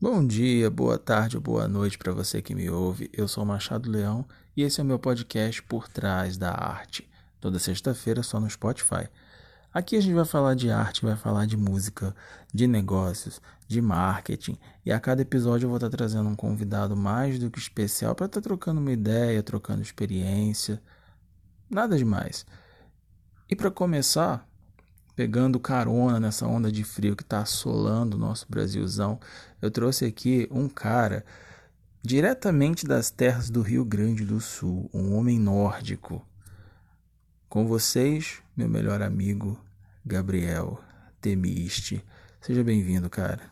Bom dia, boa tarde ou boa noite para você que me ouve. Eu sou Machado Leão e esse é o meu podcast Por Trás da Arte. Toda sexta-feira só no Spotify. Aqui a gente vai falar de arte, vai falar de música, de negócios, de marketing e a cada episódio eu vou estar trazendo um convidado mais do que especial para estar trocando uma ideia, trocando experiência. Nada demais. E para começar, pegando carona nessa onda de frio que está assolando o nosso Brasilzão, eu trouxe aqui um cara diretamente das terras do Rio Grande do Sul, um homem nórdico. Com vocês, meu melhor amigo, Gabriel Temiste. Seja bem-vindo, cara.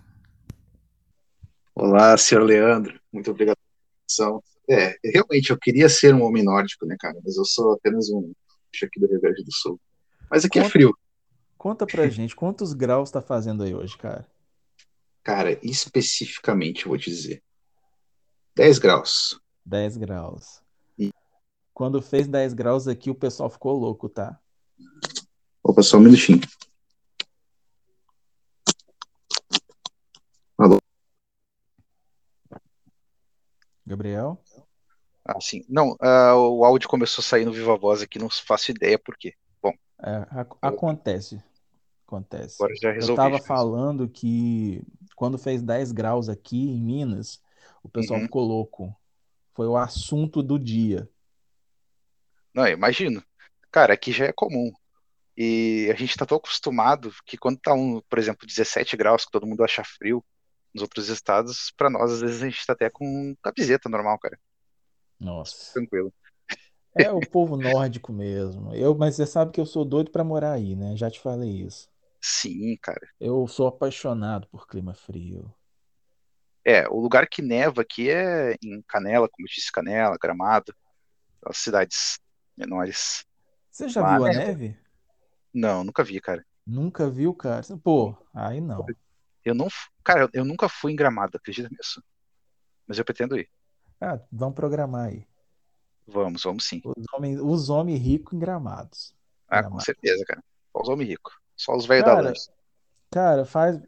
Olá, senhor Leandro. Muito obrigado pela. É, realmente eu queria ser um homem nórdico, né, cara? Mas eu sou apenas um aqui do Rio Grande do Sul. Mas aqui é Conta- é frio. Conta pra gente, quantos graus tá fazendo aí hoje, cara? Cara, especificamente eu vou te dizer. 10 graus. 10 graus. E- Quando fez 10 graus aqui, o pessoal ficou louco, tá? Opa, só um minutinho. Alô? Gabriel? Ah, sim. Não, ah, o áudio começou a sair no Viva Voz aqui, não faço ideia por quê. Bom, É, ac- acontece. Acontece. agora já Eu resolvi. tava já. falando que quando fez 10 graus aqui em Minas, o pessoal Uhum. ficou louco. Foi o assunto do dia. Não, eu imagino. Cara, aqui já é comum. E a gente tá tão acostumado que quando tá, um, por exemplo, 17 graus, que todo mundo acha frio, nos outros estados, pra nós, às vezes a gente tá até com camiseta normal, cara. Nossa. Tranquilo. É o povo nórdico mesmo. Eu, mas você sabe que eu sou doido pra morar aí, né? Já te falei isso. Sim, cara. Eu sou apaixonado por clima frio. É, o lugar que neva aqui é em Canela, como eu disse, Canela, Gramado, as cidades menores. Você já Lá viu a neva. neve? Não, nunca vi, cara. Nunca viu, cara? Pô, aí não. Eu não, cara, eu nunca fui em Gramado, acredita nisso? Mas eu pretendo ir. Ah, vamos programar aí. Vamos, vamos sim. Os homens, os homens ricos em gramados. Ah, com Gramado. certeza, cara. Os homens ricos. Só os velhos da Cara, lança. Cara, faz,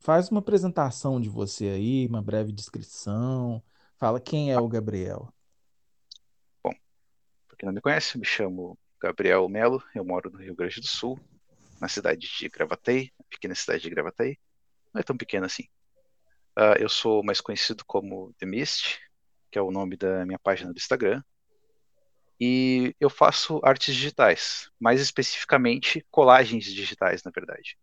faz uma apresentação de você aí, uma breve descrição. Fala quem é o Gabriel. Pra quem não me conhece, me chamo Gabriel Melo, eu moro no Rio Grande do Sul, na cidade de Gravataí, pequena cidade de Gravataí. Não é tão pequena assim. Ah, eu sou mais conhecido como The Mist, que é o nome da minha página do Instagram. E eu faço artes digitais, mais especificamente colagens digitais, na verdade.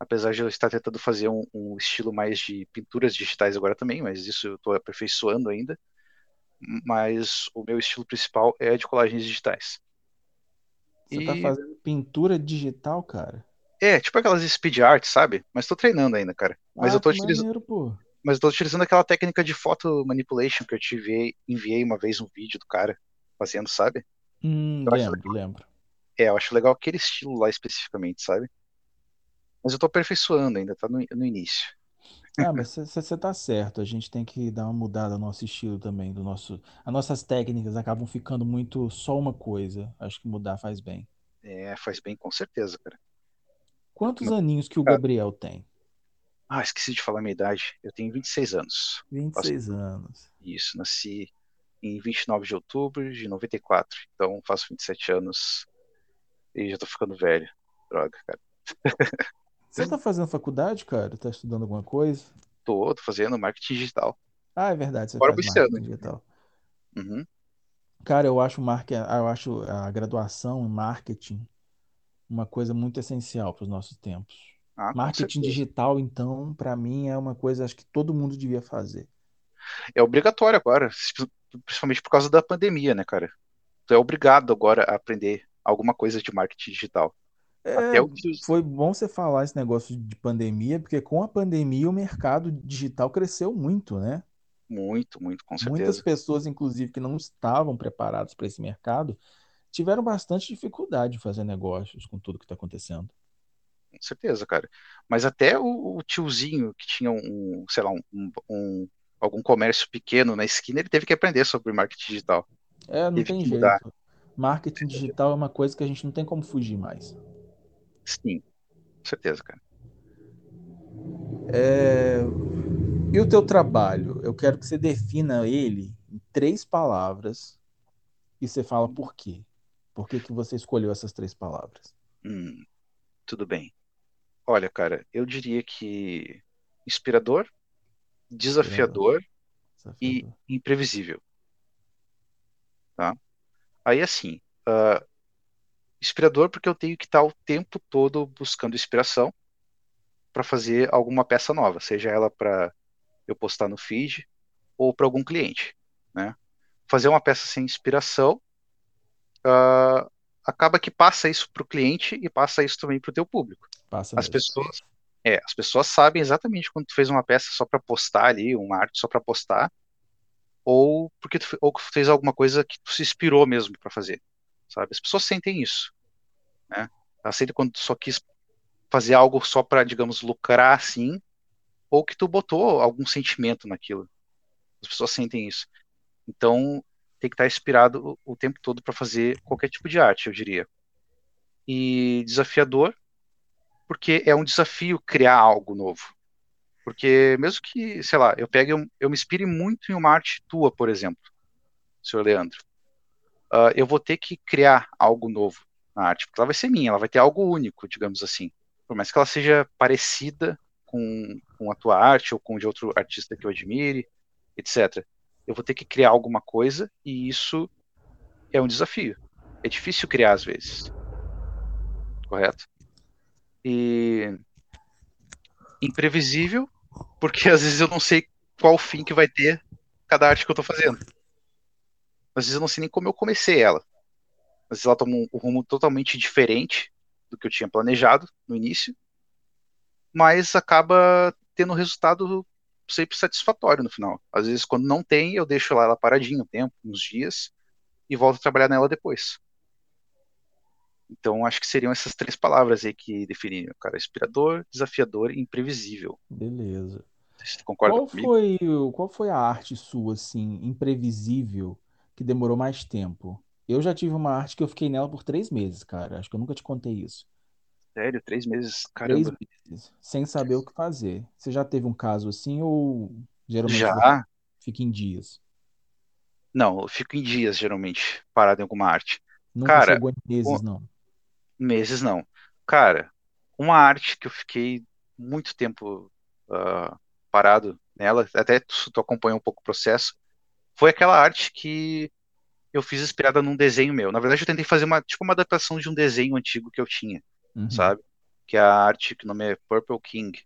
Apesar de eu estar tentando fazer um, um estilo mais de pinturas digitais agora também, mas isso eu estou aperfeiçoando ainda. Mas o meu estilo principal é de colagens digitais. Você tá E- fazendo pintura digital, cara? É, tipo aquelas speed art, sabe? Mas tô treinando ainda, cara. Mas Ah, eu tô que utilizando, maneiro, mas eu tô utilizando aquela técnica de photo manipulation que eu te enviei, enviei uma vez um vídeo do cara fazendo, sabe? Hum, Eu lembro, lembro. É, eu acho legal aquele estilo lá especificamente, sabe? Mas eu tô aperfeiçoando ainda, tá no, no início. Ah, mas você tá certo. A gente tem que dar uma mudada no nosso estilo também, do nosso. As nossas técnicas acabam ficando muito só uma coisa. Acho que mudar faz bem. É, faz bem com certeza, cara. Quantos Não. aninhos que o. Gabriel tem? Ah, esqueci de falar a minha idade. Eu tenho 26 anos. 26 anos. Isso, nasci em 29 de outubro de 94. Então faço 27 anos e já tô ficando velho. Droga, cara. Você tá fazendo faculdade, cara? Tá estudando alguma coisa? Tô, tô fazendo marketing digital. Ah, é verdade, você Bora faz pro esse ano. marketing digital. Uhum. Cara, eu acho, marque... eu acho a graduação em marketing uma coisa muito essencial para os nossos tempos. Ah, Marketing digital, então, para mim é uma coisa acho que todo mundo devia fazer. É obrigatório agora, principalmente por causa da pandemia, né, cara? Tu é obrigado agora a aprender alguma coisa de marketing digital. É, Até o foi bom você falar esse negócio de pandemia, porque com a pandemia o mercado digital cresceu muito, né? Muito, muito, com Muitas certeza. pessoas, inclusive, que não estavam preparadas para esse mercado, tiveram bastante dificuldade de fazer negócios com tudo que está acontecendo. Com certeza, cara. Mas até o, o tiozinho que tinha um, sei lá, um- um- algum comércio pequeno na esquina, ele teve que aprender sobre marketing digital. É, não Teve tem jeito. mudar. Marketing digital é uma coisa que a gente não tem como fugir mais. Sim, com certeza, cara. É, E o teu trabalho? Eu quero que você defina ele em três palavras e você fala por quê. Por que, que você escolheu essas três palavras? Hum, tudo bem. Olha, cara, eu diria que inspirador, desafiador, desafiador. e imprevisível. Tá? Aí, assim, uh, inspirador porque eu tenho que estar o tempo todo buscando inspiração para fazer alguma peça nova, seja ela para eu postar no feed ou para algum cliente, né? Fazer uma peça sem inspiração uh, acaba que passa isso para o cliente e passa isso também para o teu público. Passa as mesmo. pessoas, é, as pessoas sabem exatamente quando tu fez uma peça só para postar ali, uma arte só para postar, ou porque tu, ou fez alguma coisa que tu se inspirou mesmo para fazer, sabe? As pessoas sentem isso, né? Elas quando tu só quis fazer algo só para, digamos, lucrar assim, ou que tu botou algum sentimento naquilo. As pessoas sentem isso. Então, tem que estar inspirado o tempo todo para fazer qualquer tipo de arte, eu diria. E desafiador, porque é um desafio criar algo novo. Porque mesmo que, sei lá, eu pegue, eu, eu me inspire muito em uma arte tua, por exemplo, senhor Leandro, uh, eu vou ter que criar algo novo na arte, porque ela vai ser minha, ela vai ter algo único, digamos assim. Por mais que ela seja parecida com, com a tua arte ou com de outro artista que eu admire, etc. Eu vou ter que criar alguma coisa e isso é um desafio. É difícil criar às vezes. Correto? E imprevisível, porque às vezes eu não sei qual fim que vai ter cada arte que eu estou fazendo. Às vezes eu não sei nem como eu comecei ela. Às vezes ela toma um rumo totalmente diferente do que eu tinha planejado no início, mas acaba tendo um resultado sempre satisfatório no final. Às vezes, quando não tem, eu deixo ela paradinha um tempo, uns dias, e volto a trabalhar nela depois. Então, acho que seriam essas três palavras aí que definiram, cara. Inspirador, desafiador e imprevisível. Beleza. Você concorda qual comigo? Foi, qual foi a arte sua, assim, imprevisível, que demorou mais tempo? Eu já tive uma arte que eu fiquei nela por três meses, cara. Acho que eu nunca te contei isso. Sério? Três meses? Caramba. Três meses, sem saber o que fazer. Você já teve um caso assim ou geralmente já. fica em dias? Não, eu fico em dias, geralmente, parado em alguma arte. Nunca Cara, chegou em meses, não. Meses não. Cara, uma arte que eu fiquei muito tempo uh, parado nela, até tu, tu acompanhou um pouco o processo, foi aquela arte que eu fiz inspirada num desenho meu. Na verdade, eu tentei fazer uma tipo uma adaptação de um desenho antigo que eu tinha, Uhum. sabe? Que é a arte que o nome é Purple King,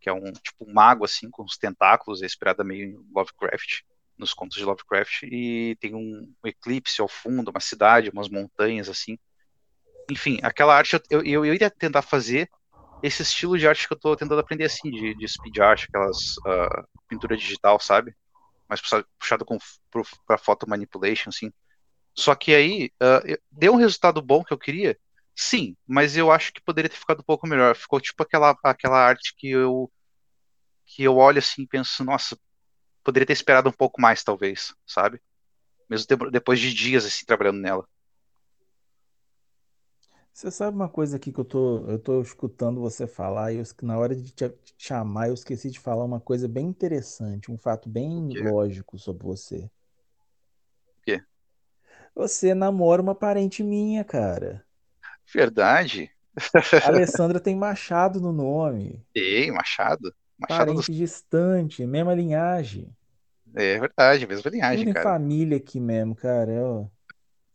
que é um tipo um mago assim com os tentáculos, é inspirada meio em Lovecraft, nos contos de Lovecraft e tem um, um eclipse ao fundo, uma cidade, umas montanhas assim enfim, aquela arte eu, eu, eu, iria tentar fazer esse estilo de arte que eu tô tentando aprender assim, de, de speed art, aquelas uh, pintura digital, sabe? Mais puxado, com, pra foto manipulation, assim. Só que aí, uh, deu um resultado bom que eu queria? Sim, mas eu acho que poderia ter ficado um pouco melhor. Ficou tipo aquela, aquela arte que eu que eu olho assim e penso, nossa, poderia ter esperado um pouco mais, talvez, sabe? Mesmo depois de dias assim trabalhando nela. Você sabe uma coisa aqui que eu tô, eu tô escutando você falar e eu, na hora de te chamar eu esqueci de falar uma coisa bem interessante, um fato bem lógico sobre você. O quê? Você namora uma parente minha, cara. Verdade? A Alessandra tem Machado no nome. Ei, Machado? Machado Parente dos... distante, mesma linhagem. É verdade, mesma linhagem, Tudo cara. família aqui mesmo, cara.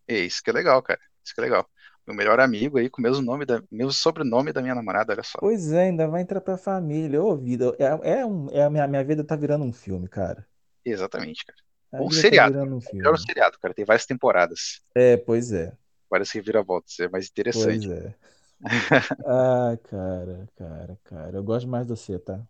É, é, isso que é legal, cara. Isso que é legal meu melhor amigo aí com o mesmo nome da, mesmo sobrenome da minha namorada, olha só. Pois é, ainda vai entrar pra família. Ô, vida, é, é, um, é a minha, minha vida tá virando um filme, cara. Exatamente, cara. A um vida seriado. Tá um Melhor filme. um seriado, cara. Tem várias temporadas. É, pois é. Várias reviravoltas. É mais interessante. Pois é. ah, cara, cara, cara. Eu gosto mais de você, tá?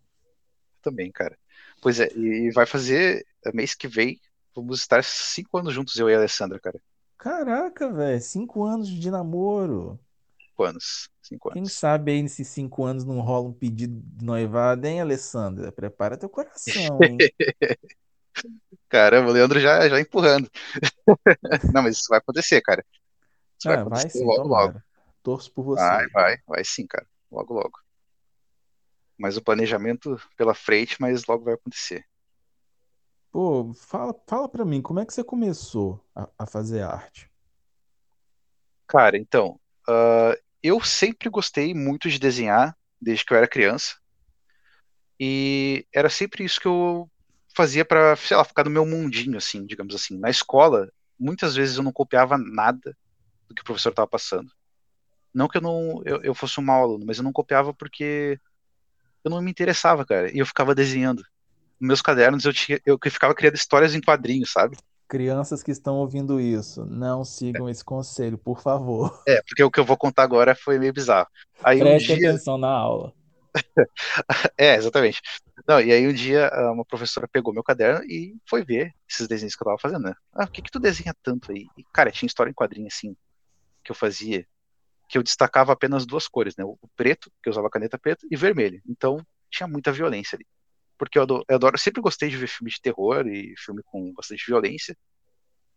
Também, cara. Pois é, e vai fazer mês que vem. Vamos estar cinco anos juntos, eu e a Alessandra, cara. Caraca, velho, cinco anos de namoro. Cinco anos. Cinco Quem anos. sabe aí nesses cinco anos não rola um pedido de noivado, hein, Alessandra? Prepara teu coração, hein? Caramba, o Leandro já, já empurrando. não, mas isso vai acontecer, cara. Isso vai Ah, vai, acontecer sim, logo, logo. Torço por você. Vai, vai, vai sim, cara. Logo, logo. mais o planejamento pela frente, mas logo vai acontecer. Pô, fala, fala pra mim, como é que você começou a, a fazer arte? Cara, então, uh, eu sempre gostei muito de desenhar, desde que eu era criança. E era sempre isso que eu fazia para, sei lá, ficar no meu mundinho, assim, digamos assim. Na escola, muitas vezes eu não copiava nada do que o professor estava passando. Não que eu não eu, eu fosse um mau aluno, mas eu não copiava porque eu não me interessava, cara. E eu ficava desenhando. Meus cadernos eu tinha eu ficava criando histórias em quadrinhos, sabe? Crianças que estão ouvindo isso, não sigam esse conselho, por favor. É, porque o que eu vou contar agora foi meio bizarro. Aí Preste um dia... atenção na aula. é, exatamente. Não, e aí um dia ah, uma professora pegou meu caderno e foi ver esses desenhos que eu tava fazendo, né? Ah, por que que tu desenha tanto aí? E, cara, tinha história em quadrinho, assim, que eu fazia, que eu destacava apenas duas cores, né? O preto, que eu usava caneta preta, e vermelho. Então, tinha muita violência ali. Porque eu adoro, eu adoro, eu sempre gostei de ver filme de terror e filme com bastante violência.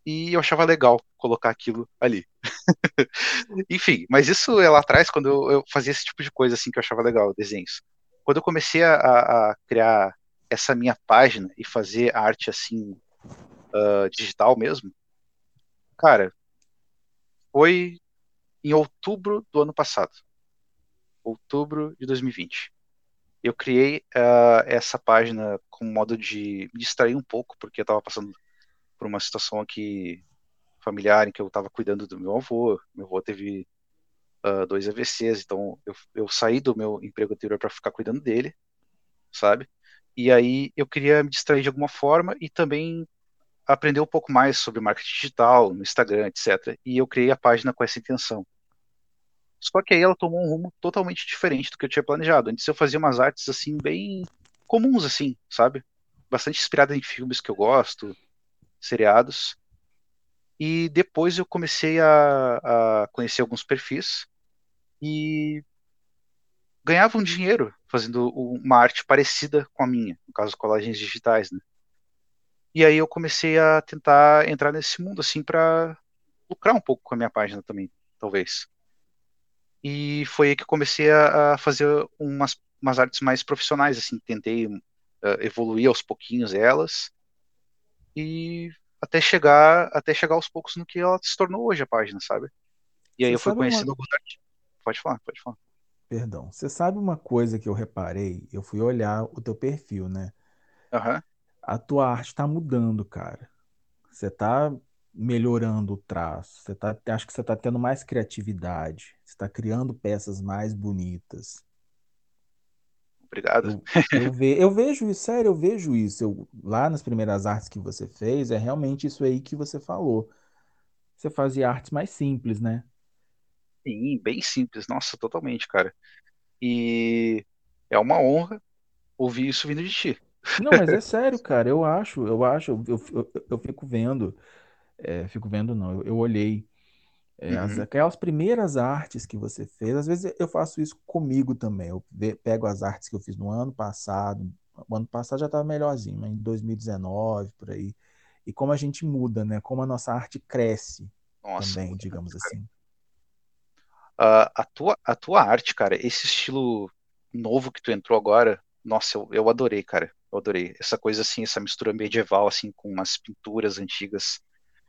E eu achava legal colocar aquilo ali. Enfim, mas isso é lá atrás, quando eu, eu, fazia esse tipo de coisa assim que eu achava legal, desenhos. Quando eu comecei a, a criar essa minha página e fazer arte assim, uh, digital mesmo, cara, foi em outubro do ano passado. Outubro de 2020. Eu criei uh, essa página com modo de me distrair um pouco, porque eu estava passando por uma situação aqui familiar em que eu estava cuidando do meu avô. Meu avô teve uh, dois AVCs, então eu, eu saí do meu emprego anterior para ficar cuidando dele, sabe? E aí eu queria me distrair de alguma forma e também aprender um pouco mais sobre marketing digital, no Instagram, etc. E eu criei a página com essa intenção. Só que aí ela tomou um rumo totalmente diferente do que eu tinha planejado. Antes eu fazia umas artes assim bem comuns assim, sabe? Bastante inspirada em filmes que eu gosto, seriados. E depois eu comecei a, a conhecer alguns perfis e ganhava um dinheiro fazendo uma arte parecida com a minha, no caso colagens digitais, né? E aí eu comecei a tentar entrar nesse mundo assim para lucrar um pouco com a minha página também, talvez. E foi aí que eu comecei a, a fazer umas, umas artes mais profissionais, assim, tentei uh, evoluir aos pouquinhos elas e até chegar até chegar aos poucos no que ela se tornou hoje a página, sabe? E aí Você eu fui conhecendo uma... alguns artistas. Pode falar, pode falar. Perdão. Você sabe uma coisa que eu reparei? Eu fui olhar o teu perfil, né? Uhum. A tua arte está mudando, cara. Você está melhorando o traço. Você tá, acho que você está tendo mais criatividade. Você está criando peças mais bonitas. Obrigado. Eu, eu, ve, eu, vejo isso, sério, eu vejo isso. Eu, lá nas primeiras artes que você fez, é realmente isso aí que você falou. Você fazia artes mais simples, né? Sim, bem simples. Nossa, totalmente, cara. E é uma honra ouvir isso vindo de ti. Não, mas é sério, cara. Eu acho, eu acho, eu, eu, eu fico vendo, é, fico vendo, não, eu, eu olhei é, as, uhum. aquelas primeiras artes que você fez, às vezes eu faço isso comigo também. Eu pego as artes que eu fiz no ano passado, o ano passado já estava melhorzinho, mas em 2019, por aí. E como a gente muda, né? Como a nossa arte cresce Nossa, também, digamos assim. Uh, a, tua, a tua arte, cara, esse estilo novo que tu entrou agora, nossa, eu, eu adorei, cara. Eu adorei. Essa coisa assim, essa mistura medieval, assim, com umas pinturas antigas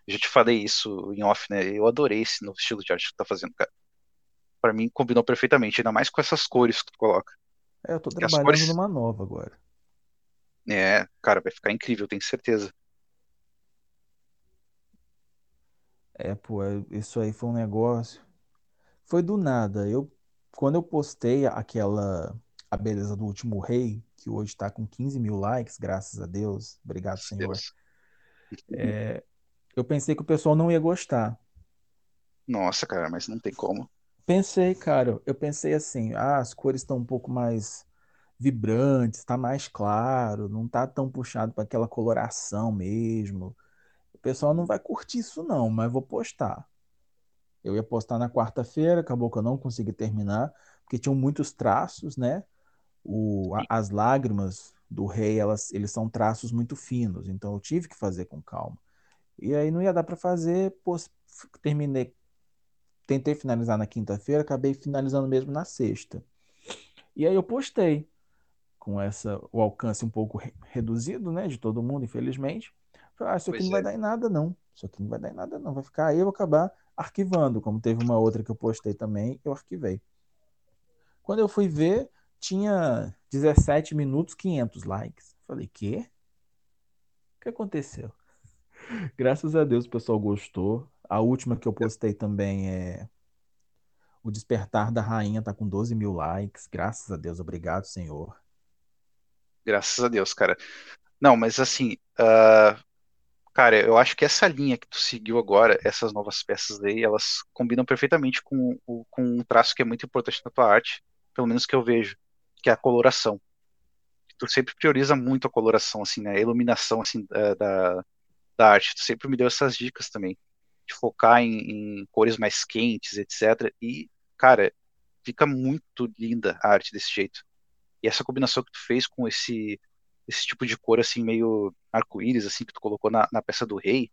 já te falei isso em off, né? Eu adorei esse novo estilo de arte que tu tá fazendo, cara. Pra mim combinou perfeitamente, ainda mais com essas cores que tu coloca. É, eu tô Porque trabalhando cores... numa nova agora. É, cara, vai ficar incrível, tenho certeza. É, pô, é, isso aí foi um negócio. Foi do nada. Eu, quando eu postei aquela A Beleza do Último Rei, que hoje tá com 15 mil likes, graças a Deus. Obrigado, Senhor. Deus. É, eu pensei que o pessoal não ia gostar. Nossa, cara, mas não tem como. Pensei, cara, eu pensei assim, ah, as cores estão um pouco mais vibrantes, está mais claro, não tá tão puxado para aquela coloração mesmo. O pessoal não vai curtir isso não, mas vou postar. Eu ia postar na quarta-feira, acabou que eu não consegui terminar, porque tinham muitos traços, né? O, a, as lágrimas do rei, elas, eles são traços muito finos, então eu tive que fazer com calma. E aí não ia dar para fazer, pô, terminei, tentei finalizar na quinta-feira, acabei finalizando mesmo na sexta. E aí eu postei. com essa o alcance um pouco re reduzido, né, de todo mundo, infelizmente. Falei, ah, isso aqui pois não é. vai dar em nada, não. Isso aqui não vai dar em nada, não. Vai ficar aí, eu vou acabar arquivando, como teve uma outra que eu postei também, eu arquivei. Quando eu fui ver, tinha 17 minutos, 500 likes. Falei, quê? O que aconteceu? Graças a Deus o pessoal gostou. A última que eu postei também é O Despertar da Rainha, tá com 12 mil likes. Graças a Deus, obrigado, Senhor. Graças a Deus, cara. Não, mas assim, uh, cara, eu acho que essa linha que tu seguiu agora, essas novas peças aí, elas combinam perfeitamente com, com um traço que é muito importante na tua arte, pelo menos que eu vejo, que é a coloração. Tu sempre prioriza muito a coloração, assim, né? A iluminação, assim, da, da, da arte. Tu sempre me deu essas dicas também, de focar em, em cores mais quentes, etc. E, cara, fica muito linda a arte desse jeito. E essa combinação que tu fez com esse esse tipo de cor assim meio arco-íris assim que tu colocou na, na peça do rei,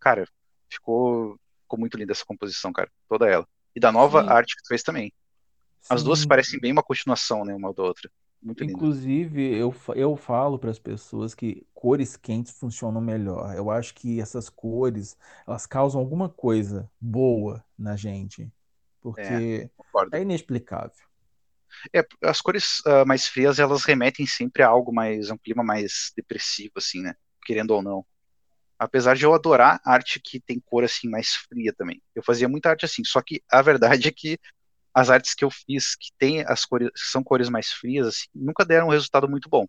cara, ficou ficou muito linda essa composição, cara, toda ela. E da nova Sim. arte que tu fez também. As Sim. duas parecem bem uma continuação, né, uma da outra. Muito Inclusive, eu, eu falo para as pessoas que cores quentes funcionam melhor. Eu acho que essas cores, elas causam alguma coisa boa na gente. Porque é, é inexplicável. É, as cores uh, mais frias, elas remetem sempre a algo mais, a um clima mais depressivo, assim, né? Querendo ou não. Apesar de eu adorar arte que tem cor, assim, mais fria também. Eu fazia muita arte assim, só que a verdade é que as artes que eu fiz, que tem as cores, são cores mais frias, assim, nunca deram um resultado muito bom.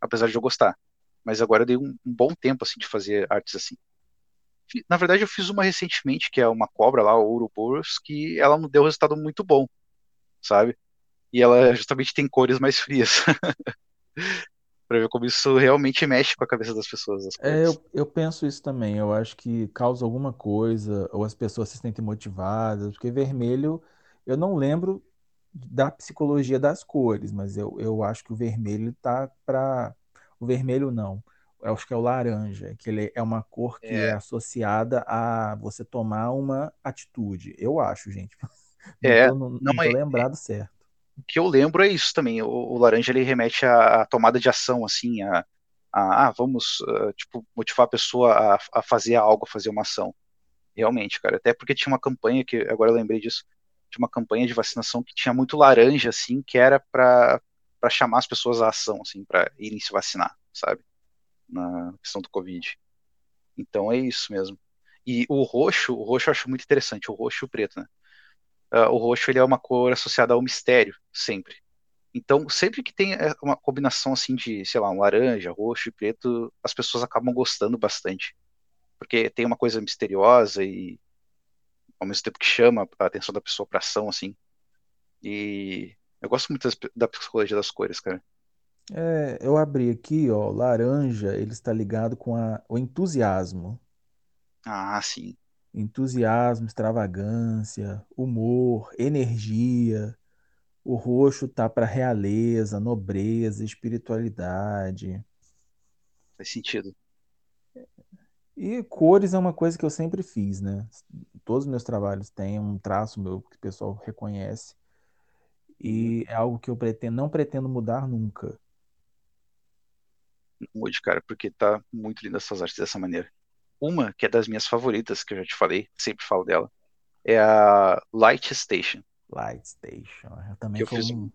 Apesar de eu gostar. Mas agora eu dei um, um bom tempo, assim, de fazer artes assim. Na verdade, eu fiz uma recentemente, que é uma cobra lá, o Ouroboros, que ela não deu um resultado muito bom, sabe? e ela justamente tem cores mais frias. para ver como isso realmente mexe com a cabeça das pessoas. É, eu, eu penso isso também. Eu acho que causa alguma coisa, ou as pessoas se sentem motivadas, porque vermelho, eu não lembro da psicologia das cores, mas eu, eu acho que o vermelho tá para. O vermelho não. Eu acho que é o laranja, que ele é uma cor que é. é associada a você tomar uma atitude. Eu acho, gente. Não é, tô, não, não, é, lembrado certo que eu lembro é isso também. O, o laranja ele remete à, à, tomada de ação, assim, a, a ah, vamos uh, tipo motivar a pessoa a, a, fazer algo, a fazer uma ação. Realmente, cara. Até porque tinha uma campanha que agora eu lembrei disso. Tinha uma campanha de vacinação que tinha muito laranja, assim, que era para para chamar as pessoas à ação, assim, para irem se vacinar, sabe? Na questão do Covid. Então é isso mesmo. E o roxo, o roxo eu acho muito interessante, o roxo e o preto, né? uh, o roxo ele é uma cor associada ao mistério, sempre. Então, sempre que tem é, uma combinação assim de, sei lá, um laranja, roxo e preto, as pessoas acabam gostando bastante. Porque tem uma coisa misteriosa e ao mesmo tempo que chama a atenção da pessoa para ação, assim. E eu gosto muito das, da psicologia das cores, cara. É, eu abri aqui, ó, laranja, ele está ligado com a, o entusiasmo. Ah, sim entusiasmo, extravagância, humor, energia. O roxo tá para realeza, nobreza, espiritualidade. Faz sentido. E cores é uma coisa que eu sempre fiz, né? Todos os meus trabalhos têm um traço meu que o pessoal reconhece. E é algo que eu pretendo, não pretendo mudar nunca. Mude, cara, porque tá muito linda essas artes dessa maneira. Uma que é das minhas favoritas, que eu já te falei, sempre falo dela, é a Light Station. Light Station. Eu também eu fiz, um...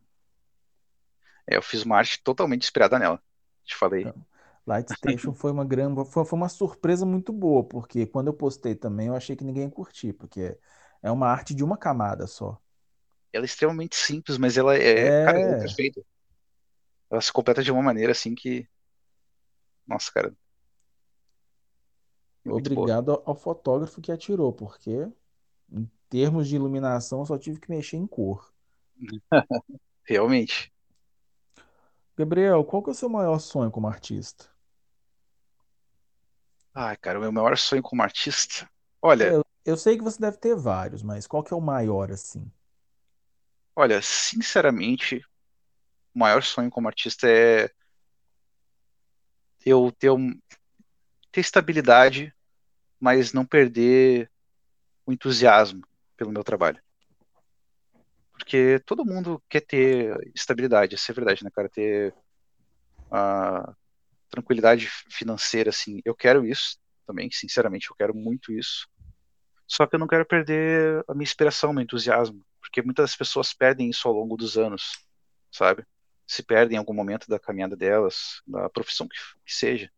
é, eu fiz uma arte totalmente inspirada nela. Te falei. Então, Light Station foi uma grande, foi, foi uma surpresa muito boa, porque quando eu postei também eu achei que ninguém ia curtir, porque é uma arte de uma camada só. Ela é extremamente simples, mas ela é, é... Cara, é perfeita. Ela se completa de uma maneira assim que. Nossa, cara, Obrigado ao fotógrafo que atirou, porque em termos de iluminação eu só tive que mexer em cor. Realmente. Gabriel, qual que é o seu maior sonho como artista? Ai, cara, o meu maior sonho como artista. Olha. Eu, eu sei que você deve ter vários, mas qual que é o maior, assim? Olha, sinceramente, o maior sonho como artista é eu ter, um, ter estabilidade mas não perder o entusiasmo pelo meu trabalho. Porque todo mundo quer ter estabilidade, isso é verdade, né, cara? Ter a tranquilidade financeira, assim. Eu quero isso também, sinceramente, eu quero muito isso. Só que eu não quero perder a minha inspiração, meu entusiasmo, porque muitas pessoas perdem isso ao longo dos anos, sabe? Se perdem em algum momento da caminhada delas, da profissão que, que seja.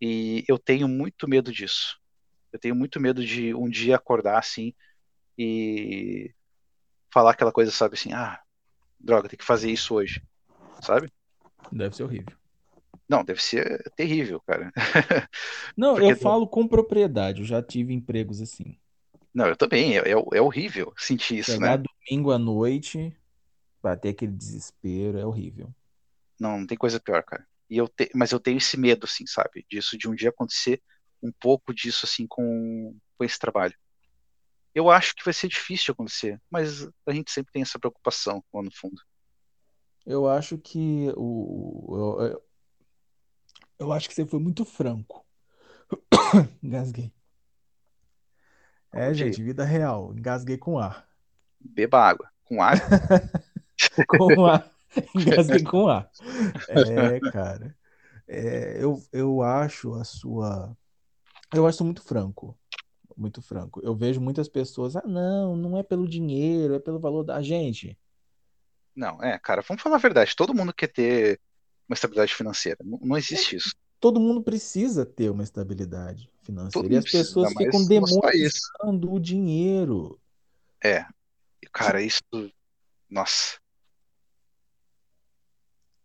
E eu tenho muito medo disso. Eu tenho muito medo de um dia acordar assim e falar aquela coisa, sabe, assim, ah, droga, tem que fazer isso hoje, sabe? Deve ser horrível. Não, deve ser terrível, cara. Não, Porque- eu falo com propriedade, eu já tive empregos assim. Não, eu também, é, é, é horrível sentir isso, Chegar né? domingo à noite, bater aquele desespero, é horrível. Não, não tem coisa pior, cara. E eu te... Mas eu tenho esse medo, assim, sabe? Disso, de um dia acontecer um pouco disso, assim, com, com esse trabalho. Eu acho que vai ser difícil acontecer, mas a gente sempre tem essa preocupação lá no fundo. Eu acho que o. Eu, acho que você foi muito franco. Engasguei. É, Pode gente, vida real. Engasguei com ar. Beba água. Com água, Com ar. Engasguei com ar. É, cara. É, eu, eu acho a sua. Eu acho muito franco. Muito franco. Eu vejo muitas pessoas. Ah, não, não é pelo dinheiro, é pelo valor da gente. Não, é, cara, vamos falar a verdade. Todo mundo quer ter uma estabilidade financeira. Não, não existe isso. Todo mundo precisa ter uma estabilidade Todo financeira. E mundo as pessoas ficam não demonizando o dinheiro. É, cara, isso. Nossa.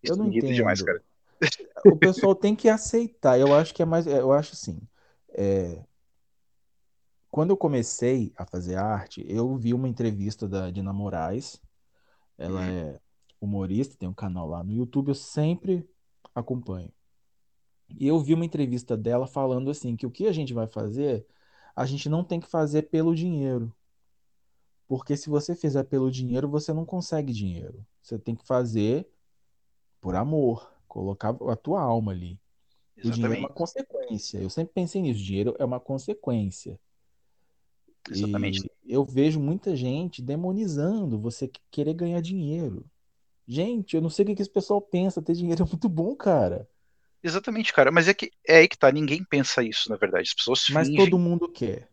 Eu Isso não me irrita demais, entendo. cara. O pessoal tem que aceitar. Eu acho que é mais. Eu acho assim. é, Quando eu comecei a fazer arte, eu vi uma entrevista da Dina Moraes. Ela Uhum. é humorista, tem um canal lá no YouTube, eu sempre acompanho. E eu vi uma entrevista dela falando assim, que o que a gente vai fazer, a gente não tem que fazer pelo dinheiro. Porque se você fizer pelo dinheiro, você não consegue dinheiro. Você tem que fazer por amor, colocar a tua alma ali. O dinheiro é uma Exatamente. consequência. Eu sempre pensei nisso, dinheiro é uma consequência. Exatamente. E eu vejo muita gente demonizando você querer ganhar dinheiro. Gente, eu não sei o que que esse pessoal pensa. Ter dinheiro é muito bom, cara. Exatamente, cara. Mas é que é aí que tá. Ninguém pensa isso, na verdade. As pessoas Mas fingem. todo mundo quer.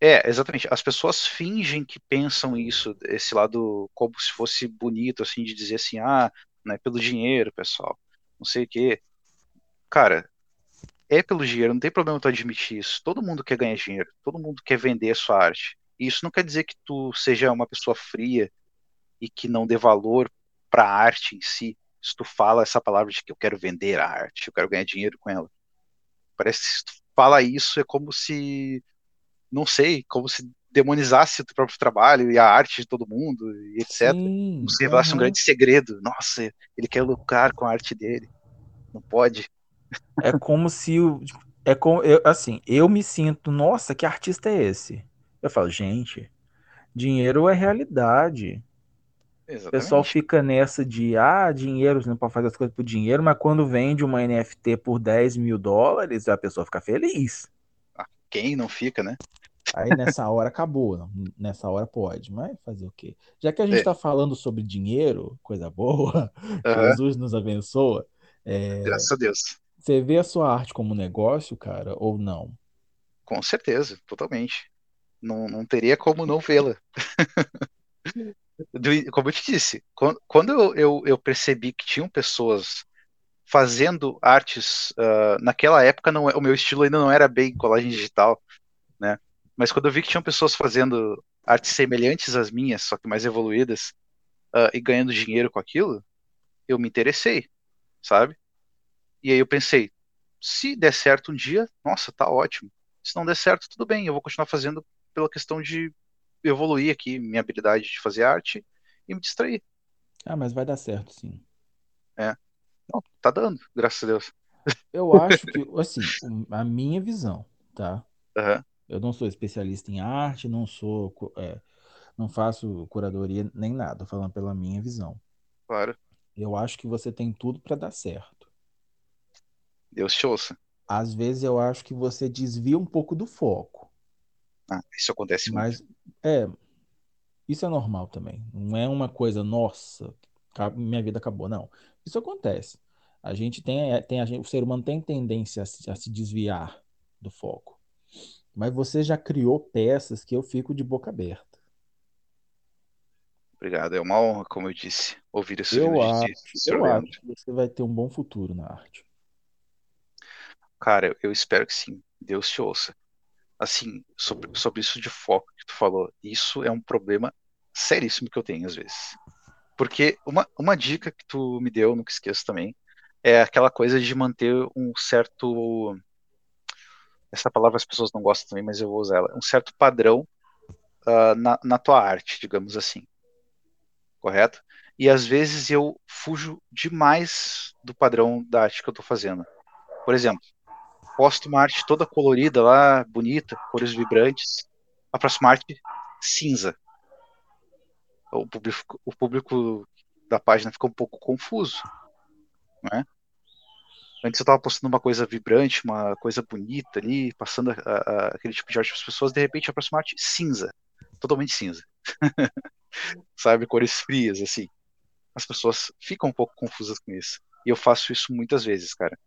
É, exatamente. As pessoas fingem que pensam isso, esse lado como se fosse bonito, assim, de dizer assim, ah, não é pelo dinheiro, pessoal. Não sei o quê. Cara, é pelo dinheiro, não tem problema tu admitir isso. Todo mundo quer ganhar dinheiro, todo mundo quer vender a sua arte. E isso não quer dizer que tu seja uma pessoa fria e que não dê valor para a arte em si. Se tu fala essa palavra de que eu quero vender a arte, eu quero ganhar dinheiro com ela. Parece que se tu fala isso é como se, não sei, como se demonizasse o teu próprio trabalho e a arte de todo mundo e etc. Sim. Como se revelasse um grande segredo. Nossa, ele quer lucrar com a arte dele. Não pode. É como se o. É como, eu, assim, eu me sinto, nossa, que artista é esse? Eu falo, gente, dinheiro é realidade. O pessoal Exatamente. fica nessa de, ah, dinheiro, você não pode fazer as coisas por dinheiro, mas quando vende uma NFT por 10 mil dólares, a pessoa fica feliz. Quem não fica, né? Aí nessa hora acabou, nessa hora pode, mas fazer o quê? Já que a gente É. está falando sobre dinheiro, coisa boa, Aham, Jesus nos abençoa, é, Graças a Deus. você vê a sua arte como negócio, cara, ou não? Com certeza, totalmente. Não, não teria como não vê-la. Como eu te disse, quan- quando eu, eu, eu percebi que tinham pessoas fazendo artes, ah, naquela época não, é- o meu estilo ainda não era bem colagem digital, né? Mas quando eu vi que tinham pessoas fazendo artes semelhantes às minhas, só que mais evoluídas, ah, e ganhando dinheiro com aquilo, eu me interessei, sabe? E aí eu pensei, se der certo um dia, nossa, tá ótimo. Se não der certo, tudo bem, eu vou continuar fazendo pela questão de evoluir aqui minha habilidade de fazer arte e me distrair. Ah, mas vai dar certo, sim. Não, tá dando, graças a Deus. Eu acho que, assim, a minha visão, tá? Aham, Eu não sou especialista em arte, não sou, é, não faço curadoria nem nada, tô falando pela minha visão. claro. Eu acho que você tem tudo para dar certo. Deus te ouça. Às vezes eu acho que você desvia um pouco do foco, Ah, isso acontece muito. mas é, Isso é normal também. Não é uma coisa, nossa, minha vida acabou. Não. Isso acontece. A gente tem, é, tem a gente, o ser humano tem tendência a se, a se desviar do foco. Mas você já criou peças que eu fico de boca aberta. Obrigado, é uma honra, como eu disse, ouvir isso eu acho, de Eu acho que você vai ter um bom futuro na arte. Cara, eu espero que sim. Deus te ouça. Assim, sobre, sobre isso de foco que tu falou, isso é um problema seríssimo que eu tenho às vezes. Porque uma, uma dica que tu me deu, nunca esqueço também, é aquela coisa de manter um certo. Essa palavra as pessoas não gostam também, mas eu vou usar ela. Um certo padrão uh, na, na tua arte, digamos assim. Correto? E às vezes eu fujo demais do padrão da arte que eu estou fazendo. Por exemplo, posto uma arte toda colorida lá, bonita, cores vibrantes. A próxima arte, cinza. O público, o público da página fica um pouco confuso. Né? Antes eu estava postando uma coisa vibrante, uma coisa bonita ali, passando a, a, aquele tipo de arte para as pessoas, de repente a próxima arte, cinza. Totalmente cinza. Sabe? Cores frias, assim. As pessoas ficam um pouco confusas com isso. E eu faço isso muitas vezes, cara.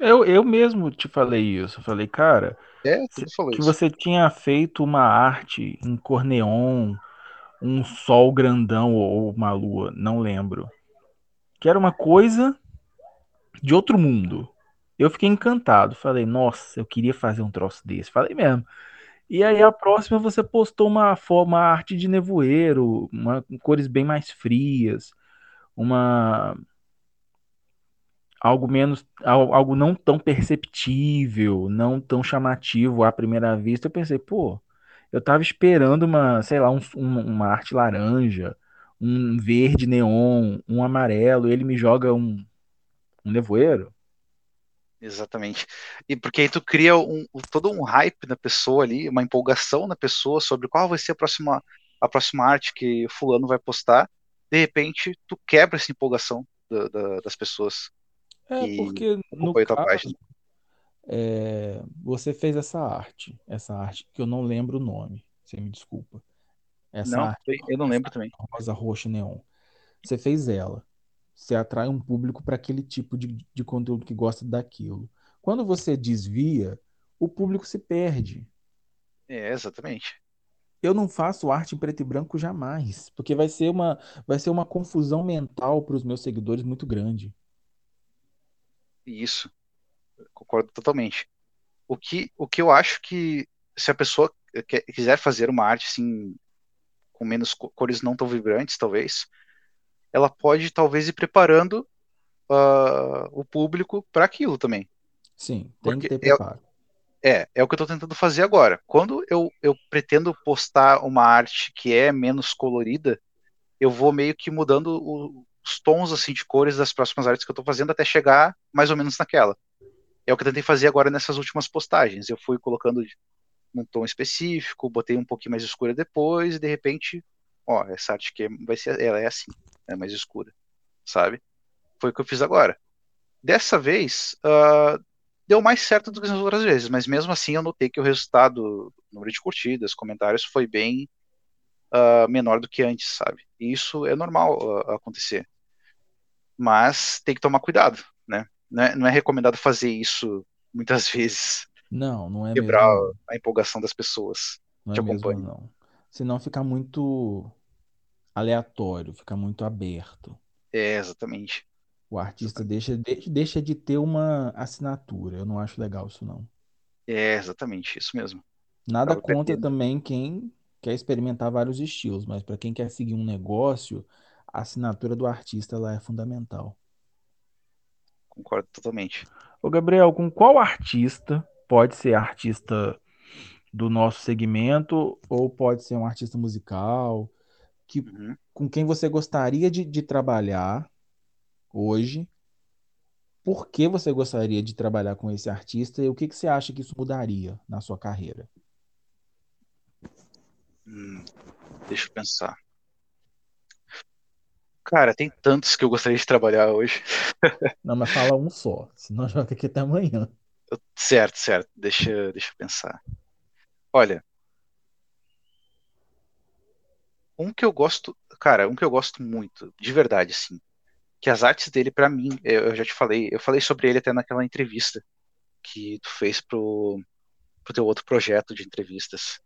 Eu, eu mesmo te falei isso. Eu falei, cara, é, que isso. você tinha feito uma arte em cor neon, um sol grandão ou uma lua, não lembro. Que era uma coisa de outro mundo. Eu fiquei encantado. Falei, nossa, eu queria fazer um troço desse. Falei mesmo. E aí a próxima você postou uma forma arte de nevoeiro, uma, cores bem mais frias, uma algo menos, algo não tão perceptível, não tão chamativo à primeira vista, eu pensei, pô, eu tava esperando uma, sei lá, um, uma arte laranja, um verde neon, um amarelo, e ele me joga um, um nevoeiro. Exatamente. E porque aí tu cria um, todo um hype na pessoa ali, uma empolgação na pessoa sobre qual vai ser a próxima, a próxima arte que fulano vai postar. De repente, tu quebra essa empolgação da, da, das pessoas. É, porque no caso, é, você fez essa arte, essa arte que eu não lembro o nome, você me desculpa. Essa não, arte, eu não lembro também. Rosa, roxa, neon. Você fez ela. Você atrai um público para aquele tipo de, de conteúdo que gosta daquilo. Quando você desvia, o público se perde. É, exatamente. Eu não faço arte em preto e branco jamais, porque vai ser uma, vai ser uma confusão mental para os meus seguidores muito grande. Isso. Concordo totalmente. O que, o que eu acho que se a pessoa quer, quiser fazer uma arte assim com menos cores não tão vibrantes, talvez, ela pode talvez ir preparando uh, o público para aquilo também. Sim, tem Porque que ter preparo. É, é, é o que eu estou tentando fazer agora. Quando eu, eu pretendo postar uma arte que é menos colorida, eu vou meio que mudando o, os tons assim de cores das próximas artes que eu estou fazendo até chegar mais ou menos naquela. É o que eu tentei fazer agora nessas últimas postagens. Eu fui colocando num tom específico, botei um pouquinho mais escura depois, e de repente, ó, essa arte aqui vai ser, ela é assim, é mais escura, sabe? Foi o que eu fiz agora. Dessa vez, uh, deu mais certo do que nas outras vezes, mas mesmo assim eu notei que o resultado, número de curtidas, comentários, foi bem uh, menor do que antes, sabe? E isso é normal uh, acontecer. Mas tem que tomar cuidado, né? Não é, não é recomendado fazer isso muitas vezes. Não, não é Quebrar mesmo. a empolgação das pessoas não que é acompanham. Mesmo, não. Senão fica muito aleatório, fica muito aberto. É, exatamente. O artista deixa, deixa de ter uma assinatura. Eu não acho legal isso, não. É, exatamente, isso mesmo. Nada contra também quem quer experimentar vários estilos, mas para quem quer seguir um negócio, a assinatura do artista lá é fundamental. Concordo totalmente. Ô Gabriel, com qual artista pode ser artista do nosso segmento ou pode ser um artista musical que, uhum. com quem você gostaria de, de trabalhar hoje? Por que você gostaria de trabalhar com esse artista e o que, que você acha que isso mudaria na sua carreira? Hum, deixa eu pensar. Cara, tem tantos que eu gostaria de trabalhar hoje. Não, mas fala um só, senão joga aqui até amanhã. Certo, certo. Deixa, deixa eu pensar. Olha, Um que eu gosto, cara, um que eu gosto muito, de verdade, assim, que as artes dele, para mim, eu, eu, já te falei, eu falei sobre ele até naquela entrevista que tu fez pro, pro teu outro projeto de entrevistas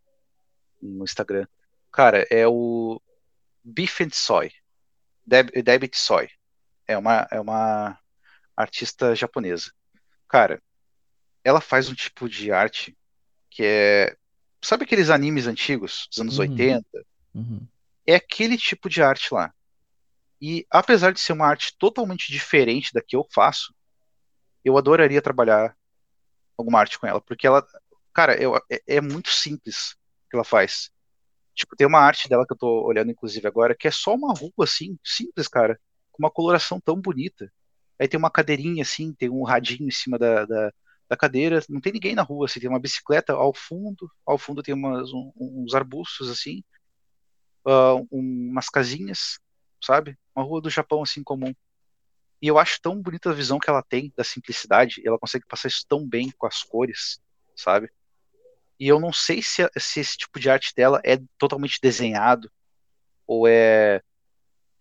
no Instagram. Cara, é o Beef and Soy, Deb, Debit Soy. É uma, é uma artista japonesa. Cara, ela faz um tipo de arte que é. Sabe aqueles animes antigos, dos anos uhum. 80? Uhum. É aquele tipo de arte lá. E apesar de ser uma arte totalmente diferente da que eu faço, eu adoraria trabalhar alguma arte com ela, porque ela, cara, eu, é, é, muito simples que ela faz. Tipo, tem uma arte dela que eu tô olhando, inclusive, agora, que é só uma rua, assim, simples, cara, com uma coloração tão bonita. Aí tem uma cadeirinha, assim, tem um radinho em cima da, da, da cadeira, não tem ninguém na rua, assim, tem uma bicicleta ao fundo, ao fundo tem umas, um, uns arbustos, assim, uh, umas casinhas, sabe? Uma rua do Japão, assim, comum. E eu acho tão bonita a visão que ela tem da simplicidade, ela consegue passar isso tão bem com as cores, sabe? E eu não sei se, se esse tipo de arte dela é totalmente desenhado ou é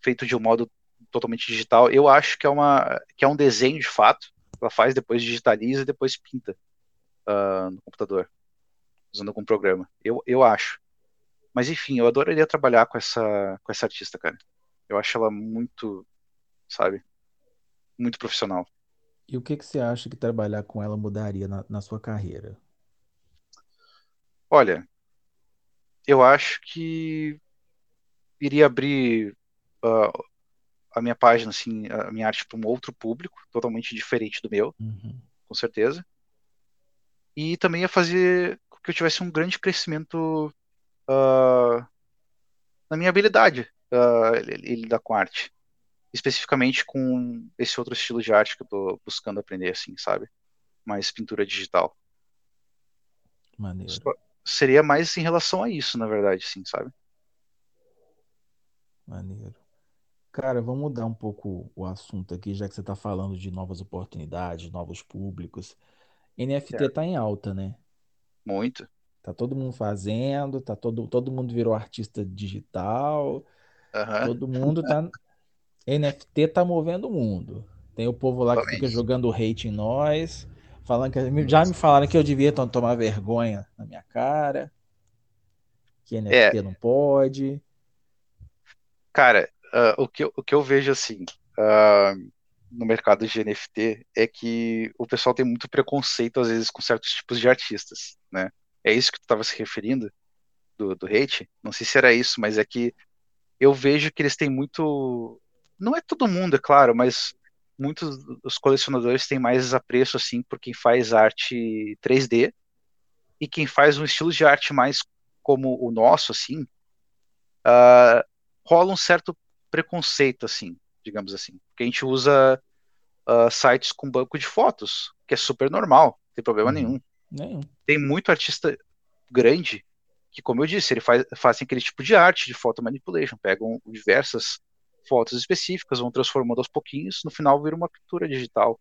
feito de um modo totalmente digital. Eu acho que é, uma, que é um desenho de fato. Ela faz, depois digitaliza e depois pinta uh, no computador, usando algum programa. Eu, eu acho. Mas enfim, eu adoraria trabalhar com essa, com essa artista, cara. Eu acho ela muito, sabe, muito profissional. E o que, que você acha que trabalhar com ela mudaria na, na sua carreira? Olha, eu acho que iria abrir uh, a minha página, assim, a minha arte para um outro público, totalmente diferente do meu, uhum. com certeza. E também ia fazer com que eu tivesse um grande crescimento uh, na minha habilidade uh, lidar com arte. Especificamente com esse outro estilo de arte que eu estou buscando aprender, assim, sabe? Mais pintura digital. Maneiro. Seria mais em relação a isso, na verdade, sim, sabe? Maneiro. Cara, vamos mudar um pouco o assunto aqui, já que você está falando de novas oportunidades, novos públicos. NFT está em alta, né? Muito. Tá todo mundo fazendo, tá todo, todo mundo virou artista digital, uhum. todo mundo tá. NFT tá movendo o mundo. Tem o povo lá que fica jogando hate em nós, falando que já me falaram que eu devia tomar vergonha na minha cara, que NFT é. não pode. Cara, uh, o, que eu, o que eu vejo assim uh, no mercado de NFT é que o pessoal tem muito preconceito às vezes com certos tipos de artistas, né? É isso que tu estava se referindo do, do hate? Não sei se era isso, mas é que eu vejo que eles têm muito, não é todo mundo, é claro, mas muitos dos colecionadores têm mais apreço assim por quem faz arte 3D e quem faz um estilo de arte mais como o nosso, assim, uh, rola um certo preconceito, assim, digamos assim. Porque a gente usa uh, sites com banco de fotos, que é super normal, não tem problema uhum. nenhum. nenhum. Tem muito artista grande que, como eu disse, ele faz fazem aquele tipo de arte de photo manipulation, pegam diversas fotos específicas, vão transformando aos pouquinhos, no final vira uma pintura digital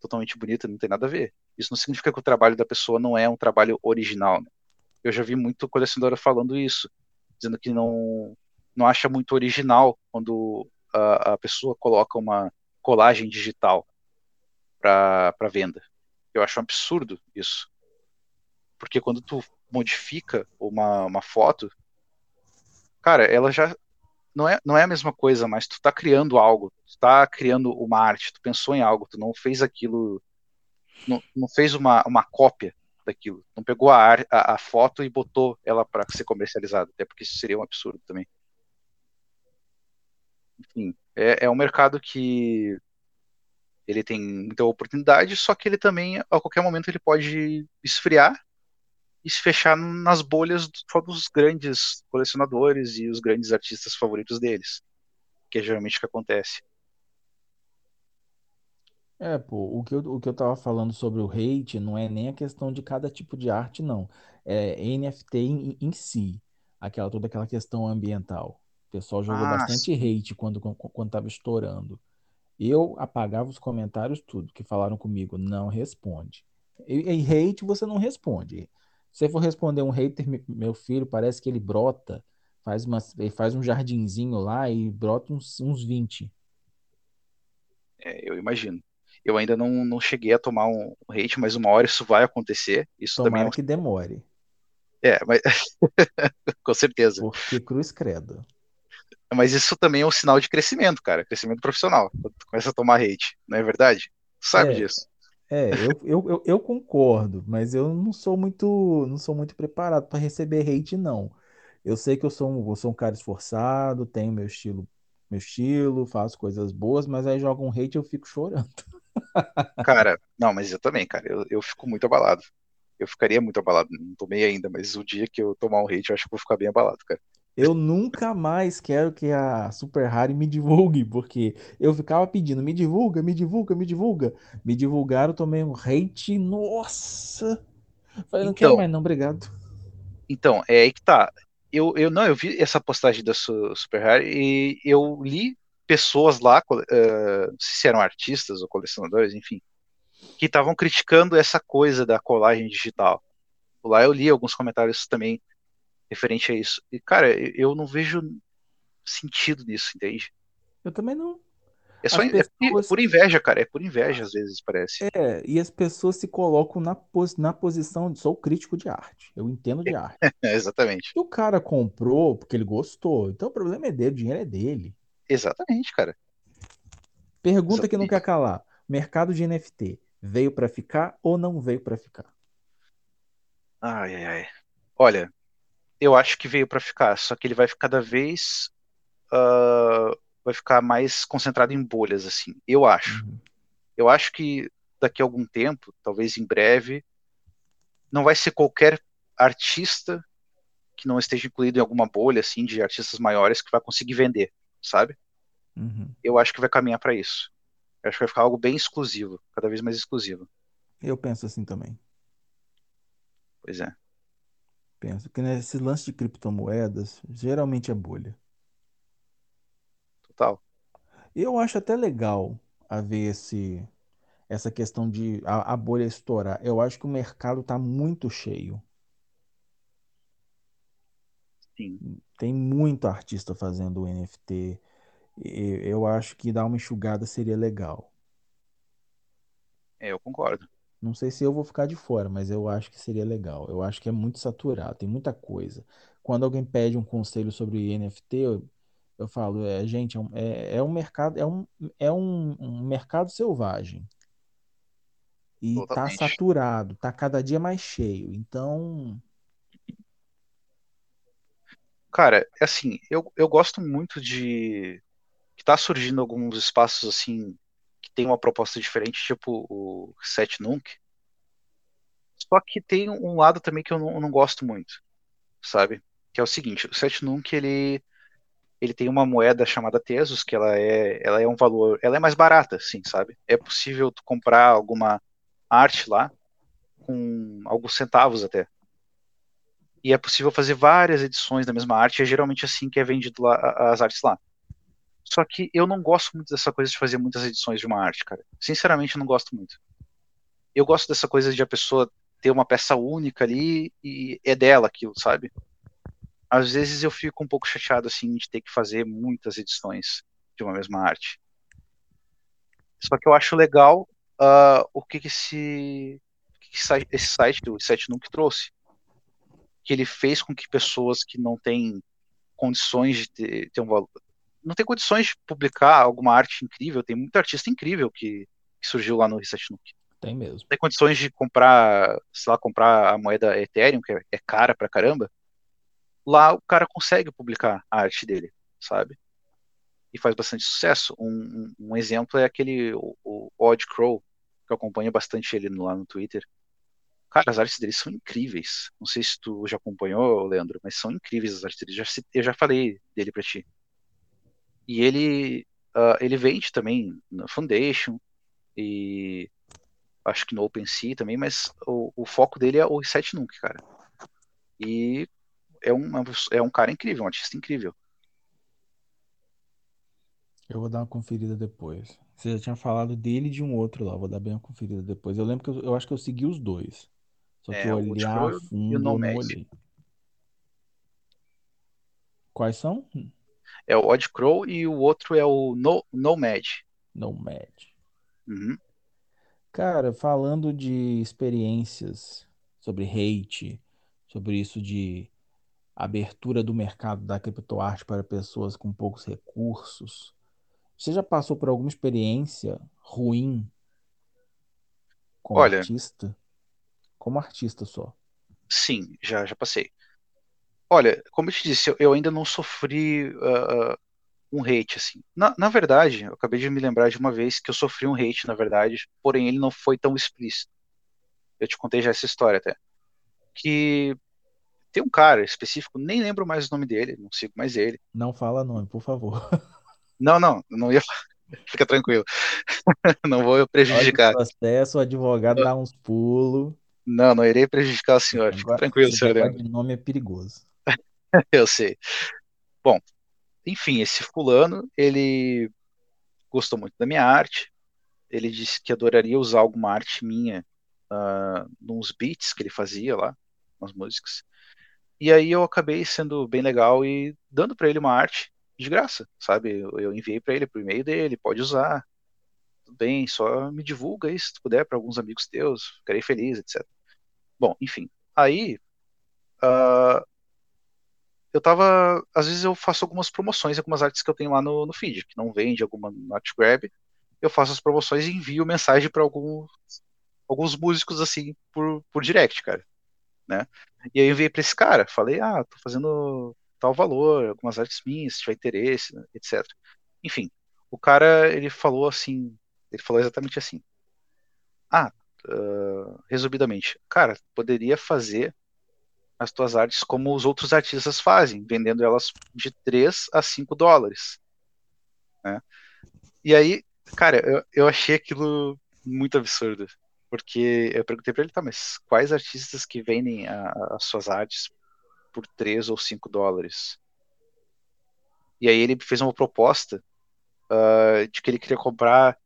totalmente bonita, não tem nada a ver. Isso não significa que o trabalho da pessoa não é um trabalho original. Né? Eu já vi muito colecionadora falando isso, dizendo que não não acha muito original quando a, a pessoa coloca uma colagem digital para venda. Eu acho um absurdo isso. Porque quando tu modifica uma, uma foto, cara, ela já não é, não é a mesma coisa, mas tu tá criando algo, tu tá criando uma arte, tu pensou em algo, tu não fez aquilo, não, não fez uma, uma cópia daquilo, não pegou a, a, a foto e botou ela para ser comercializada, até porque isso seria um absurdo também. Enfim, é, é um mercado que ele tem muita oportunidade, só que ele também, a qualquer momento, ele pode esfriar e se fechar nas bolhas só dos grandes colecionadores e os grandes artistas favoritos deles, que é geralmente o que acontece. É, pô, o que eu, o que eu tava falando sobre o hate não é nem a questão de cada tipo de arte, não. É NFT em, em si, aquela, toda aquela questão ambiental. O pessoal jogou ah, bastante hate quando, quando tava estourando. Eu apagava os comentários tudo, que falaram comigo, não responde. E, e hate você não responde. Se você for responder um hater, meu filho, parece que ele brota Faz, uma, ele faz um jardinzinho lá e brota uns, uns 20. É, eu imagino. Eu ainda não, não cheguei a tomar um hate, mas uma hora isso vai acontecer. Isso Tomara também é um... que demore. É, mas com certeza. Porque cruz credo. Mas isso também é um sinal de crescimento, cara. Crescimento profissional. Quando tu começa a tomar hate, não é verdade? Tu sabe É, disso. É, eu, eu, eu, eu concordo, mas eu não sou muito, não sou muito preparado para receber hate, não. Eu sei que eu sou um, eu sou um cara esforçado, tenho meu estilo, meu estilo, faço coisas boas, mas aí joga um hate e eu fico chorando. Cara, não, mas eu também, cara. Eu, eu fico muito abalado. Eu ficaria muito abalado. Não tomei ainda, mas o dia que eu tomar um hate, eu acho que vou ficar bem abalado, cara. Eu nunca mais quero que a Super Harry me divulgue, porque eu ficava pedindo, me divulga, me divulga, me divulga. Me divulgaram, tomei um hate, nossa. Falei, não quero Então, mais não, obrigado. então, é aí que tá. Eu, eu não, eu vi essa postagem da Su- Super Rare e eu li pessoas lá, sei se eram artistas ou colecionadores, enfim, que estavam criticando essa coisa da colagem digital. Lá eu li alguns comentários também referente a isso. E, cara, eu não vejo sentido nisso, entende? Eu também não. É só é por pessoas, por inveja, cara. É por inveja, às vezes, parece. é, e as pessoas se colocam na, pos, na posição de sou crítico de arte. Eu entendo de arte. É, exatamente. Se o cara comprou porque ele gostou, então o problema é dele, o dinheiro é dele. Exatamente, cara. Pergunta que não quer Exatamente. calar: mercado de NFT veio pra ficar ou não veio pra ficar? Ai, ai, ai. Olha, eu acho que veio pra ficar, só que ele vai ficar cada vez ah, vai ficar mais concentrado em bolhas, assim. Eu acho. Uhum. Eu acho que daqui a algum tempo, talvez em breve, não vai ser qualquer artista que não esteja incluído em alguma bolha, assim, de artistas maiores que vai conseguir vender, sabe? Uhum. Eu acho que vai caminhar pra isso. Eu acho que vai ficar algo bem exclusivo, cada vez mais exclusivo. Eu penso assim também. Pois é. Penso que nesse lance de criptomoedas, geralmente é bolha. Total. Eu acho até legal haver esse, essa questão de a, a bolha estourar. Eu acho que o mercado está muito cheio. Sim. Tem muito artista fazendo NFT. E eu acho que dar uma enxugada seria legal. É, eu concordo. Não sei se eu vou ficar de fora, mas eu acho que seria legal. Eu acho que é muito saturado, tem muita coisa. Quando alguém pede um conselho sobre NFT, eu, eu falo, é, gente, é um, é, é um mercado, é um, é um, um mercado selvagem. E tá Totalmente. saturado, tá cada dia mais cheio. Então, Cara, é assim, eu, eu gosto muito de que tá surgindo alguns espaços assim que tem uma proposta diferente, tipo o Set Nunc. Só que tem um lado também que eu não, eu não gosto muito, sabe? Que é o seguinte, o Set Nunc ele ele tem uma moeda chamada Tesos, que ela é ela é um valor, ela é mais barata, sim, sabe? É possível tu comprar alguma arte lá com alguns centavos até. E é possível fazer várias edições da mesma arte, é geralmente assim que é vendido lá as artes lá. Só que eu não gosto muito dessa coisa de fazer muitas edições de uma arte, cara. Sinceramente, eu não gosto muito. Eu gosto dessa coisa de a pessoa ter uma peça única ali e é dela aquilo, sabe? Às vezes eu fico um pouco chateado assim de ter que fazer muitas edições de uma mesma arte. Só que eu acho legal ah, o que, que esse, que esse site, o site nunca trouxe. Que ele fez com que pessoas que não têm condições de ter, ter um valor. Não tem condições de publicar alguma arte incrível, tem muito artista incrível que, que surgiu lá no Reset Nuke. tem mesmo. Tem condições de comprar, sei lá, comprar a moeda Ethereum, que é, é cara pra caramba. Lá o cara consegue publicar a arte dele, sabe? E faz bastante sucesso. Um, um, um exemplo é aquele, o, o Odd Crow, que eu acompanho bastante ele lá no Twitter. Cara, as artes dele são incríveis. Não sei se tu já acompanhou, Leandro, mas são incríveis as artes dele. Já, eu já falei dele pra ti. E ele, ah, ele vende também na Foundation e acho que no OpenSea também, mas o, o foco dele é o Reset Nunc, cara. E é um, é um cara incrível, um artista incrível. Eu vou dar uma conferida depois. Você já tinha falado dele e de um outro lá, vou dar bem uma conferida depois. Eu lembro que eu, eu acho que eu segui os dois. Só que É, o olhar Crow a e o fundo eu não olhei. Quais são? É o Odd Crow e o outro é o no, Nomad. Nomad. Uhum. Cara, falando de experiências sobre hate, sobre isso de abertura do mercado da criptoarte para pessoas com poucos recursos, você já passou por alguma experiência ruim como Olha, artista? Como artista só. sim, já, já passei. Olha, como eu te disse, eu, eu ainda não sofri ah, um hate, assim. Na, na verdade, eu acabei de me lembrar de uma vez que eu sofri um hate, na verdade, porém ele não foi tão explícito. Eu te contei já essa história até. Que tem um cara específico, nem lembro mais o nome dele, não sigo mais ele. Não fala nome, por favor. Não, não, não ia. Fica tranquilo. Não vou Olha prejudicar. o processo, o advogado dá uns pulos. Não, não irei prejudicar o senhor. Agora, tranquilo, senhor de nome é perigoso. Eu sei. Bom, enfim, esse fulano, ele gostou muito da minha arte. Ele disse que adoraria usar alguma arte minha uh, nos beats que ele fazia lá, nas músicas. E aí eu acabei sendo bem legal e dando para ele uma arte de graça, sabe? Eu, enviei para ele por e-mail dele, pode usar. Tudo bem, só me divulga aí se tu puder para alguns amigos teus, ficarei feliz, etc. Bom, enfim. Aí uh, eu tava. Às vezes eu faço algumas promoções, algumas artes que eu tenho lá no, no feed, que não vende alguma Not Grab. Eu faço as promoções e envio mensagem para alguns, alguns músicos assim por, por direct, cara. Né? E aí eu enviei para esse cara, falei, ah, tô fazendo tal valor, algumas artes minhas, se tiver interesse, né, etc. Enfim, o cara ele falou assim, ele falou exatamente assim. Ah, uh, resumidamente, cara, poderia fazer as tuas artes como os outros artistas fazem, vendendo elas de 3 a 5 dólares. Né? E aí, cara, eu, eu achei aquilo muito absurdo. Porque eu perguntei pra ele, tá, mas quais artistas que vendem a- as suas artes por 3 ou 5 dólares? E aí ele fez uma proposta ah, de que ele queria comprar,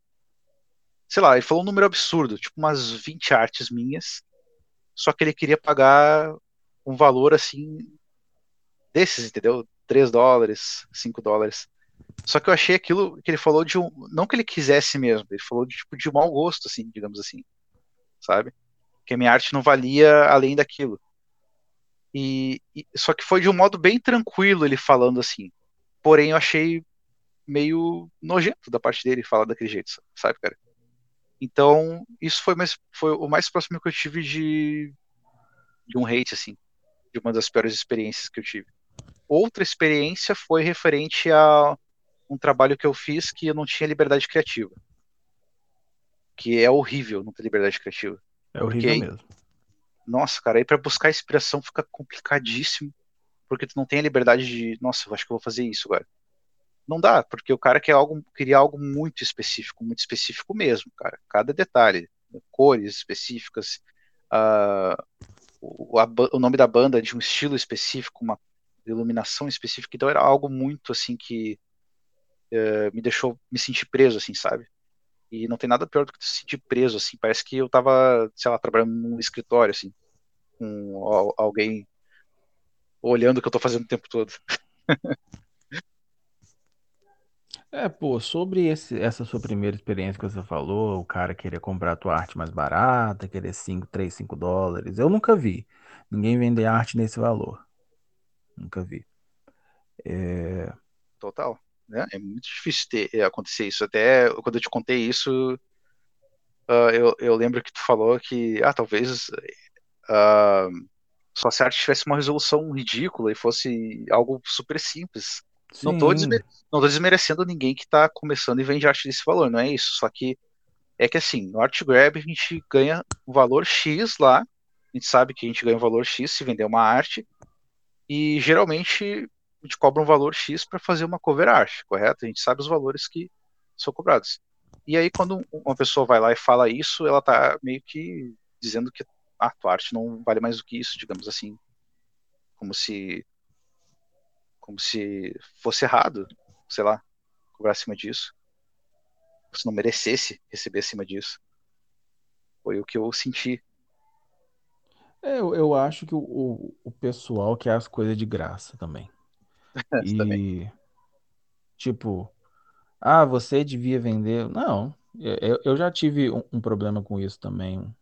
sei lá, ele falou um número absurdo, tipo umas 20 artes minhas, só que ele queria pagar um valor assim desses, entendeu? 3 dólares, 5 dólares. Só que eu achei aquilo que ele falou de um. Não que ele quisesse mesmo, ele falou de, tipo, de mau gosto, assim, digamos assim, sabe? Que a minha arte não valia além daquilo. E, e- só que foi de um modo bem tranquilo ele falando assim. Porém, eu achei meio nojento da parte dele falar daquele jeito, sabe, cara? Então, isso foi, mais, foi o mais próximo que eu tive de, de um hate, assim, de uma das piores experiências que eu tive. Outra experiência foi referente a um trabalho que eu fiz que eu não tinha liberdade criativa. Que é horrível não ter liberdade criativa. É horrível Porque- mesmo. Nossa, cara, aí pra buscar inspiração fica complicadíssimo, porque tu não tem a liberdade de, nossa, eu acho que eu vou fazer isso agora. Não dá, porque o cara quer algo, queria algo muito específico, muito específico mesmo, cara. Cada detalhe, cores específicas, ah, o, a o nome da banda de um estilo específico, uma iluminação específica, então era algo muito assim que eh, me deixou me sentir preso, assim, sabe? E não tem nada pior do que se sentir preso, assim. Parece que eu tava, sei lá, trabalhando num escritório, assim, com al- alguém olhando o que eu tô fazendo o tempo todo. É, pô, sobre esse- essa sua primeira experiência que você falou, o cara querer comprar a tua arte mais barata, querer 5, 3, 5 dólares, eu nunca vi ninguém vender arte nesse valor. Nunca vi. É, Total. Né? É muito difícil ter, é, acontecer isso. Até quando eu te contei isso, ah, eu, eu lembro que tu falou que, ah, talvez ah, só se a arte tivesse uma resolução ridícula e fosse algo super simples. Não tô desmerecendo ninguém que tá começando e vende arte desse valor, não é isso. Só que é que assim, no Art Grab a gente ganha um valor X lá, a gente sabe que a gente ganha um valor X se vender uma arte, e geralmente a gente cobra um valor X para fazer uma cover art, correto? A gente sabe os valores que são cobrados. E aí quando uma pessoa vai lá e fala isso, ela tá meio que dizendo que a tua arte não vale mais do que isso, digamos assim, como se como se fosse errado, sei lá, cobrar acima disso, se não merecesse receber acima disso. Foi o que eu senti. É, eu, eu acho que o, o, o pessoal quer as coisas de graça também. e tipo, ah, você devia vender. Não, eu, eu já tive um, um problema com isso também, um,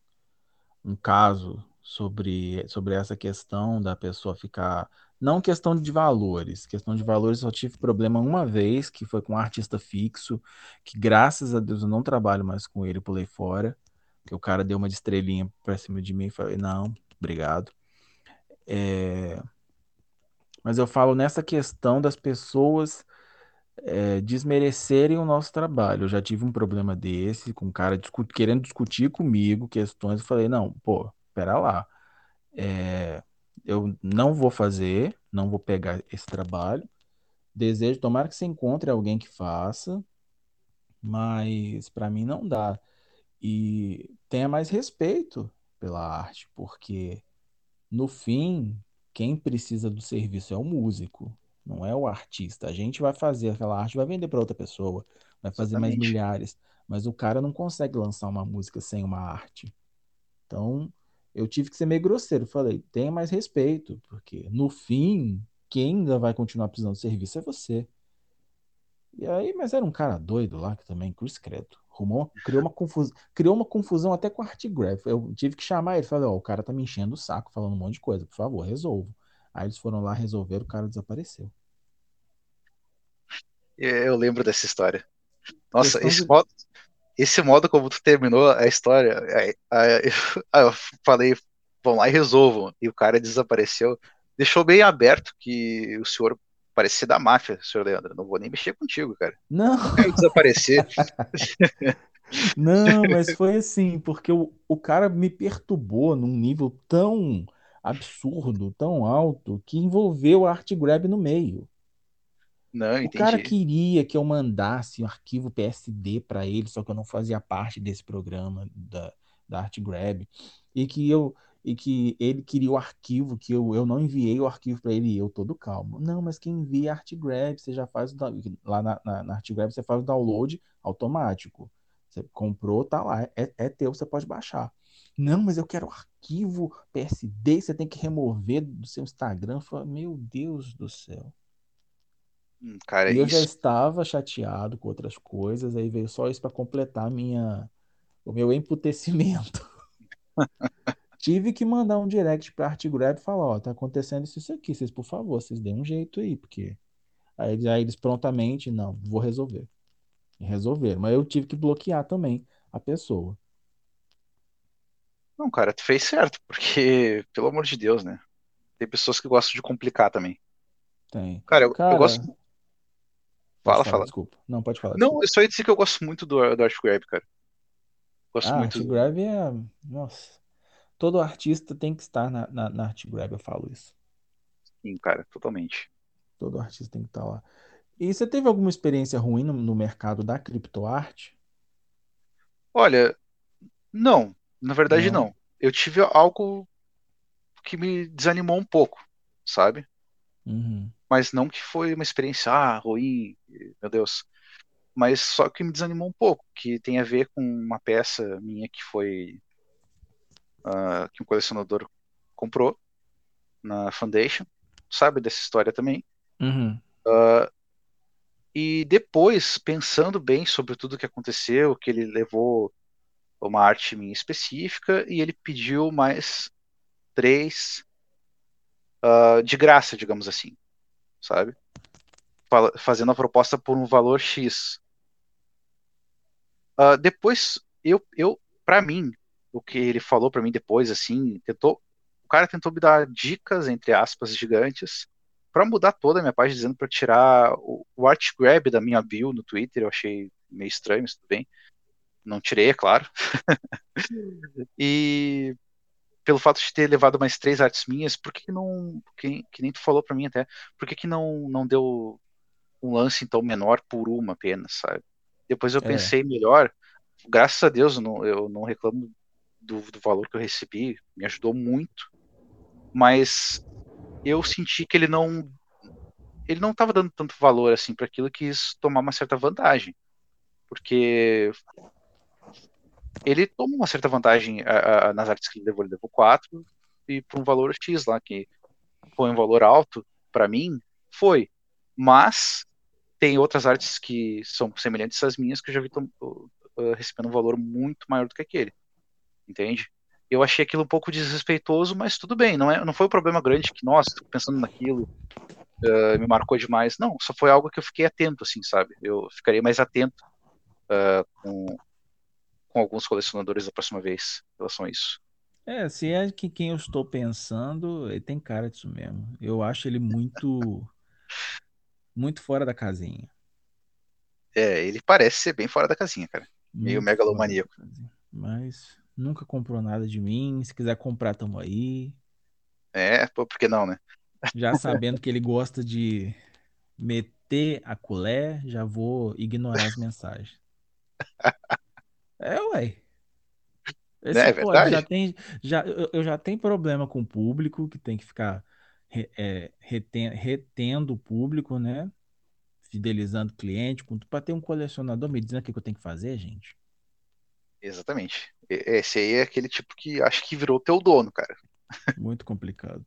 um caso sobre, sobre essa questão da pessoa ficar. Não questão de valores, questão de valores eu só tive problema uma vez, que foi com um artista fixo, que graças a Deus eu não trabalho mais com ele, pulei fora, que o cara deu uma de estrelinha pra cima de mim e falei, não, obrigado. É... Mas eu falo nessa questão das pessoas é, desmerecerem o nosso trabalho. Eu já tive um problema desse, com um cara discu querendo discutir comigo questões, eu falei, não, pô, pera lá. É, eu não vou fazer, não vou pegar esse trabalho. Desejo, tomara que você encontre alguém que faça, mas para mim não dá. E tenha mais respeito pela arte, porque no fim, quem precisa do serviço é o músico, não é o artista. A gente vai fazer aquela arte, vai vender para outra pessoa, vai fazer mais Exatamente. milhares, mas o cara não consegue lançar uma música sem uma arte. Então, eu tive que ser meio grosseiro. Falei, tenha mais respeito, porque no fim, quem ainda vai continuar precisando do serviço é você. E aí, mas era um cara doido lá que também, cruz credo. Arrumou, criou uma confusão, criou uma confusão até com a Art Graph. Eu tive que chamar ele, falei, ó, o cara tá me enchendo o saco, falando um monte de coisa, por favor, resolva. Aí eles foram lá, resolveram, o cara desapareceu. Eu lembro dessa história. Nossa, esse de- modo, esse modo como tu terminou a história, aí- aí aí eu falei, vão lá e resolvam. E o cara desapareceu. Deixou bem aberto que o senhor parecia da máfia, senhor Leandro. Não vou nem mexer contigo, cara. Não, quero desaparecer. não, mas foi assim, porque o, o cara me perturbou num nível tão absurdo, tão alto, que envolveu a Art Grab no meio. Não, O cara entendi. queria que eu mandasse um arquivo PSD para ele, só que eu não fazia parte desse programa da, da Art Grab. E que eu e que ele queria o arquivo, que eu, eu não enviei o arquivo para ele e eu todo calmo. Não, mas quem envia é a Art Grab, você já faz lá na, na, na Art Grab, você faz o download automático. Você comprou, tá lá, é, é teu, você pode baixar. Não, mas eu quero o arquivo PSD, você tem que remover do seu Instagram. Eu falei, meu Deus do céu. Hum, Cara, E eu já isso. estava chateado com outras coisas, aí veio só isso para completar minha, o meu emputecimento. Tive que mandar um direct para Art Grab e falar, ó, tá acontecendo isso, isso aqui, vocês, por favor, vocês deem um jeito aí, porque aí, eles- aí eles prontamente, não, vou resolver. E resolveram, mas eu tive que bloquear também a pessoa. Não, cara, tu fez certo, porque, pelo amor de Deus, né? Tem pessoas que gostam de complicar também. Tem. Cara, eu, eu Cara, gosto. pode Fala, falar, fala. desculpa. Não, pode falar, Não, desculpa. eu só ia dizer que eu gosto muito do, do Art Grab, cara. Gosto Ah, muito Art do. Grab é, nossa, todo artista tem que estar na, na, na Art Grab, eu falo isso. Sim, cara, totalmente. Todo artista tem que estar lá. E você teve alguma experiência ruim no, no mercado da criptoarte? Olha, não, na verdade Não? não. Eu tive algo que me desanimou um pouco, sabe? Uhum. Mas não que foi uma experiência ah, ruim, meu Deus. Mas só que me desanimou um pouco, que tem a ver com uma peça minha que foi ah, que um colecionador comprou na Foundation, sabe dessa história também. Uhum. E depois, pensando bem sobre tudo que aconteceu, que ele levou uma arte minha específica e ele pediu mais três ah, de graça, digamos assim, sabe? Fazendo a proposta por um valor X. Ah, depois, eu, eu, para mim, o que ele falou para mim depois, assim, tentou, o cara tentou me dar dicas, entre aspas, gigantes, para mudar toda a minha página, dizendo para tirar o, o art grab da minha bio no Twitter. Eu achei meio estranho, mas tudo bem. Não tirei, é claro. E pelo fato de ter levado mais três artes minhas, por que, que não. Que, que nem tu falou pra mim até, por que, que não, não deu um lance então menor por uma apenas, sabe? Depois eu É. pensei melhor, graças a Deus eu não, eu não reclamo do, do valor que eu recebi, me ajudou muito, mas eu senti que ele não. Ele não estava dando tanto valor assim para aquilo que quis tomar uma certa vantagem. Porque ele toma uma certa vantagem a- a- nas artes que ele levou, ele levou 4 e por um valor X lá, que foi um valor alto, para mim, foi. Mas tem outras artes que são semelhantes às minhas que eu já vi uh, recebendo um valor muito maior do que aquele. Entende? Eu achei aquilo um pouco desrespeitoso, mas tudo bem, não, é, não foi um problema grande que, nossa, tô pensando naquilo, uh, me marcou demais. Não, só foi algo que eu fiquei atento, assim, sabe? Eu ficaria mais atento uh, com, com alguns colecionadores da próxima vez em relação a isso. É, se é que quem eu estou pensando, ele tem cara disso mesmo. Eu acho ele muito muito fora da casinha. É, ele parece ser bem fora da casinha, cara. Meio megalomaníaco. Mas nunca comprou nada de mim. Se quiser comprar, tamo aí. É, pô, por que não, né? Já sabendo que ele gosta de meter a colher, já vou ignorar as mensagens. É, ué. Esse é, é pode, verdade. Já tem, já, eu, eu já tenho problema com o público, que tem que ficar é, retendo, retendo o público, né? Fidelizando o cliente, para ter um colecionador me dizendo o que eu tenho que fazer, gente. Exatamente. Esse aí é aquele tipo que acho que virou teu dono, cara. Muito complicado.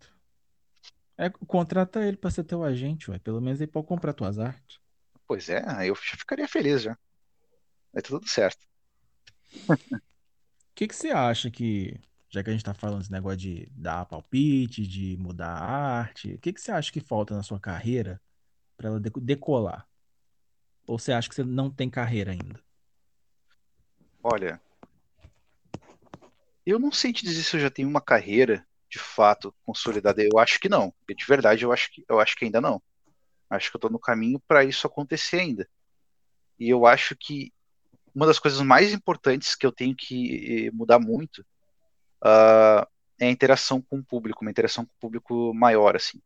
É, contrata ele para ser teu agente, ué. Pelo menos ele pode comprar tuas artes. Pois é, eu ficaria feliz já. Vai tudo certo. O que, que você acha que já que a gente está falando desse negócio de dar palpite, de mudar a arte, o que, que você acha que falta na sua carreira para ela decolar? Ou você acha que você não tem carreira ainda? Olha, eu não sei te dizer se eu já tenho uma carreira de fato consolidada. Eu acho que não. De verdade, eu acho que, eu acho que ainda não. Acho que eu estou no caminho para isso acontecer ainda. E eu acho que uma das coisas mais importantes que eu tenho que eh, mudar muito uh, é a interação com o público, uma interação com o público maior, assim,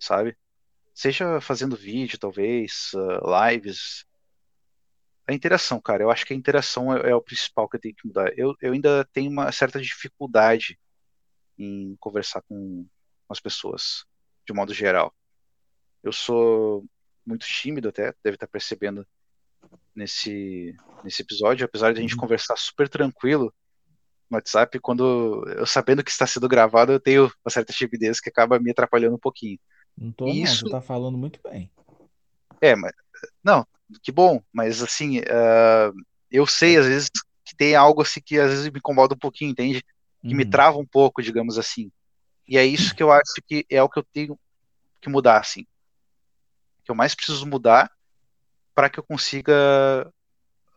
sabe? Seja fazendo vídeo, talvez, uh, lives. A interação, cara, eu acho que a interação é, é, o principal que eu tenho que mudar. Eu, eu ainda tenho uma certa dificuldade em conversar com as pessoas, de modo geral. Eu sou muito tímido até, deve estar percebendo nesse, nesse episódio, apesar de a gente uhum. conversar super tranquilo, no WhatsApp, quando eu sabendo que está sendo gravado, eu tenho uma certa timidez que acaba me atrapalhando um pouquinho. Não tô, e não, isso... você tá falando muito bem. É, mas não, que bom, mas assim, uh, eu sei às vezes que tem algo assim que às vezes me incomoda um pouquinho, entende? Que uhum. me trava um pouco, digamos assim. E é isso que eu acho que é o que eu tenho que mudar, assim. Que eu mais preciso mudar para que eu consiga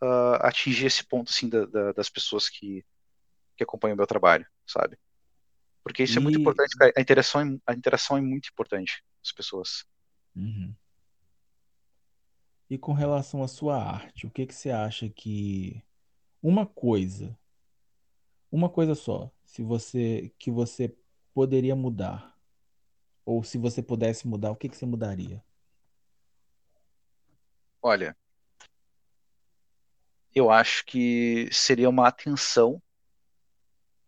uh, atingir esse ponto, assim, da, da, das pessoas que, que acompanham o meu trabalho, sabe? Porque isso e... é muito importante, a interação, é, a interação é muito importante com as pessoas. Uhum. E com relação à sua arte, o que, que você acha que uma coisa, uma coisa só, se você que você poderia mudar, ou se você pudesse mudar, o que, que você mudaria? Olha, eu acho que seria uma atenção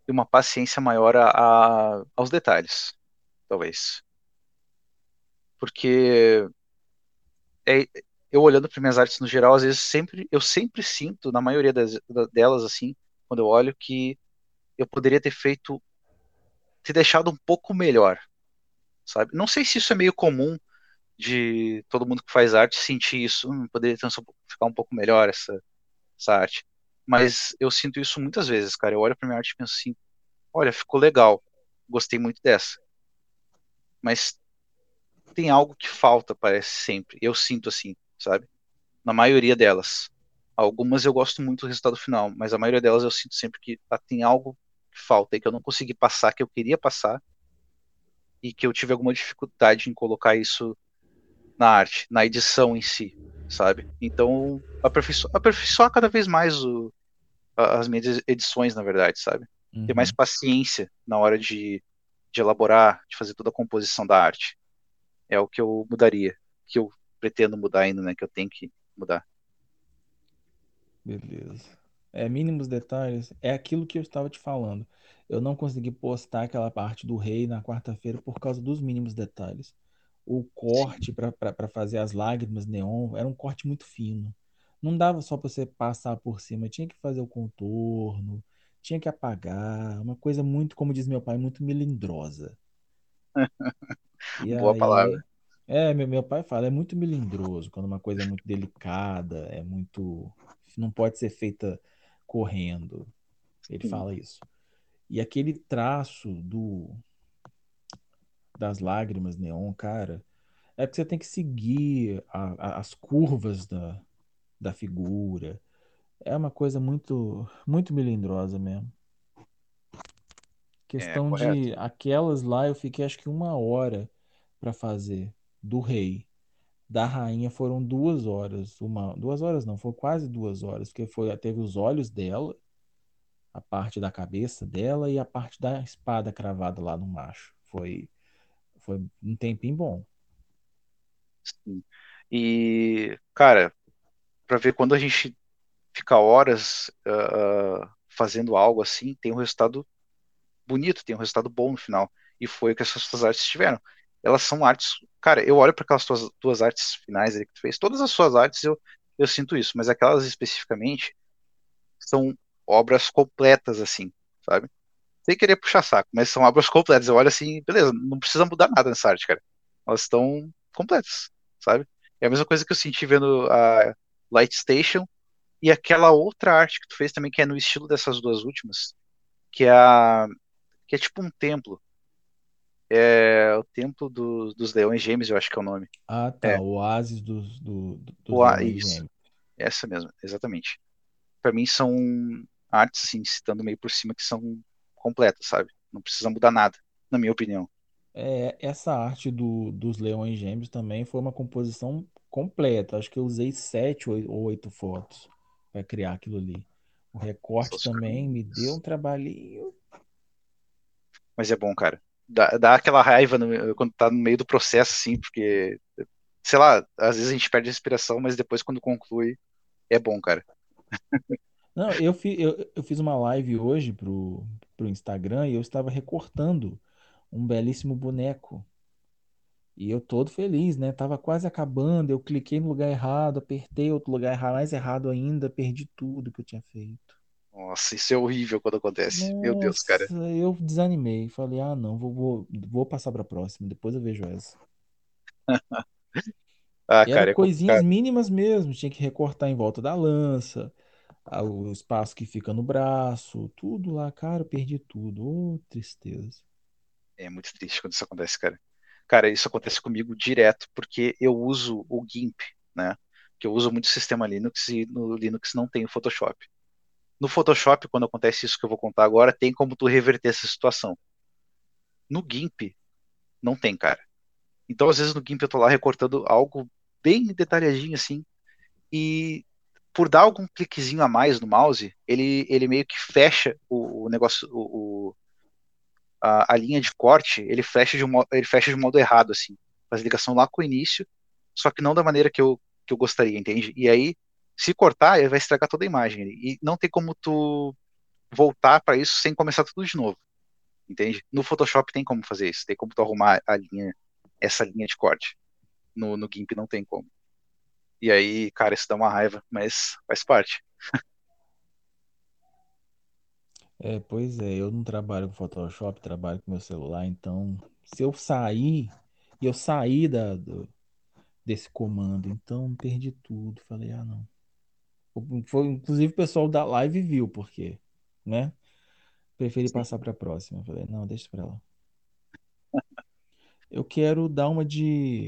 e uma paciência maior a, a, aos detalhes, talvez. Porque é, eu olhando para minhas artes no geral, às vezes sempre eu sempre sinto, na maioria das, delas assim, quando eu olho que eu poderia ter feito ter deixado um pouco melhor, sabe? Não sei se isso é meio comum de todo mundo que faz arte sentir isso, ter, ficar um pouco melhor essa, essa arte. Mas eu sinto isso muitas vezes, cara. Eu olho pra minha arte e penso assim: olha, ficou legal, gostei muito dessa. Mas tem algo que falta, parece sempre. Eu sinto assim, sabe? Na maioria delas. Algumas eu gosto muito do resultado final, mas a maioria delas eu sinto sempre que ah, tem algo que falta e que eu não consegui passar, que eu queria passar, e que eu tive alguma dificuldade em colocar isso na arte, na edição em si, sabe? Então, aperfeiçoar, aperfeiçoar cada vez mais o, as minhas edições, na verdade, sabe? Uhum. Ter mais uhum. paciência na hora de, de elaborar, de fazer toda a composição da arte. É o que eu mudaria, que eu pretendo mudar ainda, né? Que eu tenho que mudar. Beleza. É, mínimos detalhes, é aquilo que eu estava te falando. Eu não consegui postar aquela parte do rei na quarta-feira por causa dos mínimos detalhes o corte para fazer as lágrimas neon era um corte muito fino. Não dava só para você passar por cima, tinha que fazer o contorno, tinha que apagar, uma coisa muito, como diz meu pai, muito melindrosa. Boa aí, palavra. É, meu, meu pai fala, é muito melindroso quando uma coisa é muito delicada, é muito. Não pode ser feita correndo. Ele Sim. fala isso. E aquele traço do das lágrimas neon, cara, é que você tem que seguir a- a- as curvas da, da figura. É uma coisa muito, muito melindrosa mesmo. É, Questão correto. de aquelas lá, eu fiquei acho que uma hora para fazer do rei. Da rainha foram duas horas. Uma, duas horas não, foi quase duas horas, porque foi, teve os olhos dela, a parte da cabeça dela e a parte da espada cravada lá no macho. Foi, foi um tempinho bom. Sim. E, cara, pra ver quando a gente fica horas ah, fazendo algo assim, tem um resultado bonito, tem um resultado bom no final. E foi o que essas suas artes tiveram. Elas são artes. Cara, eu olho para aquelas tuas, tuas artes finais aí que tu fez, todas as suas artes eu, eu sinto isso, mas aquelas especificamente são obras completas, assim, sabe? Sem querer puxar saco, mas são obras completas. Eu olho assim, beleza, não precisa mudar nada nessa arte, cara. Elas estão completas, sabe? É a mesma coisa que eu senti vendo a Light Station e aquela outra arte que tu fez também, que é no estilo dessas duas últimas, que é a que é tipo um templo. É o templo do- dos leões gêmeos, eu acho que é o nome. Ah, tá. É, O oásis dos, do- do- dos o, a- leões isso, gêmeos. essa mesmo, exatamente. Pra mim são artes, assim, citando meio por cima, que são completas, sabe? Não precisa mudar nada, na minha opinião. É, essa arte do, dos leões gêmeos também foi uma composição completa. Acho que eu usei sete ou oito fotos para criar aquilo ali. O recorte super também me deu um trabalhinho. Mas é bom, cara. Dá, dá aquela raiva no- quando tá no meio do processo, assim, porque, sei lá, às vezes a gente perde a inspiração, mas depois quando conclui, é bom, cara. Não, eu, fi, eu, eu fiz uma live hoje pro, pro Instagram e eu estava recortando um belíssimo boneco. E eu todo feliz, né? Tava quase acabando. Eu cliquei no lugar errado, apertei outro lugar errado, mais errado ainda, perdi tudo que eu tinha feito. Nossa, isso é horrível quando acontece. Meu Deus, cara. Nossa, eu desanimei. Falei, ah, não, vou, vou, vou passar pra próxima, depois eu vejo essa. Ah, E era cara, é coisinhas complicado. mínimas mesmo, tinha que recortar em volta da lança, o espaço que fica no braço, tudo lá, cara, eu perdi tudo. Ô, tristeza. É muito triste quando isso acontece, cara. Cara, isso acontece comigo direto porque eu uso o GIMP, né? Que eu uso muito o sistema Linux e no Linux não tem o Photoshop. No Photoshop, quando acontece isso que eu vou contar agora, tem como tu reverter essa situação. No GIMP, não tem, cara. Então, às vezes no GIMP eu tô lá recortando algo bem detalhadinho assim, e por dar algum cliquezinho a mais no mouse, ele, ele meio que fecha o, o negócio, o, o- a, a linha de corte, ele fecha de um, ele fecha de um modo errado, assim. Faz ligação lá com o início, só que não da maneira que eu, que eu gostaria, entende? E aí, se cortar, ele vai estragar toda a imagem. E não tem como tu voltar para isso sem começar tudo de novo, entende? No Photoshop tem como fazer isso, tem como tu arrumar a linha, essa linha de corte. No, no GIMP não tem como. E aí, cara, isso dá uma raiva, mas faz parte. É, pois é, eu não trabalho com Photoshop, trabalho com meu celular, então se eu sair, e eu saí da, do- desse comando, então perdi tudo. Falei, ah, não. Foi, inclusive o pessoal da live viu, porque, né? Preferi Sim, passar para a próxima. Falei, não, deixa pra lá. Eu quero dar uma de,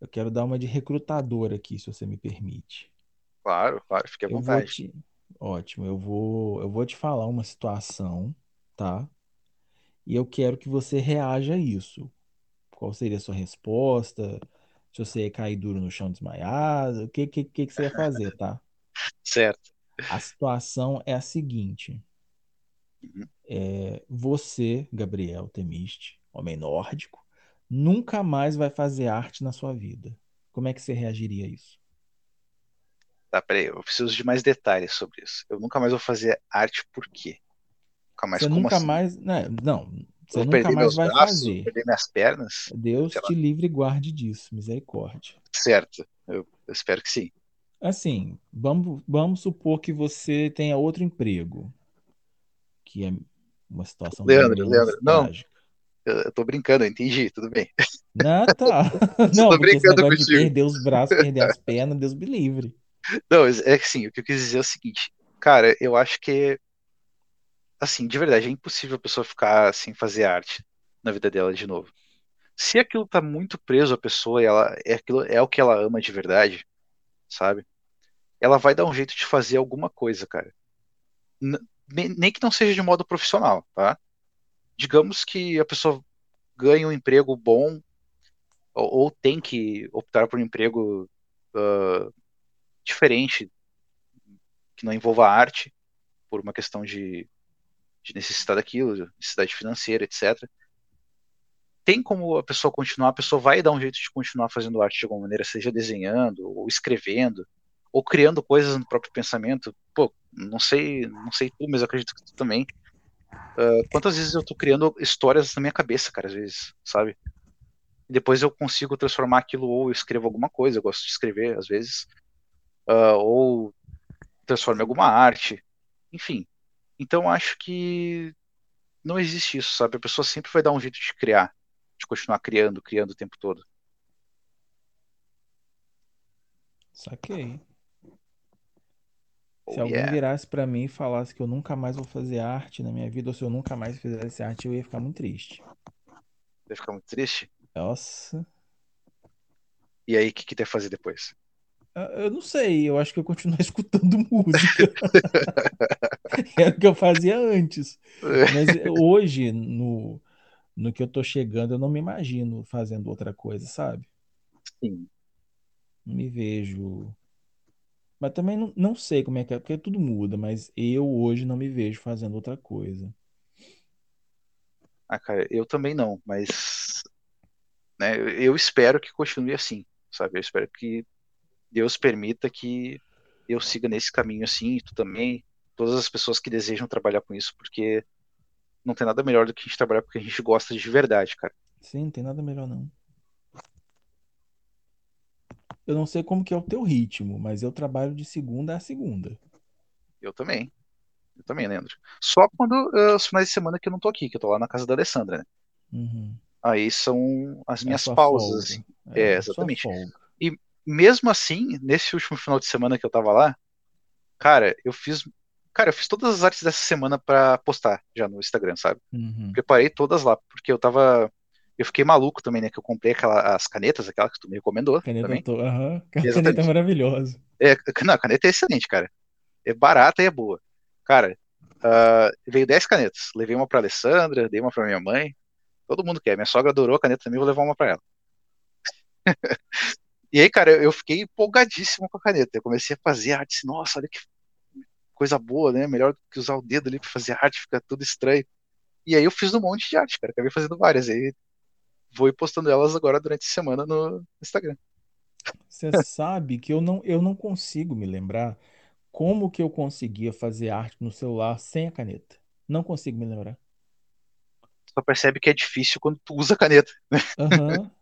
eu quero dar uma de recrutador aqui, se você me permite. claro, claro, fique à Eu vontade. te, ótimo, eu vou, eu vou te falar uma situação, tá? E eu quero que você reaja a isso. Qual seria a sua resposta? Se você ia cair duro no chão desmaiado, o que, que, que que você ia fazer, tá? Certo. A situação é a seguinte: Uhum. é, você, Gabriel Temiste, homem nórdico, nunca mais vai fazer arte na sua vida. Como é que você reagiria a isso? Tá, peraí, eu preciso de mais detalhes sobre isso. Eu nunca mais vou fazer arte por quê? Nunca mais, Você como nunca assim? mais, né, não, você vou nunca perder mais vai braços, fazer. perder minhas pernas? Deus te livre e guarde disso, misericórdia. Certo, eu, eu espero que sim. Assim, vamos, vamos supor que você tenha outro emprego, que é uma situação Leandro, Leandro, não. Eu tô brincando, eu entendi, tudo bem. Não, tá. Não, tô brincando negócio de contigo. perder os braços, perder as pernas, Deus me livre. Não, é que assim, o que eu quis dizer é o seguinte, cara, eu acho que, assim, de verdade, é impossível a pessoa ficar sem fazer arte na vida dela de novo. Se aquilo tá muito preso à pessoa e ela é aquilo é o que ela ama de verdade, sabe? Ela vai dar um jeito de fazer alguma coisa, cara. Nem que não seja de modo profissional, tá? Digamos que a pessoa ganha um emprego bom ou, ou tem que optar por um emprego ah, diferente que não envolva arte por uma questão de, de necessidade daquilo, necessidade financeira, etc. Tem como a pessoa continuar, a pessoa vai dar um jeito de continuar fazendo arte de alguma maneira, seja desenhando, ou escrevendo, ou criando coisas no próprio pensamento. Pô, não sei, não sei tu, mas acredito que tu também. Ah, quantas vezes eu tô criando histórias na minha cabeça, cara, às vezes, sabe? E depois eu consigo transformar aquilo, ou eu escrevo alguma coisa, eu gosto de escrever às vezes, ah, ou transformo em alguma arte, enfim. Então acho que não existe isso, sabe? A pessoa sempre vai dar um jeito de criar, de continuar criando, criando o tempo todo. Saquei. Oh, Se alguém yeah. virasse pra mim e falasse que eu nunca mais vou fazer arte na minha vida, ou se eu nunca mais fizesse arte, eu ia ficar muito triste. Vai ficar muito triste. Nossa. E aí, o que, que fazer depois? Eu eu não sei, eu acho que eu continuo escutando música. Era o que eu fazia antes. Mas hoje, no, no que eu tô chegando, eu não me imagino fazendo outra coisa, sabe? Sim. Me vejo. Mas também não, não sei como é que é, porque tudo muda, mas eu hoje não me vejo fazendo outra coisa. Ah, cara, eu também não, mas né, eu espero que continue assim, sabe? Eu espero que Deus permita que eu siga nesse caminho assim, e tu também, todas as pessoas que desejam trabalhar com isso, porque não tem nada melhor do que a gente trabalhar porque a gente gosta de verdade, cara. Sim, não tem nada melhor não. Eu não sei como que é o teu ritmo, mas eu trabalho de segunda a segunda. Eu também. Eu também, Leandro. Só quando ah, os finais de semana que eu não tô aqui, que eu tô lá na casa da Alessandra, né? Uhum. Aí são as É minhas sua pausas, assim. É, É, exatamente. folga. Mesmo assim, nesse último final de semana que eu tava lá, cara, eu fiz, cara, eu fiz todas as artes dessa semana pra postar já no Instagram, sabe? Uhum. Preparei todas lá, porque eu tava, eu fiquei maluco também, né, que eu comprei aquela, as canetas, aquela que tu me recomendou Caneta, também. aham. A caneta é maravilhosa. É, não, a caneta é excelente, cara. É barata e é boa. Cara, ah, veio 10 canetas. Levei uma pra Alessandra, dei uma pra minha mãe. Todo mundo quer. Minha sogra adorou a caneta também, vou levar uma pra ela. E aí, cara, eu fiquei empolgadíssimo com a caneta. Eu comecei a fazer arte. assim, Nossa, olha que coisa boa, né? Melhor do que usar o dedo ali pra fazer arte, fica tudo estranho. E aí eu fiz um monte de arte, cara. Acabei fazendo várias. Aí vou ir postando elas agora durante a semana no Instagram. Você sabe que eu não, eu não consigo me lembrar como que eu conseguia fazer arte no celular sem a caneta. Não consigo me lembrar. Só percebe que é difícil quando tu usa a caneta. Aham.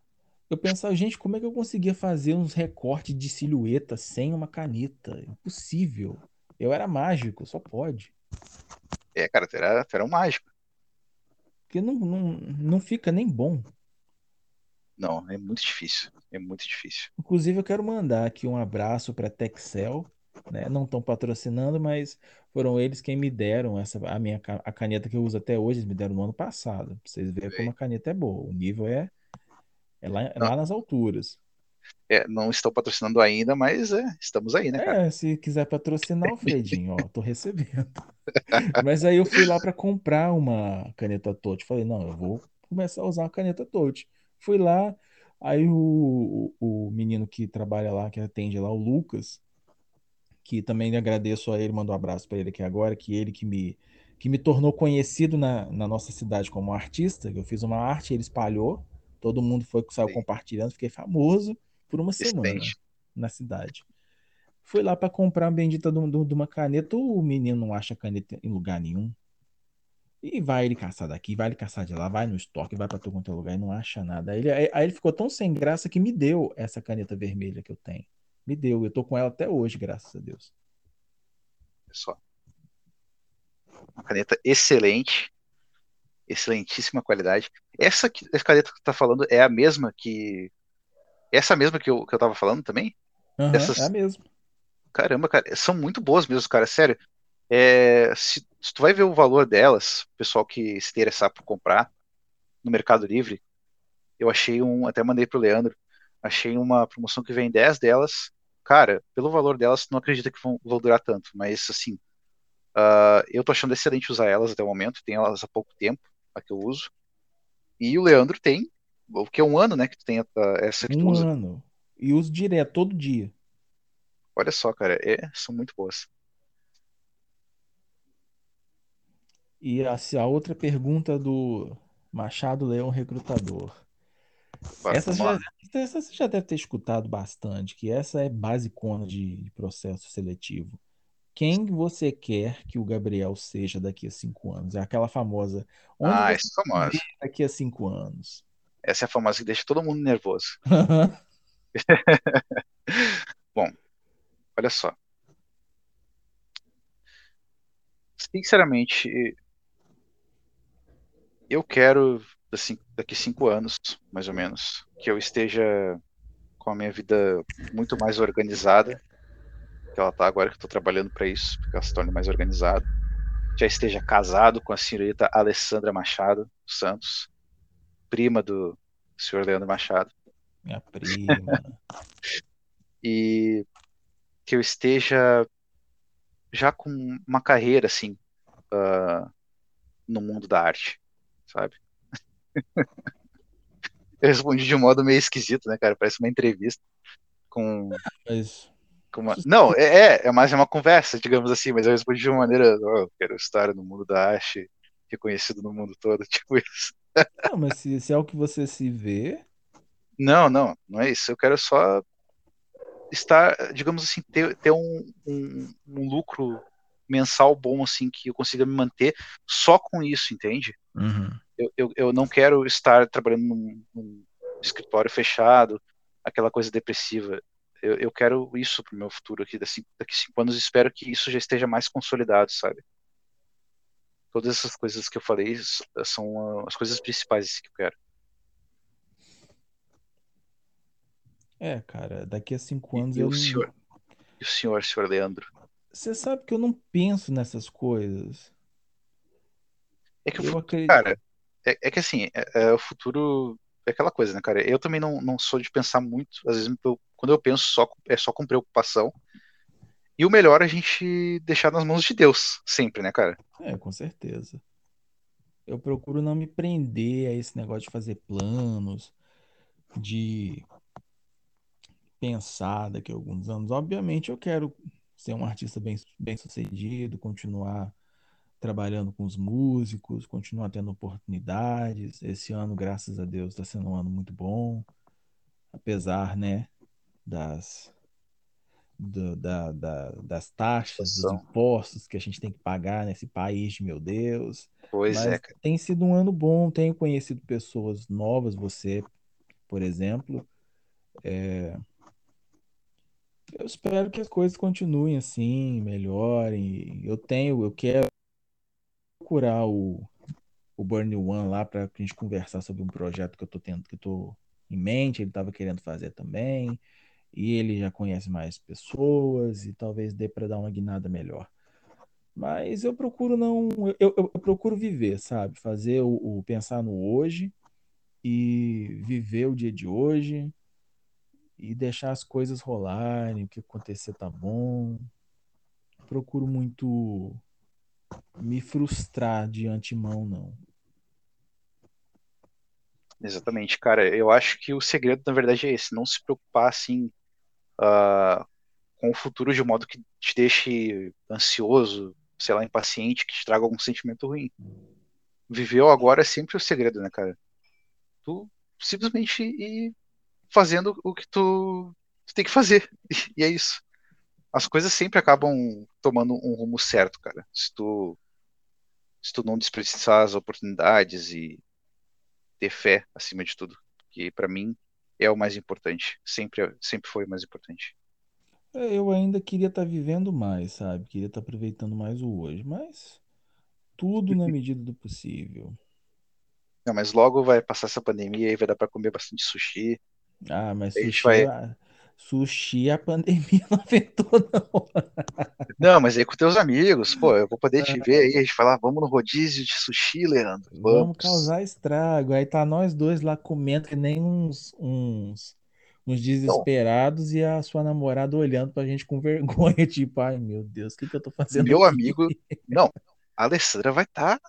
Eu pensava, gente, como é que eu conseguia fazer uns recortes de silhueta sem uma caneta? Impossível. Eu era mágico, só pode. É, cara, tu era, tu era um mágico. Porque não, não, não fica nem bom. Não, é muito difícil. É muito difícil. Inclusive, eu quero mandar aqui um abraço para Texel, né? Não estão patrocinando, mas foram eles quem me deram essa a minha a caneta que eu uso até hoje, eles me deram no ano passado. Pra vocês verem como a caneta é boa. O nível é, é lá, é lá nas alturas. É, não estão patrocinando ainda, mas é, estamos aí, né, cara? É, se quiser patrocinar o Fredinho, ó, tô recebendo. Mas aí eu fui lá para comprar uma caneta Tote. Falei, não, eu vou começar a usar uma caneta Tote. Fui lá, aí o, o, o menino que trabalha lá, que atende lá, o Lucas, que também agradeço a ele, mando um abraço para ele aqui agora, que ele que me, que me tornou conhecido na, na nossa cidade como artista, eu fiz uma arte, ele espalhou, todo mundo foi saiu Sim. compartilhando, fiquei famoso por uma semana na cidade. Fui lá para comprar uma bendita de uma caneta, o menino não acha caneta em lugar nenhum. E vai ele caçar daqui, vai ele caçar de lá, vai no estoque, vai para todo quanto é lugar e não acha nada. Aí ele, aí ele ficou tão sem graça que me deu essa caneta vermelha que eu tenho. Me deu, eu tô com ela até hoje, graças a Deus. Só. Uma caneta excelente. excelentíssima qualidade. Essa escaleta que tu tá falando é a mesma que. Essa mesma que eu, que eu tava falando também? Uhum. É a mesma. Caramba, cara, são muito boas mesmo, cara, sério. É, se, se, tu vai ver o valor delas, o pessoal que se interessar por comprar no Mercado Livre, eu achei um, até mandei pro Leandro, achei uma promoção que vem 10 delas. Cara, pelo valor delas, não acredito que vão, vão durar tanto, mas assim, uh, eu tô achando excelente usar elas até o momento, tenho elas há pouco tempo, a que eu uso. E o Leandro tem, o que é um ano, né, que tu tem essa que um tu usa. Um ano. E uso direto, todo dia. Olha só, cara, é, são muito boas. E a, a outra pergunta do Machado Leão Recrutador. essa, já, essa você já deve ter escutado bastante, que essa é basicona de, de processo seletivo. Quem você quer que o Gabriel seja daqui a cinco anos? É aquela famosa. Onde ah, você essa é famosa. daqui a cinco anos? Essa é a famosa que deixa todo mundo nervoso. Bom, olha só. Sinceramente, eu quero, assim, daqui cinco anos, mais ou menos, que eu esteja com a minha vida muito mais organizada, que ela tá agora que eu tô trabalhando para isso, porque ela se torne mais organizada. Já esteja casado com a senhorita Alessandra Machado Santos, prima do senhor Leandro Machado. Minha prima. e que eu esteja já com uma carreira assim uh, no mundo da arte sabe? Eu respondi de um modo meio esquisito, né, cara? Parece uma entrevista com. Mas... com uma... Não, é, é, é mais uma conversa, digamos assim, mas eu respondi de uma maneira. Oh, eu quero estar no mundo da arte, reconhecido no mundo todo, tipo isso. Não, mas se, se é o que você se vê. Não, não, não é isso. Eu quero só estar, digamos assim, ter, ter um, um, um lucro mensal bom, assim, que eu consiga me manter só com isso, entende? Uhum. Eu, eu, eu, não quero estar trabalhando num, num, escritório fechado, aquela coisa depressiva. Eu, eu quero isso pro meu futuro aqui, daqui, daqui cinco anos, espero que isso já esteja mais consolidado, sabe? Todas essas coisas que eu falei são as coisas principais que eu quero. É, cara, daqui a cinco anos e, eu. O senhor, e o senhor, senhor Leandro? Você sabe que eu não penso nessas coisas. É que, eu acredito... cara, é, é, que assim, é, é, o futuro é aquela coisa, né, cara? Eu também não, não sou de pensar muito, às vezes eu, quando eu penso só é só com preocupação. E o melhor é a gente deixar nas mãos de Deus, sempre, né, cara? É, com certeza. Eu procuro não me prender a esse negócio de fazer planos, de pensar daqui a alguns anos. Obviamente eu quero ser um artista bem, bem sucedido, continuar trabalhando com os músicos, continuar tendo oportunidades. Esse ano, graças a Deus, está sendo um ano muito bom, apesar, né, das do, da, da, das taxas, dos impostos que a gente tem que pagar nesse país, meu Deus. Pois Mas é. Tem sido um ano bom, tenho conhecido pessoas novas, você, por exemplo. É, eu espero que as coisas continuem assim, melhorem. Eu tenho, eu quero procurar o, o Burn One lá para a gente conversar sobre um projeto que eu tô tendo, que eu tô em mente, ele estava querendo fazer também. E ele já conhece mais pessoas e talvez dê para dar uma guinada melhor. Mas eu procuro não, eu, eu, eu procuro viver, sabe? Fazer o, o pensar no hoje e viver o dia de hoje e deixar as coisas rolarem, o que acontecer tá bom. Procuro muito me frustrar de antemão, não. Exatamente, cara. Eu acho que o segredo, na verdade, é esse: não se preocupar assim uh, com o futuro de um modo que te deixe ansioso, sei lá, impaciente, que te traga algum sentimento ruim. Viveu agora é sempre o segredo, né, cara? Tu simplesmente ir fazendo o que tu, tu tem que fazer. E é isso. As coisas sempre acabam tomando um rumo certo, cara. Se tu, se tu não desperdiçar as oportunidades e ter fé acima de tudo, que para mim é o mais importante. Sempre, sempre foi o mais importante. É, eu ainda queria estar tá vivendo mais, sabe? Queria estar tá aproveitando mais o hoje, mas tudo na medida do possível. Não, mas logo vai passar essa pandemia e vai dar pra comer bastante sushi. Ah, mas sushi, vai- a- sushi a pandemia não afetou, não. Não, mas aí com teus amigos, pô, eu vou poder te ver aí, a gente falar, vamos no rodízio de sushi, Leandro. Vamos Vamos. causar estrago. Aí tá nós dois lá comendo que nem uns, uns, uns desesperados e a sua namorada olhando pra gente com vergonha, tipo, ai meu Deus, o que que eu tô fazendo Meu aqui? amigo, não, a Alessandra vai estar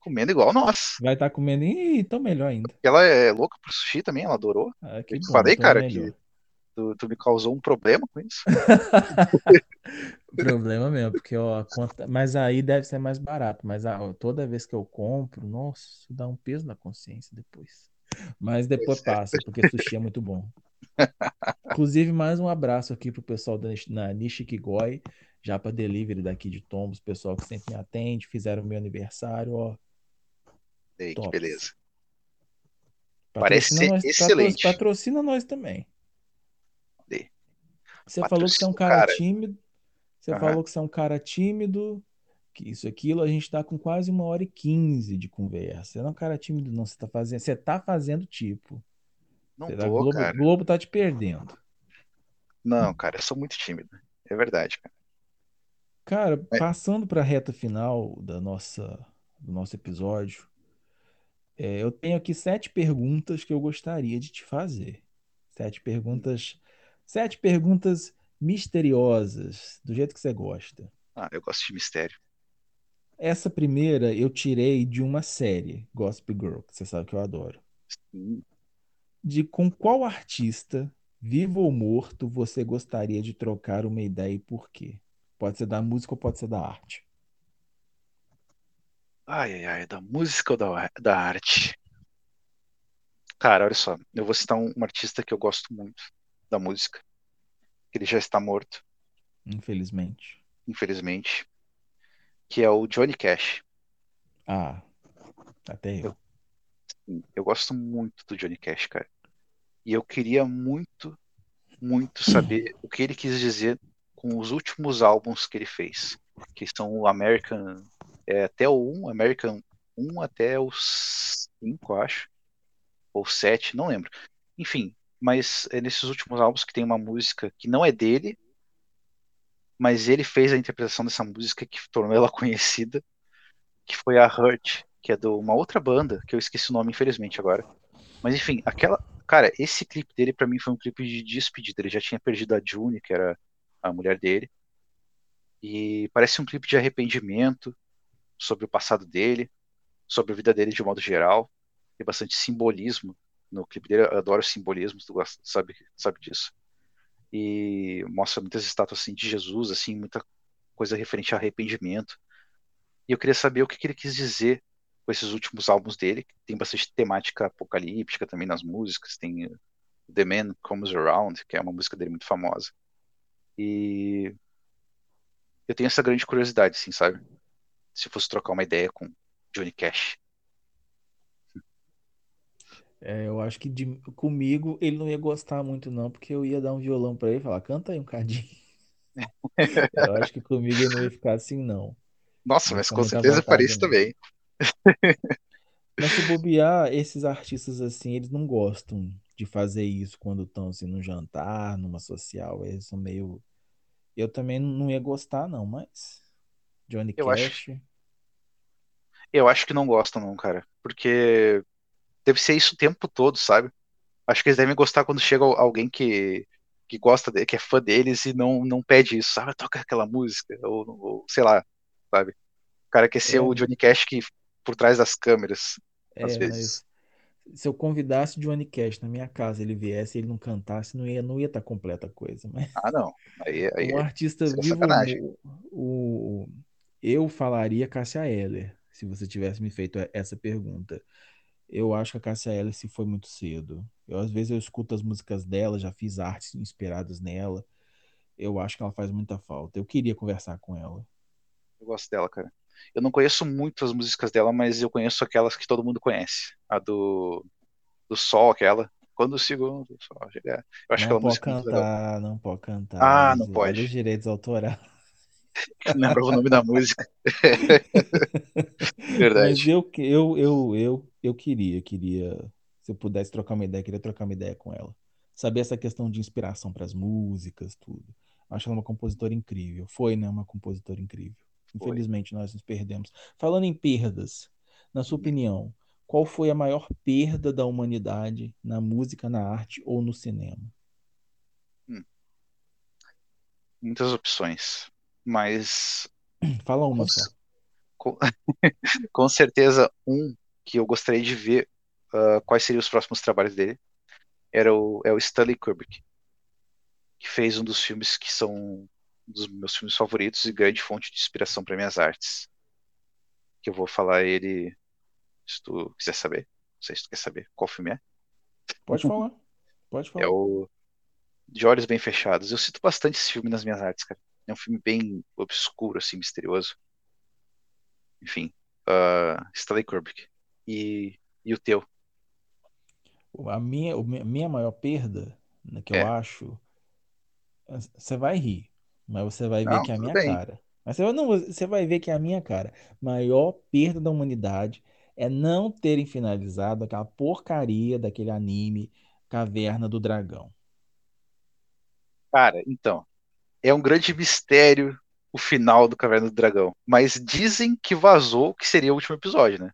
comendo igual nós. Vai estar comendo, ih, então melhor ainda. Ela é louca por sushi também, ela adorou. Ah, que Eu bom, falei, cara, melhor. que tu, tu me causou um problema com isso. Problema mesmo, porque ó, conta... mas aí deve ser mais barato, mas ah, toda vez que eu compro, nossa, dá um peso na consciência depois. Mas depois Pois é. passa, porque sushi é muito bom. Inclusive, mais um abraço aqui pro pessoal da, na Nishikigoi, já para delivery daqui de Tombos, pessoal que sempre me atende, fizeram meu aniversário, ó. Ei, que beleza. Parece Patrocina ser nós, excelente. patrocina nós também. Você falou que você é um patrocina cara cara. tímido. Você Aham. falou que você é um cara tímido, que isso, aquilo, a gente tá com quase uma hora e quinze de conversa. Você não é um cara tímido, não. Você tá fazendo, você tá fazendo tipo. Não Você tá- tô, Globo, cara. Globo tá te perdendo. Não, cara, eu sou muito tímido. É verdade, cara. Cara, É. passando para a reta final da nossa, do nosso episódio, é, eu tenho aqui sete perguntas que eu gostaria de te fazer. Sete perguntas, sete perguntas misteriosas, do jeito que você gosta. Ah, eu gosto de mistério. Essa primeira eu tirei de uma série, Gossip Girl, que você sabe que eu adoro. Hum, De com qual artista, vivo ou morto, você gostaria de trocar uma ideia e por quê? Pode ser da música ou pode ser da arte. Ai, ai, ai, da música ou da, da arte? Cara, olha só, eu vou citar um, um artista que eu gosto muito da música. Ele já está morto, Infelizmente. infelizmente, que é o Johnny Cash. Ah, até eu. Eu gosto muito do Johnny Cash, cara. E eu queria muito, muito saber o que ele quis dizer com os últimos álbuns que ele fez, que são o American, é, até o 1, American 1 até o 5, acho, ou 7, não lembro. Enfim, mas é nesses últimos álbuns que tem uma música que não é dele, mas ele fez a interpretação dessa música que tornou ela conhecida, que foi a Hurt, que é de uma outra banda, que eu esqueci o nome, infelizmente, agora. Mas enfim, aquela. Cara, esse clipe dele pra mim foi um clipe de despedida. Ele já tinha perdido a June, que era a mulher dele. E parece um clipe de arrependimento sobre o passado dele, sobre a vida dele de modo geral. Tem bastante simbolismo no clipe dele. Eu adoro simbolismo, tu gosta, sabe, sabe disso. E mostra muitas estátuas assim de Jesus, assim, muita coisa referente a arrependimento. E eu queria saber o que, que ele quis dizer com esses últimos álbuns dele, que tem bastante temática apocalíptica também nas músicas, tem uh, The Man Comes Around, que é uma música dele muito famosa. E eu tenho essa grande curiosidade, assim, sabe? Se eu fosse trocar uma ideia com Johnny Cash. É, eu acho que de- comigo ele não ia gostar muito, não, porque eu ia dar um violão pra ele e falar, canta aí um cadinho. Eu acho que comigo ele não ia ficar assim, não. Nossa, mas com com certeza eu faria isso também. Mas se bobear, esses artistas assim, eles não gostam de fazer isso quando estão assim num jantar, numa social. Eles são meio. Eu também não ia gostar, não, mas. Johnny Eu Cash. acho- Eu acho que não gostam, não, cara. Porque deve ser isso o tempo todo, sabe? Acho que eles devem gostar quando chega alguém que, que gosta, de, que é fã deles e não, não pede isso, sabe? Toca aquela música, ou, ou sei lá, sabe? O cara quer ser É. o Johnny Cash que por trás das câmeras, às É, vezes. mas se eu convidasse Johnny Cash na minha casa, ele viesse e ele não cantasse, não ia, não ia estar completa a coisa. Mas Ah, não. Aí, aí um artista seria vivo, o, o- eu falaria Cássia Eller, se você tivesse me feito essa pergunta. Eu acho que a Cássia Eller se foi muito cedo. Eu, às vezes eu escuto as músicas dela, já fiz artes inspiradas nela. Eu acho que ela faz muita falta. Eu queria conversar com ela. eu gosto dela, cara. Eu não conheço muito as músicas dela, mas eu conheço aquelas que todo mundo conhece. A do, do Sol, aquela. Quando o segundo sol chegar. Eu acho não pode música muito legal. cantar, não pode cantar. Ah, não pode. Direitos autorais. Lembrava o nome da música. Verdade. Mas eu, eu, eu, eu, eu queria, queria, se eu pudesse trocar uma ideia, queria trocar uma ideia com ela. Saber essa questão de inspiração para as músicas, tudo. Acho ela uma compositora incrível. Foi, né? Uma compositora incrível. Infelizmente, nós nos perdemos. Falando em perdas, na sua opinião, qual foi a maior perda da humanidade na música, na arte ou no cinema? Hum. Muitas opções, mas. Fala uma com, só. Com, com, certeza, um que eu gostaria de ver uh, quais seriam os próximos trabalhos dele era o, é o Stanley Kubrick, que fez um dos filmes que são um dos meus filmes favoritos e grande fonte de inspiração para minhas artes. Que eu vou falar ele se tu quiser saber. Não sei se tu quer saber qual filme é. Pode falar. Pode falar. É o De Olhos Bem Fechados. Eu cito bastante esse filme nas minhas artes, cara. É um filme bem obscuro, assim, misterioso. Enfim, uh, Stanley Kubrick. E, e o teu? A minha, a minha maior perda, né, que é. eu acho, você vai rir, mas você vai ver não, que é a minha bem. cara. Mas você, não, você vai ver que é a minha cara. Maior perda da humanidade é não terem finalizado aquela porcaria daquele anime Caverna do Dragão. Cara, então, é um grande mistério o final do Caverna do Dragão, mas dizem que vazou que seria o último episódio, né?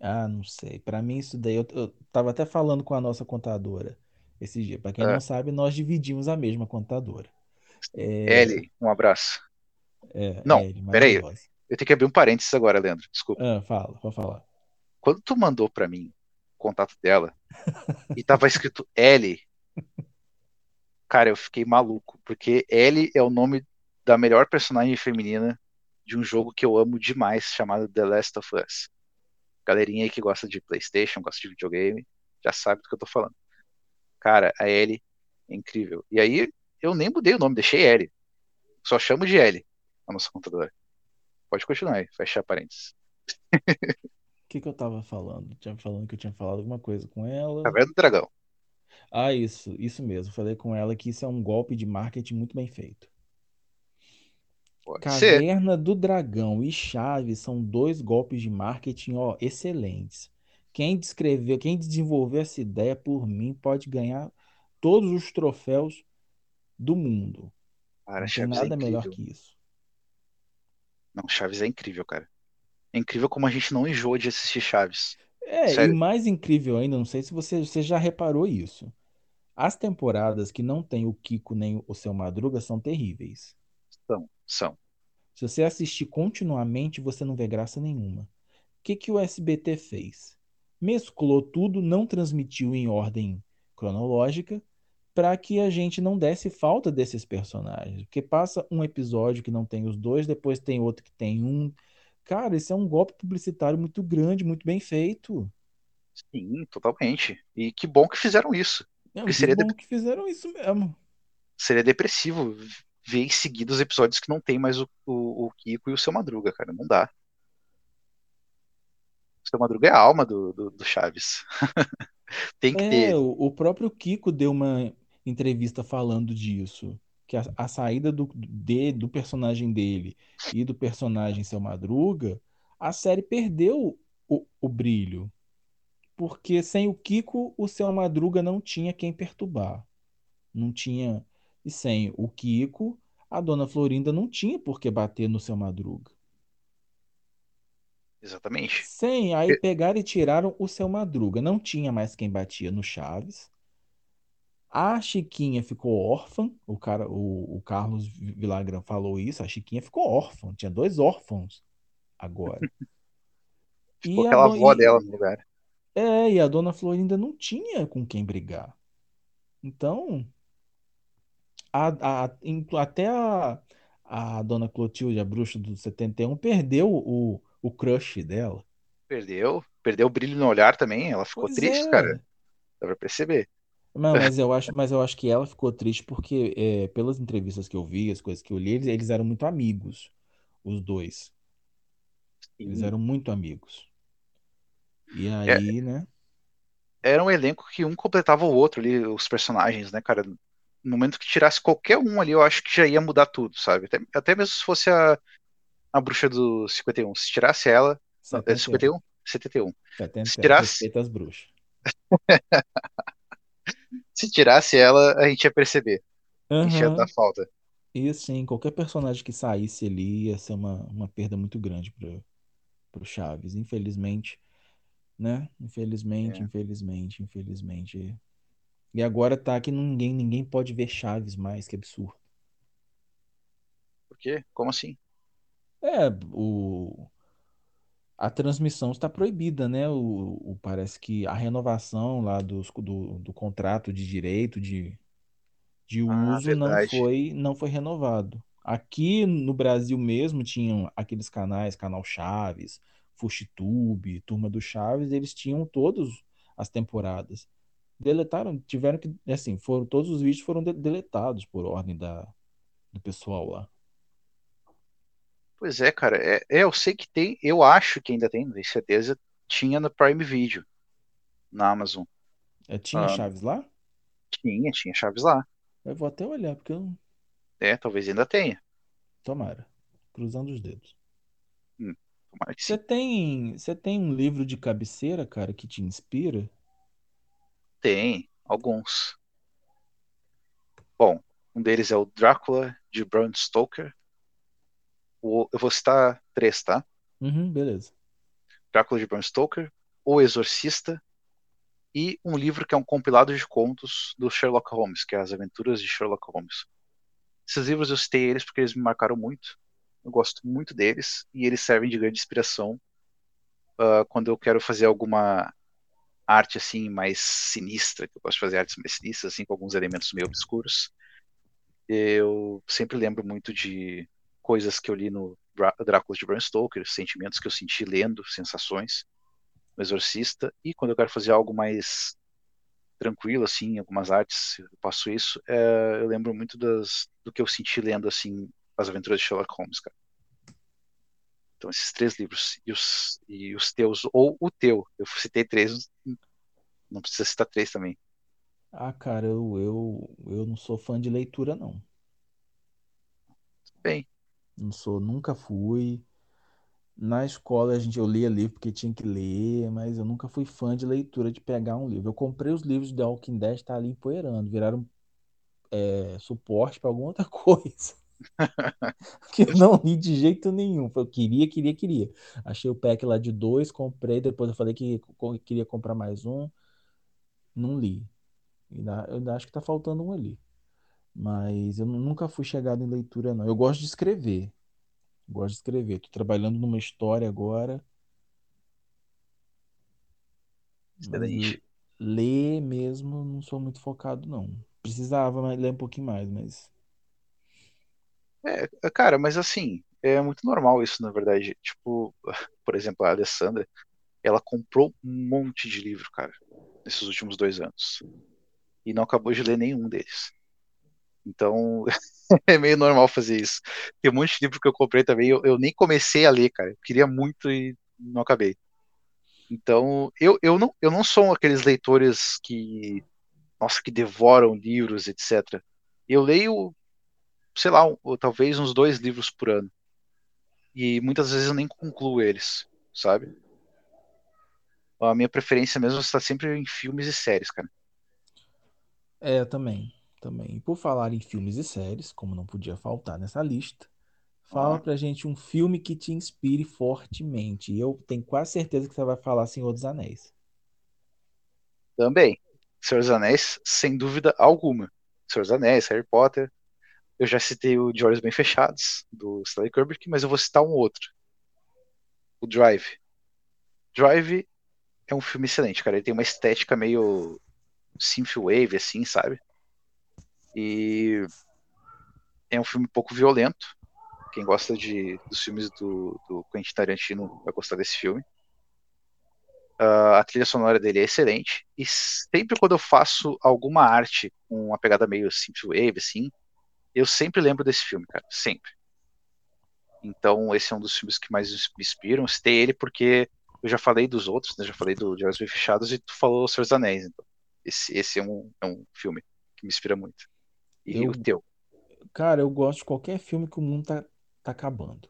Ah, não sei. Para mim isso daí eu, eu tava até falando com a nossa contadora esse dia. Para quem É. não sabe, nós dividimos a mesma contadora. É. Ellie, um abraço. É, Não, Ellie, peraí. Eu tenho que abrir um parênteses agora, Leandro. Desculpa. Ah, fala, pode falar. Quando tu mandou pra mim o contato dela e tava escrito Ellie, cara, eu fiquei maluco, porque Ellie é o nome da melhor personagem feminina de um jogo que eu amo demais, chamado The Last of Us. Galerinha aí que gosta de PlayStation, gosta de videogame, já sabe do que eu tô falando. Cara, a Ellie é incrível. E aí eu nem mudei o nome, deixei Ellie. Só chamo de Ellie, a nossa contadora. Pode continuar aí, fechar parênteses. O que que eu tava falando? Tinha falando que eu tinha falado alguma coisa com ela. Caverna do Dragão. Ah, isso, isso mesmo. Falei com ela que isso é um golpe de marketing muito bem feito. Pode ser. Caverna do Dragão e Chaves são dois golpes de marketing, ó, excelentes. Quem descreveu, quem desenvolveu essa ideia por mim pode ganhar todos os troféus do mundo. Cara, Não é nada melhor incrível. que isso. Não, Chaves é incrível, cara. É incrível como a gente não enjoa de assistir Chaves. É, e Sério. mais incrível ainda, não sei se você, você já reparou isso. As temporadas que não tem o Kiko nem o Seu Madruga são terríveis. São, são. Se você assistir continuamente, você não vê graça nenhuma. O que que o SBT fez? Mesclou tudo, não transmitiu em ordem cronológica, para que a gente não desse falta desses personagens. Porque passa um episódio que não tem os dois, depois tem outro que tem um. Cara, isso é um golpe publicitário muito grande, muito bem feito. Sim, totalmente. E que bom que fizeram isso. É que seria, bom de- que fizeram isso mesmo. seria depressivo ver em seguida os episódios que não tem mais o, o, o Kiko e o Seu Madruga, cara. Não dá. O Seu Madruga é a alma do, do, do Chaves. tem que ter É, o, o próprio Kiko deu uma entrevista falando disso, que a, a saída do, de- do personagem dele e do personagem Seu Madruga, a série perdeu o, o brilho. Porque sem o Kiko, o Seu Madruga não tinha quem perturbar. Não tinha. E sem o Kiko, a Dona Florinda não tinha por que bater no Seu Madruga. Exatamente. Sem, aí pegaram e tiraram o Seu Madruga. Não tinha mais quem batia no Chaves. A Chiquinha ficou órfã. O cara, o, o Carlos Villagrán falou isso. A Chiquinha ficou órfã. Tinha dois órfãos agora. Ficou E a aquela avó e- dela no lugar. É, e a Dona Florinda não tinha com quem brigar. Então, a, a- até a, a Dona Clotilde, a bruxa do 71, perdeu o, o crush dela. Perdeu. Perdeu o brilho no olhar também. Ela ficou Pois triste, é. cara. Dá pra perceber. Não, mas eu acho, mas eu acho que ela ficou triste porque, é, pelas entrevistas que eu vi, as coisas que eu li, eles, eles eram muito amigos, os dois. Eles Sim. eram muito amigos. E É. aí, né? Era um elenco que um completava o outro ali, os personagens, né, cara? no momento que tirasse qualquer um ali, eu acho que já ia mudar tudo, sabe? Até, até mesmo se fosse a, a bruxa do 51. Se tirasse ela. 71. É 51? 71. 70, se tirasse. Respeita as bruxas. se tirasse ela, a gente ia perceber. Uhum. A gente ia dar falta. E assim, qualquer personagem que saísse ali ia ser uma, uma perda muito grande pro, pro Chaves. Infelizmente, né? Infelizmente, É. infelizmente, infelizmente. E agora tá que ninguém, ninguém pode ver Chaves mais, que absurdo. Por quê? Como assim? É, o, a transmissão está proibida, né? O, o- parece que a renovação lá dos, do, do contrato de direito de, de Ah, uso não foi, não foi renovado. Aqui no Brasil mesmo tinham aqueles canais, Canal Chaves, Fuxitube, Turma do Chaves, eles tinham todas as temporadas. Deletaram, tiveram que, assim, foram, todos os vídeos foram de- deletados por ordem da, do pessoal lá. Pois é, cara. É, é, eu sei que tem. Eu acho que ainda tem, não tenho certeza. Tinha no Prime Video, na Amazon. É, tinha Ah. Chaves lá? Tinha, tinha Chaves lá. Eu vou até olhar, porque eu não. É, talvez ainda tenha. Tomara. Cruzando os dedos. Tomara que Você tem, você tem um livro de cabeceira, cara, que te inspira? Tem, alguns. Bom, um deles é o Drácula, de Bram Stoker. O, eu vou citar três, tá? Uhum, beleza. Drácula de Bram Stoker, O Exorcista e um livro que é um compilado de contos do Sherlock Holmes, que é As Aventuras de Sherlock Holmes. Esses livros eu citei eles porque eles me marcaram muito. Eu gosto muito deles e eles servem de grande inspiração ah, quando eu quero fazer alguma arte assim mais sinistra, que eu gosto de fazer artes mais sinistras, assim, com alguns elementos meio obscuros. Eu sempre lembro muito de coisas que eu li no Drá- Drácula de Bram Stoker, sentimentos que eu senti lendo, sensações, no Exorcista, e quando eu quero fazer algo mais tranquilo, assim, algumas artes, eu faço isso, é, eu lembro muito das, do que eu senti lendo, assim, As Aventuras de Sherlock Holmes, cara. Então, esses três livros, e os, e os teus, ou o teu, eu citei três, não precisa citar três também. Ah, cara, eu, eu, eu não sou fã de leitura, não. Bem, Não sou, nunca fui. Na escola a gente, eu lia livro porque tinha que ler, mas eu nunca fui fã de leitura, de pegar um livro. Eu comprei os livros de The Walking Dead, tá ali empoeirando, viraram é, suporte para alguma outra coisa. que eu não li de jeito nenhum. Eu queria, queria, queria. Achei o pack lá de dois, comprei, depois eu falei que queria comprar mais um, não li. Eu acho que tá faltando um ali. Mas eu nu- nunca fui chegado em leitura, não. Eu gosto de escrever. Gosto de escrever. Tô trabalhando numa história agora, excelente. ler mesmo não sou muito focado, não. Precisava ler um pouquinho mais, mas. É, cara, mas assim, é muito normal isso, na verdade. Tipo, por exemplo, a Alessandra, ela comprou um monte de livro, cara, nesses últimos dois anos. E não acabou de ler nenhum deles. Então, é meio normal fazer isso. Tem um monte de livro que eu comprei também, eu, eu nem comecei a ler, cara. Eu queria muito e não acabei. Então, eu, eu, não, eu não sou aqueles leitores que, nossa, que devoram livros, etc. Eu leio, sei lá, talvez uns dois livros por ano. E muitas vezes eu nem concluo eles, sabe? A minha preferência mesmo está sempre em filmes e séries, cara. É, também. Também. E por falar em filmes e séries, como não podia faltar nessa lista, fala pra gente um filme que te inspire fortemente. E eu tenho quase certeza que você vai falar Senhor dos Anéis. também. Senhor dos Anéis, sem dúvida alguma. Senhor dos Anéis, Harry Potter. Eu já citei o De Olhos Bem Fechados, do Stanley Kubrick, mas eu vou citar um outro. O Drive. Drive é um filme excelente, cara. Ele tem uma estética meio synthwave, assim, sabe? E é um filme um pouco violento. Quem gosta de, dos filmes do, do Quentin Tarantino vai gostar desse filme. Ah, a trilha sonora dele é excelente. E sempre quando eu faço alguma arte com uma pegada meio synthwave, assim, eu sempre lembro desse filme, cara. Sempre. Então, esse é um dos filmes que mais me inspiram. Citei ele porque eu já falei dos outros, né? Já falei do Bem Fechados e tu falou Senhor dos Anéis. Então, esse, esse é, um, é um filme que me inspira muito. E Eu, o teu? cara, eu gosto de qualquer filme que o mundo tá, tá acabando.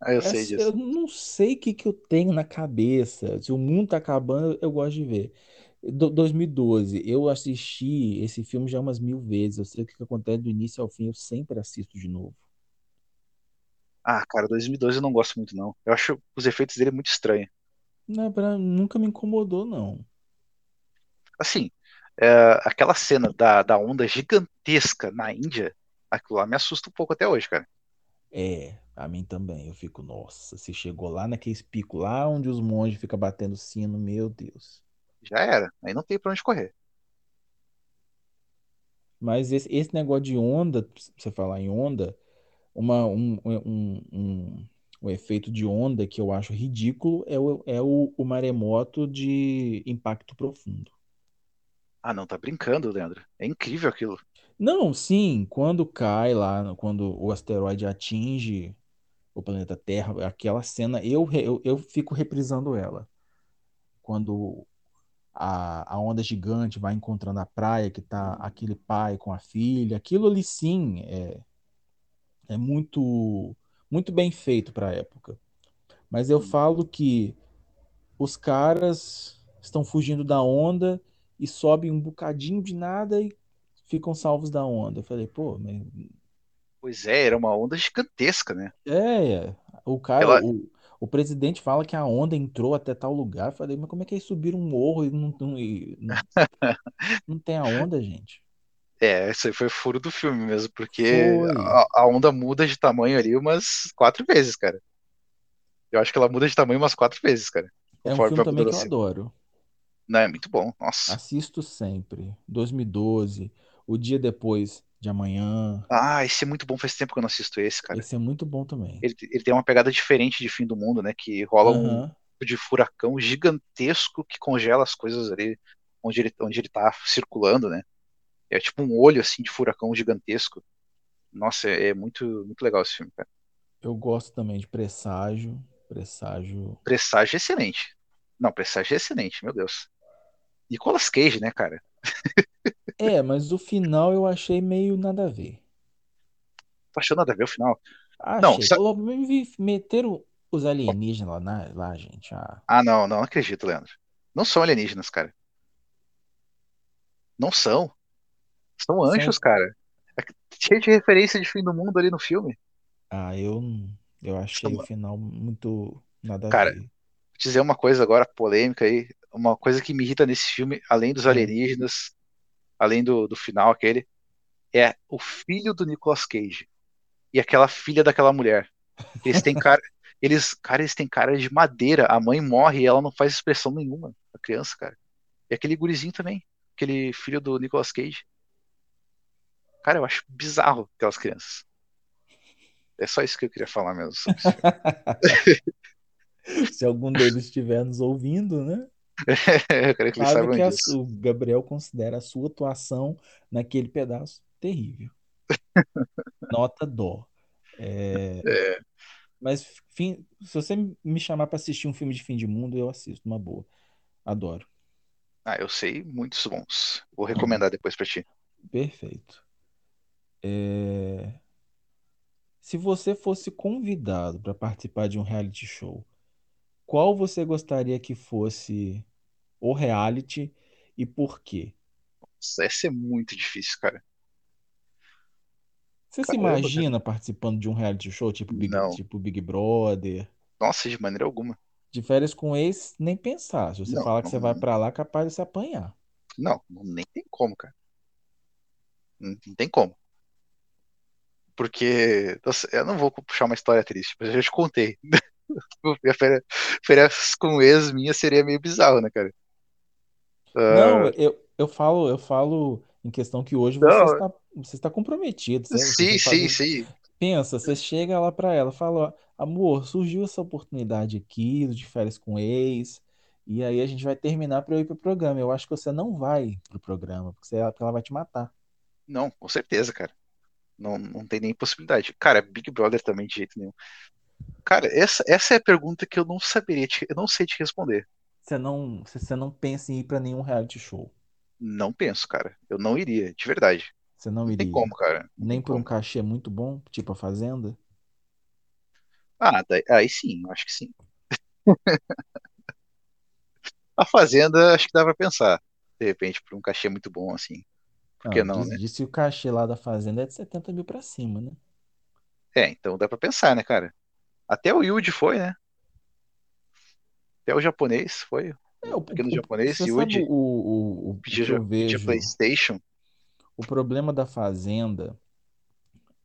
Ah, eu sei Essa- eu disso. não sei o que que eu tenho na cabeça. Se o mundo tá acabando, eu gosto de ver. Do, 2012, eu assisti esse filme já umas mil vezes. Eu sei o que que acontece do início ao fim, eu sempre assisto de novo. Ah, cara, 2012 eu não gosto muito, não. Eu acho os efeitos dele muito estranhos. Não é pra, nunca me incomodou, não. Assim, é, aquela cena da, da onda gigantesca na Índia, aquilo lá me assusta um pouco até hoje, cara. É, a mim também. Eu fico, nossa, se chegou lá naquele pico lá onde os monges ficam batendo sino, meu Deus. Já era. Aí não tem pra onde correr. Mas esse, esse negócio de onda, você falar em onda, uma, um, um, um, um efeito de onda que eu acho ridículo é o, é o, o maremoto de impacto profundo. Ah, não, tá brincando, Leandro. É incrível aquilo. Não, sim, quando cai lá, quando o asteroide atinge o planeta Terra, aquela cena, eu, eu, eu fico reprisando ela. Quando a, a onda gigante vai encontrando a praia, que tá aquele pai com a filha, aquilo ali sim é, é muito, muito bem feito para a época. Mas eu falo que os caras estão fugindo da onda e sobem um bocadinho de nada e ficam salvos da onda. Eu falei, pô, mas Pois é, era uma onda gigantesca, né? é, o cara, Ela, o, o presidente fala que a onda entrou até tal lugar. Eu falei, mas como é que eles subiram um morro e não, não, e não, não tem a onda, gente? é, isso aí foi o furo do filme mesmo, porque a, a onda muda de tamanho ali umas quatro vezes, cara. Eu acho que ela muda de tamanho umas quatro vezes, cara. É um filme também que eu assim. adoro. Não, é muito bom. Nossa. Assisto sempre. 2012, O Dia Depois de Amanhã. Ah, esse é muito bom. Faz tempo que eu não assisto esse, cara. Esse é muito bom também. Ele, ele tem uma pegada diferente de fim do mundo, né? Que rola um Aham. tipo de furacão gigantesco que congela as coisas ali onde ele, onde ele tá circulando, né? É tipo um olho assim de furacão gigantesco. Nossa, é, é muito, muito legal esse filme, cara. Eu gosto também de Presságio. Presságio. Presságio é excelente. Não, Presságio é excelente, meu Deus. Nicolas Cage, né, cara? É, mas o final eu achei meio nada a ver. Tá achando nada a ver o final? Não, Achei. sa- Colo- me- me- Meteram os alienígenas lá, na- lá, gente. Ah, Ah, não, não acredito, Leandro. Não são alienígenas, cara. Não são. São anjos, são. cara. É cheio de referência de fim do mundo ali no filme. Ah, eu, eu achei o São- final muito nada a Cara, ver. Dizer uma coisa agora polêmica aí, uma coisa que me irrita nesse filme, além dos Ah, alienígenas, além do, do final aquele, é o filho do Nicolas Cage e aquela filha daquela mulher. Eles têm cara, eles, cara, eles têm cara de madeira. A mãe morre e ela não faz expressão nenhuma, a criança, cara. E aquele gurizinho também, aquele filho do Nicolas Cage. Cara, eu acho bizarro aquelas crianças. É só isso que eu queria falar mesmo sobre. Se algum deles estiver nos ouvindo, né? eu quero que saibam que a o Gabriel considera a sua atuação naquele pedaço terrível. Nota dó. É, É, mas fim- se você me chamar para assistir um filme de fim de mundo, eu assisto, uma boa. Adoro. Ah, eu sei muitos bons. Vou recomendar depois pra ti. Perfeito. É, Se você fosse convidado para participar de um reality show, qual você gostaria que fosse o reality e por quê? Nossa, Essa é muito difícil, cara. Você se Caramba, cara. imagina participando de um reality show tipo Big, Não. tipo Big Brother? Nossa, de maneira alguma. De férias com ex, nem pensar. Se você Não, falar que você vai não, pra lá, capaz de se apanhar. não, nem tem como, cara. Não, não tem como. Porque, nossa, eu não vou puxar uma história triste, mas eu já te contei. Minha férias, com ex minha seria meio bizarro, né, cara? Não, Ah, eu, eu falo, eu falo em questão que hoje você está, você está comprometido. Sim, você sim, sim. pensa, você chega lá pra ela, fala, ó, amor, surgiu essa oportunidade aqui de férias com ex, e aí a gente vai terminar pra eu ir pro programa. Eu acho que você não vai pro programa, porque você- porque ela vai te matar. Não, com certeza, cara. Não, não tem nem possibilidade. Cara, Big Brother também de jeito nenhum. Cara, essa, essa é a pergunta que eu não saberia te, eu não sei te responder. Você não, você não pensa em ir pra nenhum reality show. Não penso, cara. Eu não iria, de verdade. Você não Não tem iria? como, cara. Não Nem por um como. cachê muito bom, tipo a Fazenda? Ah, daí- aí sim, acho que sim. A Fazenda, acho que dá pra pensar. De repente, por um cachê muito bom, assim. Por que Não, não, diz, né? diz que o cachê lá da Fazenda é de 70 mil pra cima, né? É, então dá pra pensar, né, cara? Até o Yuji foi, né? Até o japonês foi. É, O pequeno o- japonês, Yuji, o, o, o pedia, vejo? PlayStation. O problema da Fazenda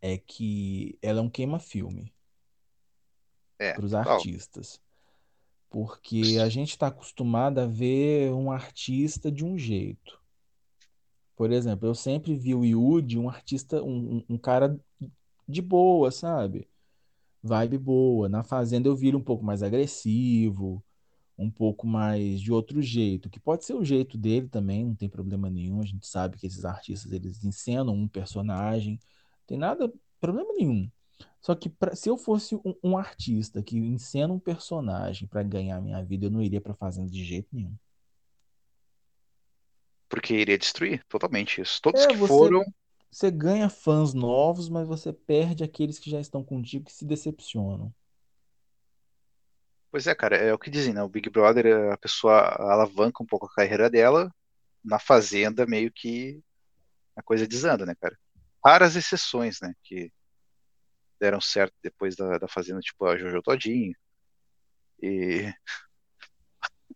é que ela é um queima-filme É, para os artistas. Porque a gente está acostumado a ver um artista de um jeito. Por exemplo, eu sempre vi o Yudi, um artista, um um cara de boa, sabe? Vibe boa. Na Fazenda eu vi ele um pouco mais agressivo, um pouco mais de outro jeito, que pode ser o jeito dele também, não tem problema nenhum. A gente sabe que esses artistas eles encenam um personagem, não tem nada, problema nenhum. Só que pra- se eu fosse um, um artista que encena um personagem para ganhar minha vida, eu não iria para Fazenda de jeito nenhum. Porque iria destruir totalmente isso. Todos É, que você foram. Você ganha fãs novos, mas você perde aqueles que já estão contigo que se decepcionam. Pois é, cara, é o que dizem, né? O Big Brother, a pessoa alavanca um pouco a carreira dela. Na Fazenda, meio que a coisa desanda, né, cara? Raras exceções, né? Que deram certo depois da, da Fazenda, tipo a Jojo Todinho e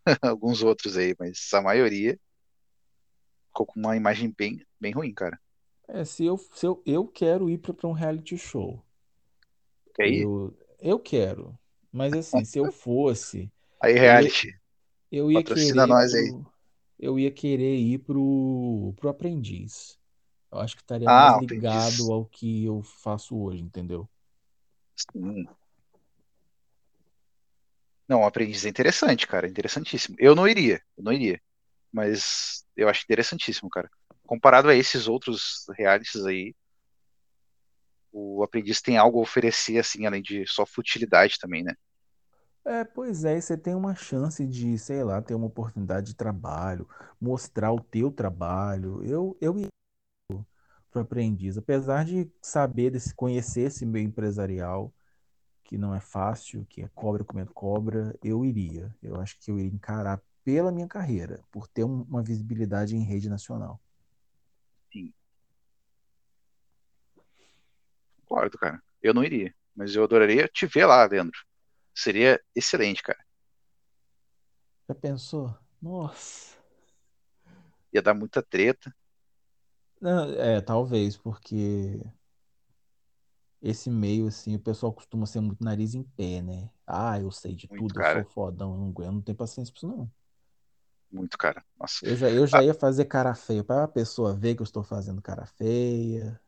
alguns outros aí, mas a maioria ficou com uma imagem bem, bem ruim, cara. É, se eu, se eu, eu quero ir para um reality show. Que aí, Eu, eu quero. Mas assim, se eu fosse, aí eu reality, eu ia patrocina querer nós aí. pro, eu ia querer ir pro, pro aprendiz. Eu acho que estaria mais Ah, o ligado aprendiz. ao que eu faço hoje, entendeu? Sim. Não, o aprendiz é interessante, cara, interessantíssimo. Eu não iria, eu não iria, mas eu acho interessantíssimo, cara. Comparado a esses outros realities aí, o aprendiz tem algo a oferecer, assim, além de só futilidade também, né? É, pois é, você tem uma chance de, sei lá, ter uma oportunidade de trabalho, mostrar o teu trabalho. Eu, eu ia pro aprendiz, apesar de saber desse, conhecer esse meio empresarial, que não é fácil, que é cobra comendo cobra, eu iria. Eu acho que eu iria encarar pela minha carreira, por ter um- uma visibilidade em rede nacional. Sim, concordo, cara. Eu não iria, mas eu adoraria te ver lá, Leandro. Seria excelente, cara. Já pensou? Nossa. Ia dar muita treta, Não, é, talvez, porque esse meio, assim, o pessoal costuma ser muito nariz em pé, né? Ah, eu sei de muito, tudo, eu sou cara, fodão, eu não aguento, eu não tenho paciência pra isso, não. muito, cara. Nossa. Eu já, eu Ah, já ia fazer cara feia, para a pessoa ver que eu estou fazendo cara feia.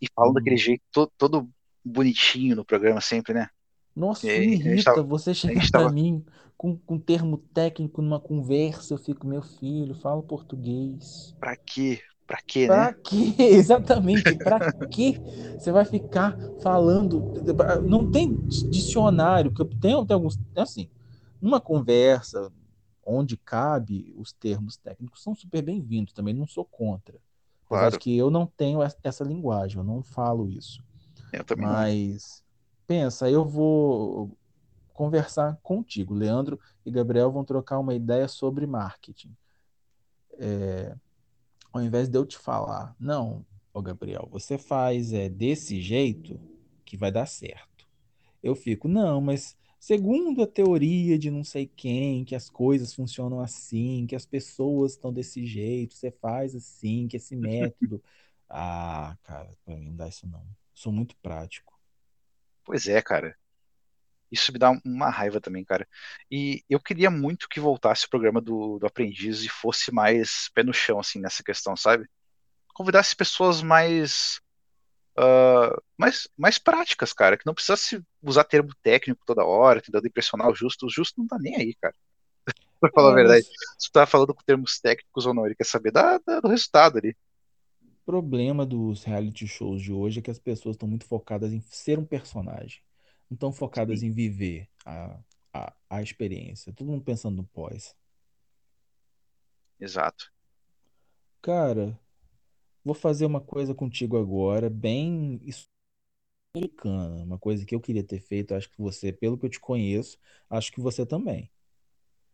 E falando daquele Hum. jeito to- todo bonitinho no programa sempre, né? Nossa, E me a gente tava, irrita, você chegar pra tava, mim com, com termo técnico numa conversa, eu fico, meu filho, fala português. pra quê? Pra quê, Pra né? quê? Exatamente, pra quê você vai ficar falando? Não tem dicionário, que tenho, tem alguns, assim, numa conversa onde cabe, os termos técnicos são super bem-vindos, também não sou contra. Claro, que eu não tenho es- essa linguagem, eu não falo isso. eu também não. Mas pensa, eu vou conversar contigo. Leandro e Gabriel vão trocar uma ideia sobre marketing. Ao invés de eu te falar, não, ô Gabriel, você faz é desse jeito que vai dar certo. Eu fico, não, mas segundo a teoria de não sei quem, que as coisas funcionam assim, que as pessoas estão desse jeito, você faz assim, que esse método. Ah, cara, pra mim não dá isso não. Sou muito prático. Pois é, cara. Isso me dá uma raiva também, cara. E eu queria muito que voltasse o programa do, do Aprendiz e fosse mais pé no chão, assim, nessa questão, sabe? Convidasse pessoas mais, ah, mais, mais práticas, cara, que não precisasse usar termo técnico toda hora, tentando impressionar o Justo. O Justo não tá nem aí, cara. Pra falar a É, verdade. Se tu tá falando com termos técnicos ou não, ele quer saber da, da- do resultado ali. o problema dos reality shows de hoje é que as pessoas estão muito focadas em ser um personagem. Não estão focadas Sim, em viver a, a, a experiência. Todo mundo pensando no pós. exato. Cara, vou fazer uma coisa contigo agora, bem americana, uma coisa que eu queria ter feito, acho que você, pelo que eu te conheço, acho que você também.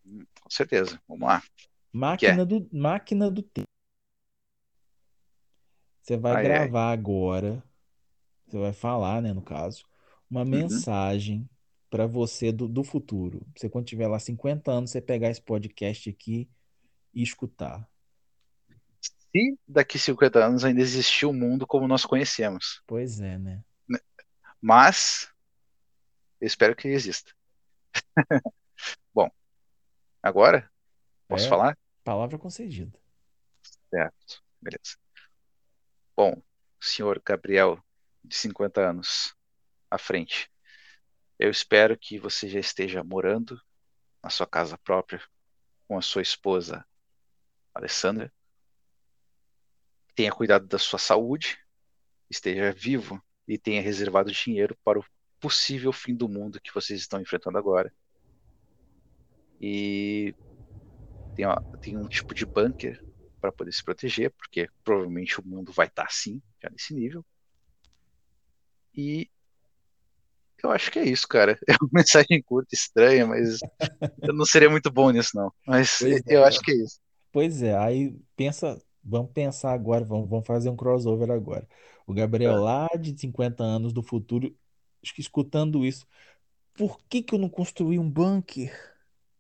Hum, Com certeza. Vamos lá. Que é? Máquina do, máquina do tempo. Você vai Ai, ai. gravar agora, você vai falar, né, no caso, uma Uhum. mensagem para você do, do futuro. Você, quando tiver lá 50 anos, você pegar esse podcast aqui e escutar. Se daqui 50 anos ainda existir o mundo como nós conhecemos. Pois é, né? Mas eu espero que exista. Bom, agora posso É falar? palavra concedida. Certo. Beleza. Bom, senhor Gabriel, de 50 anos à frente, eu espero que você já esteja morando na sua casa própria com a sua esposa Alessandra, tenha cuidado da sua saúde, esteja vivo e tenha reservado dinheiro para o possível fim do mundo que vocês estão enfrentando agora. E tem, ó, tem um tipo de bunker para poder se proteger, porque provavelmente o mundo vai estar assim, já nesse nível. E eu acho que é isso, cara. É uma mensagem curta, estranha, mas eu não seria muito bom nisso, não. Mas Pois eu é. acho que é isso. Pois é, aí pensa, vamos pensar agora, vamos, vamos fazer um crossover agora. O Gabriel Tá. lá de 50 anos do futuro, es- escutando isso, por que que eu não construí um bunker?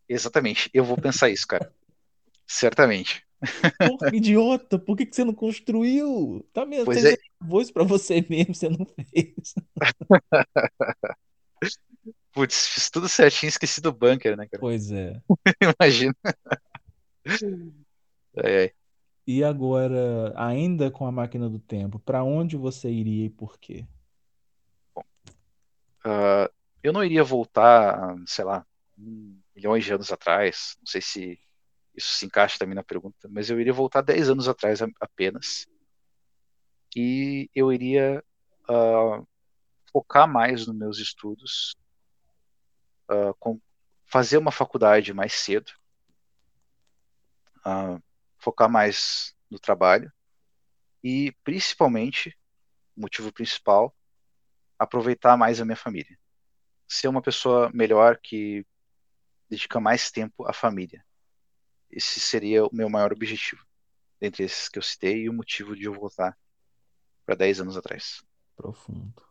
Exatamente. Eu vou pensar isso, cara. Certamente. Por que idiota, por que que você não construiu? Tá mesmo, Pois você é, gravou isso pra você mesmo, você não fez. putz, fiz tudo certinho, esqueci do bunker, né, cara? Pois é. Imagina. Ai, ai. E agora, ainda com a máquina do tempo, pra onde você iria e por quê? Ah, eu não iria voltar, sei lá, milhões de anos atrás. Não sei se isso se encaixa também na pergunta, mas eu iria voltar 10 anos atrás apenas. E eu iria ah, focar mais nos meus estudos, ah, com- fazer uma faculdade mais cedo, ah, focar mais no trabalho e, principalmente, motivo principal, aproveitar mais a minha família. Ser uma pessoa melhor que dedica mais tempo à família. Esse seria o meu maior objetivo, dentre esses que eu citei, e o motivo de eu voltar para 10 anos atrás. Profundo.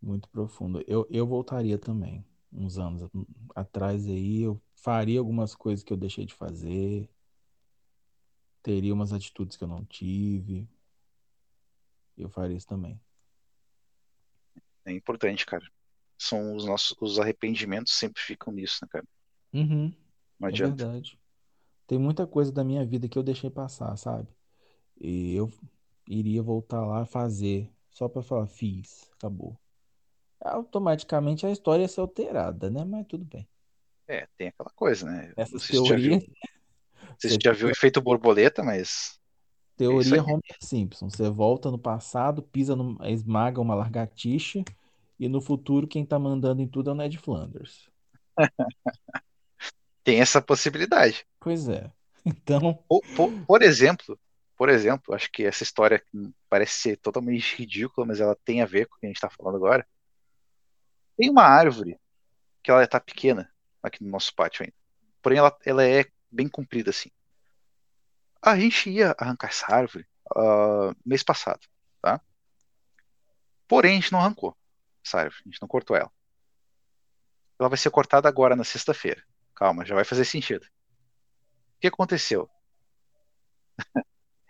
Muito profundo. Eu, eu voltaria também, uns anos atrás aí, eu faria algumas coisas que eu deixei de fazer, teria umas atitudes que eu não tive, eu faria isso também. É importante, cara. São os nossos os arrependimentos sempre ficam nisso, né, cara? Uhum, Não é adianta. verdade. Tem muita coisa da minha vida que eu deixei passar, sabe? E eu iria voltar lá fazer, só pra falar, fiz, acabou. Automaticamente a história ia ser alterada, né? Mas tudo bem. É, tem aquela coisa, né? Essas se você já viu, teorias, não sei se você você já viu o efeito borboleta, mas é Teoria aí. Homer Simpson. Você volta no passado, pisa no, esmaga uma lagartixa e no futuro quem tá mandando em tudo é o Ned Flanders. Tem essa possibilidade. Pois é. Então, Por, por, por exemplo, por exemplo, acho que essa história parece ser totalmente ridícula, mas ela tem a ver com o que a gente está falando agora. Tem uma árvore que ela está pequena aqui no nosso pátio ainda. Porém, ela, ela é bem comprida assim. A gente ia arrancar essa árvore ah, mês passado, tá? Porém, a gente não arrancou essa árvore, a gente não cortou ela. Ela vai ser cortada agora na sexta-feira. Calma, já vai fazer sentido. O que aconteceu?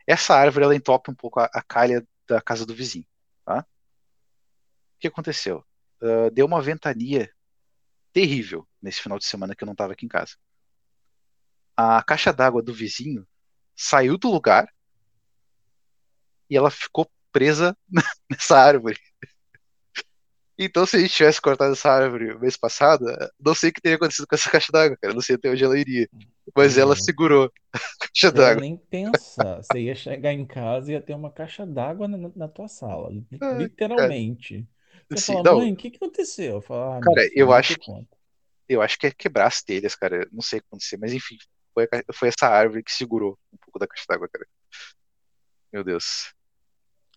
Essa árvore ela entope um pouco a, a calha da casa do vizinho, tá? O que aconteceu? Ah, deu uma ventania terrível nesse final de semana que eu não estava aqui em casa. A caixa d'água do vizinho saiu do lugar e ela ficou presa nessa árvore. Então, se a gente tivesse cortado essa árvore mês passado, não sei o que teria acontecido com essa caixa d'água, cara. Não sei até onde ela iria. Mas ela é. segurou a caixa d'água. nem pensar. Você ia chegar em casa e ia ter uma caixa d'água na, na tua sala. Literalmente. Você assim, fala, não, mãe, o que que aconteceu? Eu falo, ah, cara, eu acho que conto. Eu acho que é quebrar as telhas, cara. Não sei o que aconteceu, mas enfim, foi, a- foi essa árvore que segurou um pouco da caixa d'água, cara. Meu Deus.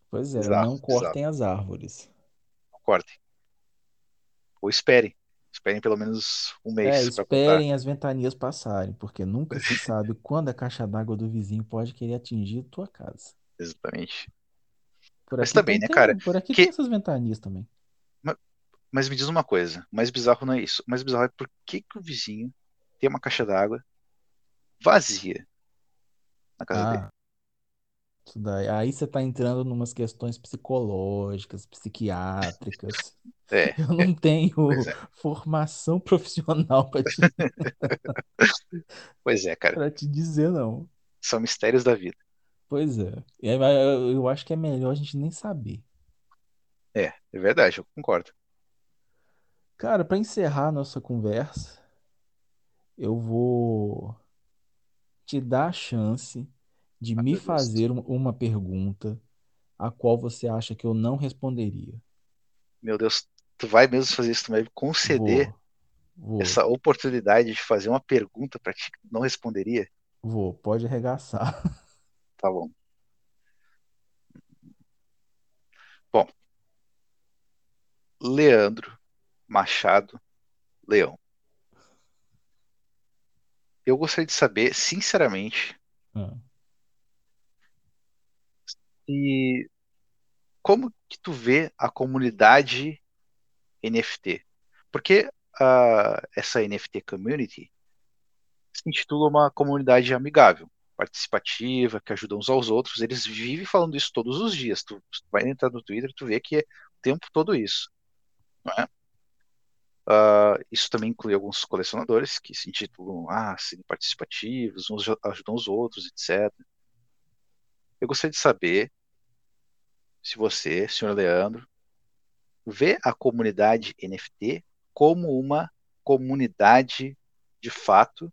Pois é, Bizarro, não cortem as árvores. Cortem. Ou esperem. Esperem pelo menos um É, mês cortar. esperem as ventanias passarem, porque nunca se sabe quando a caixa d'água do vizinho pode querer atingir tua casa. Exatamente. Por Mas também, tem, né, cara, por aqui que- tem essas ventanias também. Mas me diz uma coisa, o mais bizarro não é isso. O mais bizarro é por que, que o vizinho tem uma caixa d'água vazia na casa dele. Ah, isso daí. Aí você tá entrando numas questões psicológicas, psiquiátricas. É, Eu não tenho pois é. formação profissional para te, Pois é, cara. pra te dizer, não. São mistérios da vida. Pois é. Eu acho que é melhor a gente nem saber. É, é verdade, eu concordo. Cara, para encerrar a nossa conversa, eu vou te dar a chance de Ah, me fazer um- uma pergunta a qual você acha que eu não responderia. Meu Deus, tu vai mesmo fazer isso, tu vai me conceder Vou, vou, essa oportunidade de fazer uma pergunta pra ti que tu não responderia? vou. Pode arregaçar. Tá bom. Bom, Leandro Machado Leão. Eu gostaria de saber, sinceramente, Ah, e como que tu vê a comunidade NFT? Porque ah, essa NFT community se intitula uma comunidade amigável, participativa, que ajuda uns aos outros. Eles vivem falando isso todos os dias. Tu, tu vai entrar no Twitter, tu vê que é o tempo todo isso. não é? Ah, isso também inclui alguns colecionadores que se intitulam ah, serem participativos, uns ajudam os outros, etc. Eu gostaria de saber se você, senhor Leandro, vê a comunidade NFT como uma comunidade de fato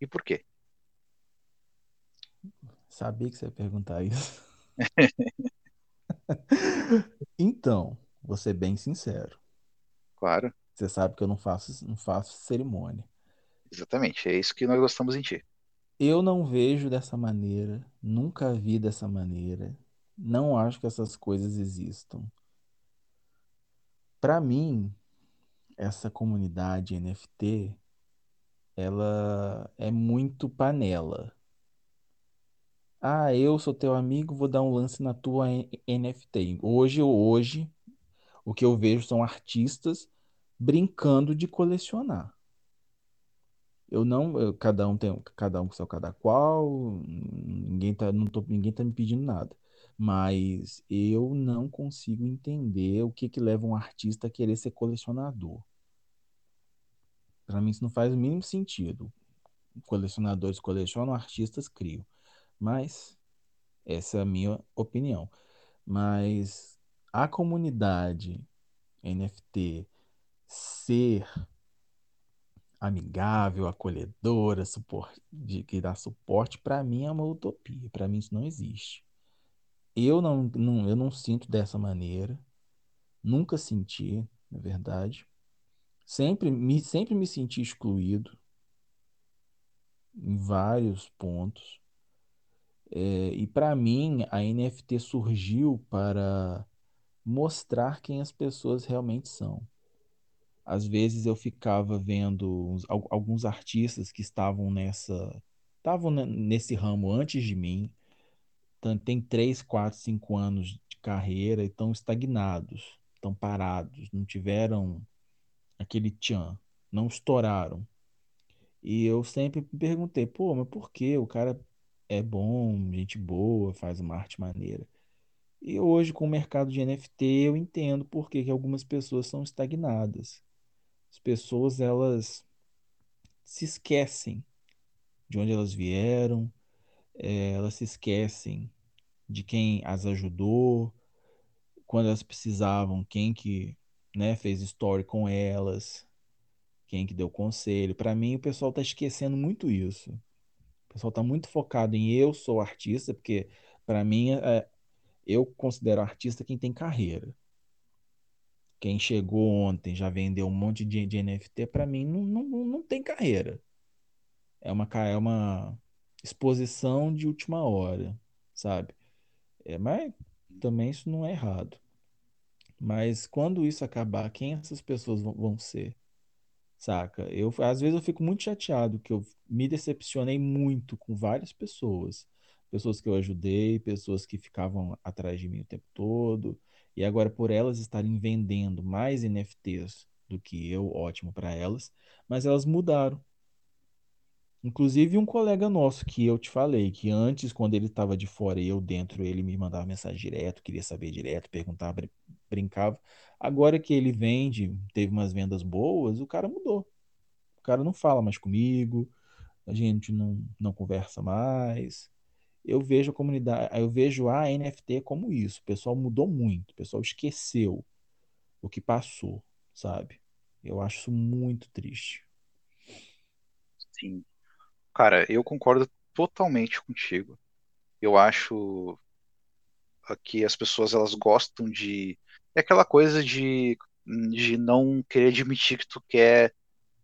e por quê? sabia que você ia perguntar isso. Então, vou ser bem sincero. Claro, Você sabe que eu não faço, não faço cerimônia. exatamente. É isso que nós gostamos em ti. Eu não vejo dessa maneira, nunca vi dessa maneira, não acho que essas coisas existam. Para mim, essa comunidade NFT, ela é muito panela. Ah, eu sou teu amigo, vou dar um lance na tua NFT. Hoje, hoje, o que eu vejo são artistas brincando de colecionar. Eu não, eu- cada um tem, cada um com seu cada qual, ninguém tá, não tô, ninguém tá me pedindo nada. Mas eu não consigo entender o que que leva um artista a querer ser colecionador. Para mim isso não faz o mínimo sentido. Colecionadores colecionam, artistas criam. Mas essa é a minha opinião. Mas a comunidade NFT ser amigável, acolhedora, supor- de, que dá suporte, para mim é uma utopia. Para mim isso não existe. Eu não, não, eu não sinto dessa maneira. Nunca senti, na verdade. Sempre me, sempre me senti excluído em vários pontos. É, e para mim, a NFT surgiu para mostrar quem as pessoas realmente são. Às vezes eu ficava vendo uns- al- alguns artistas que estavam nessa, estavam ne- nesse ramo antes de mim, tem 3, 4, 5 anos de carreira e estão estagnados, estão parados, não tiveram aquele tchan, não estouraram. E eu sempre me perguntei, pô, mas por quê? O cara é bom, gente boa, faz uma arte maneira. E hoje, com o mercado de NFT, eu entendo por que que algumas pessoas são estagnadas. As pessoas, elas se esquecem de onde elas vieram, eh, elas se esquecem de quem as ajudou, quando elas precisavam, quem que, né, fez story com elas, quem que deu conselho. Para mim, o pessoal tá esquecendo muito isso. O pessoal tá muito focado em eu sou artista, porque para mim, é, eu considero artista quem tem carreira. Quem chegou ontem já vendeu um monte de, de NFT, para mim não, não, não tem carreira. é uma, é uma exposição de última hora, sabe? É, mas também isso não é errado. Mas quando isso acabar, quem essas pessoas vão, ser? Saca? Eu, às vezes eu fico muito chateado que eu me decepcionei muito com várias pessoas. Pessoas que eu ajudei, pessoas que ficavam atrás de mim o tempo todo. E agora, por elas estarem vendendo mais NFTs do que eu, ótimo para elas, mas elas mudaram. Inclusive um colega nosso que eu te falei, que antes, quando ele estava de fora e eu dentro, ele me mandava mensagem direto, queria saber direto, perguntava, brincava. Agora que ele vende, teve umas vendas boas, o cara mudou. O cara não fala mais comigo, a gente não, não conversa mais. Eu vejo a comunidade, eu vejo a NFT como isso. O pessoal mudou muito, o pessoal esqueceu o que passou, sabe? Eu acho isso muito triste. Sim. Cara, eu concordo totalmente contigo. Eu acho que as pessoas elas gostam de é aquela coisa de, de não querer admitir que tu quer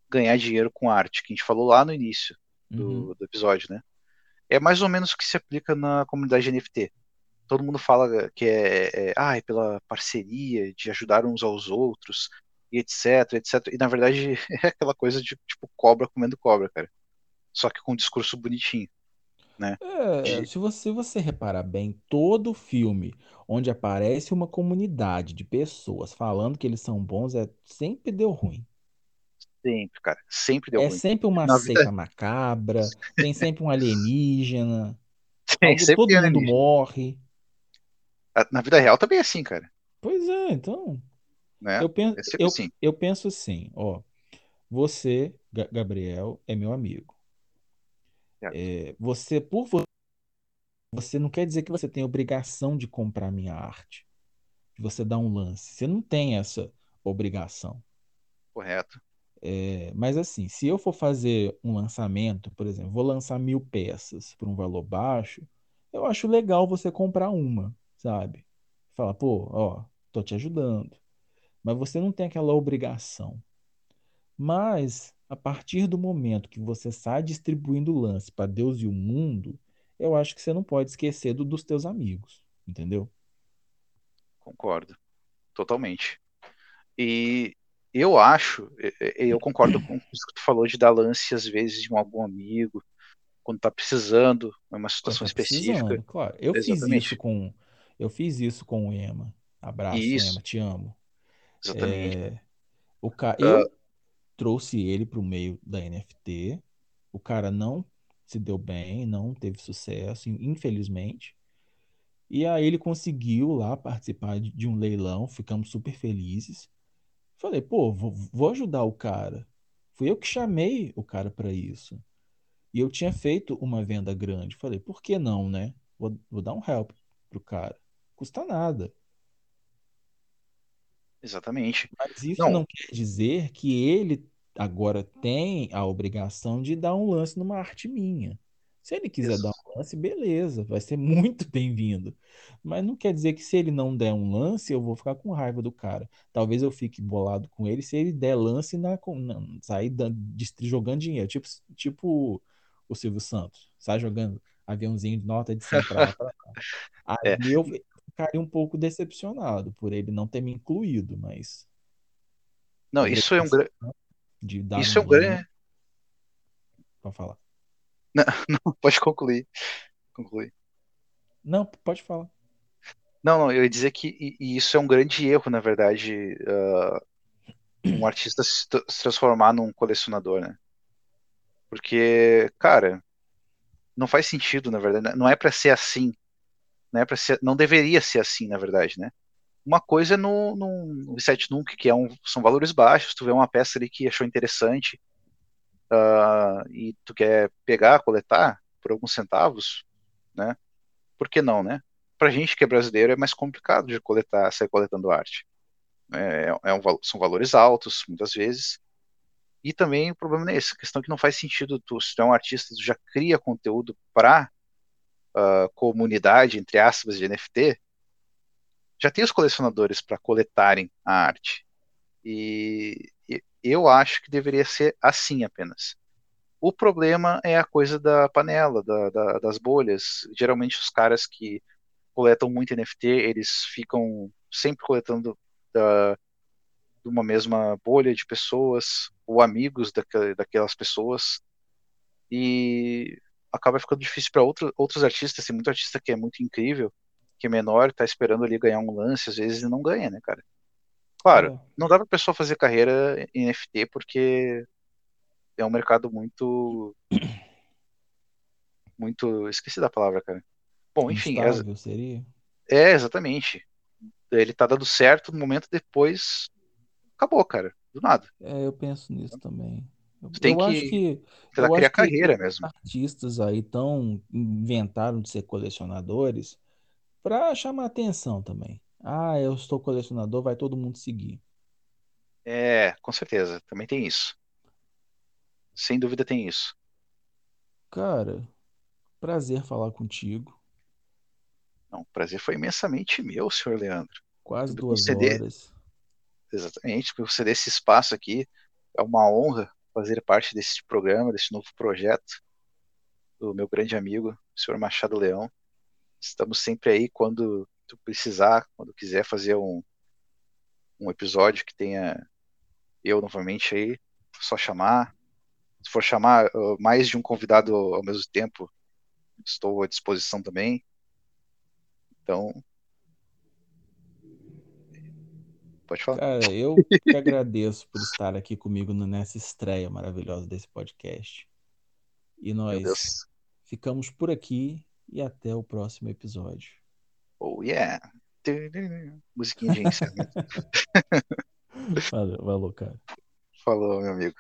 ganhar dinheiro com arte, que a gente falou lá no início do, uhum. do episódio, né? É mais ou menos o que se aplica na comunidade NFT. Todo mundo fala que é, é, ah, é pela parceria, de ajudar uns aos outros, e etc, etc. E na verdade é aquela coisa de tipo cobra comendo cobra, cara só que com um discurso bonitinho. Né? É, de... se, você, se você reparar bem, todo filme onde aparece uma comunidade de pessoas falando que eles são bons, é sempre deu ruim. Sempre, cara. Sempre deu é ruim. É sempre uma Na seita vida... macabra, tem sempre um alienígena, tem, algo, todo mundo alienígena. morre. Na vida real também é assim, cara. Pois é, então. Né? Eu, penso, é eu, assim. eu penso assim, ó. Você, Gabriel, é meu amigo. É, você, por você não quer dizer que você tem obrigação de comprar minha arte. De você dar um lance. Você não tem essa obrigação. Correto. É, mas assim, se eu for fazer um lançamento, por exemplo, vou lançar mil peças por um valor baixo, eu acho legal você comprar uma, sabe? Fala, pô, ó, tô te ajudando. Mas você não tem aquela obrigação. Mas a partir do momento que você sai distribuindo o lance para Deus e o mundo, eu acho que você não pode esquecer do, dos teus amigos, entendeu? Concordo, totalmente. E eu acho, eu concordo com isso que tu falou de dar lance às vezes de um algum amigo, quando tá precisando, é uma situação tá específica. Claro, eu Exatamente. fiz isso com eu fiz isso com o Ema. Abraço, isso. Ema, te amo. Exatamente. É, o ca... Uh, eu trouxe ele para o meio da NFT. O cara não se deu bem, não teve sucesso, infelizmente. E aí ele conseguiu lá participar de um leilão, ficamos super felizes. Falei, pô, vou, vou ajudar o cara. Fui eu que chamei o cara para isso. E eu tinha feito uma venda grande. Falei, por que não, né? Vou, vou dar um help pro cara. Custa nada. Exatamente. Mas isso não. não quer dizer que ele agora tem a obrigação de dar um lance numa arte minha. Se ele quiser Isso. dar um lance, beleza, vai ser muito bem-vindo. Mas não quer dizer que se ele não der um lance, eu vou ficar com raiva do cara. Talvez eu fique bolado com ele se ele der lance na, na sair da, de, jogando dinheiro. Tipo, tipo o Silvio Santos, sai jogando aviãozinho de nota de 100 pra cá. Aí é. eu ficaria um pouco decepcionado por ele não ter me incluído, mas. Não, isso é um grande Isso é um grande. Pode falar. Não, não, pode concluir. Concluir. Não, pode falar. Não, não, eu ia dizer que e, isso é um grande erro, na verdade, uh, um artista se, se, transformar num colecionador, né? Porque, cara, não faz sentido, na verdade. Não é para ser assim. Não é para ser, não deveria ser assim, na verdade, né? Uma coisa é no, no Nunc, que é um, são valores baixos, tu vê uma peça ali que achou interessante uh, e tu quer pegar, coletar por alguns centavos, né? Por que não, né? Pra gente que é brasileiro é mais complicado de coletar, sair coletando arte. É, é um, são valores altos, muitas vezes. E também o problema é esse, questão que não faz sentido tu, se tu é um artista, tu já cria conteúdo para uh, ah, comunidade, entre aspas, de NFT, já tem os colecionadores para coletarem a arte. E, e, eu acho que deveria ser assim apenas. O problema é a coisa da panela, da, da, das bolhas. Geralmente os caras que coletam muito NFT, eles ficam sempre coletando da, de uma mesma bolha de pessoas ou amigos daquelas, daquelas pessoas e acaba ficando difícil para outro, outros artistas. Tem muito artista que é muito incrível, que é menor, tá esperando ali ganhar um lance, às vezes não ganha, né, cara? Claro, é. não dá pra pessoa fazer carreira em NFT porque é um mercado muito. Muito. Esqueci da palavra, cara. Bom, enfim. Instável, é... seria? É, exatamente. Ele tá dando certo no momento depois. Acabou, cara. Do nada. É, eu penso nisso também. Você tem eu que, acho que eu criar carreira mesmo. Artistas aí tão inventaram de ser colecionadores para chamar atenção também. Ah, eu estou colecionador, vai todo mundo seguir. É, com certeza. Também tem isso. Sem dúvida tem isso. Cara, prazer falar contigo. Não, o prazer foi imensamente meu, senhor Leandro. Quase duas horas. Exatamente, por você desse espaço aqui. É uma honra fazer parte desse programa, desse novo projeto do meu grande amigo, senhor Machado Leão. Estamos sempre aí quando tu precisar, quando quiser fazer um, um episódio que tenha eu novamente aí, só chamar. Se for chamar uh, mais de um convidado ao mesmo tempo, estou à disposição também. Então. Pode falar. Cara, eu que agradeço por estar aqui comigo nessa estreia maravilhosa desse podcast. E nós ficamos por aqui e até o próximo episódio. Oh yeah! Musiquinha de encerramento. valeu, valeu, cara. Falou, meu amigo.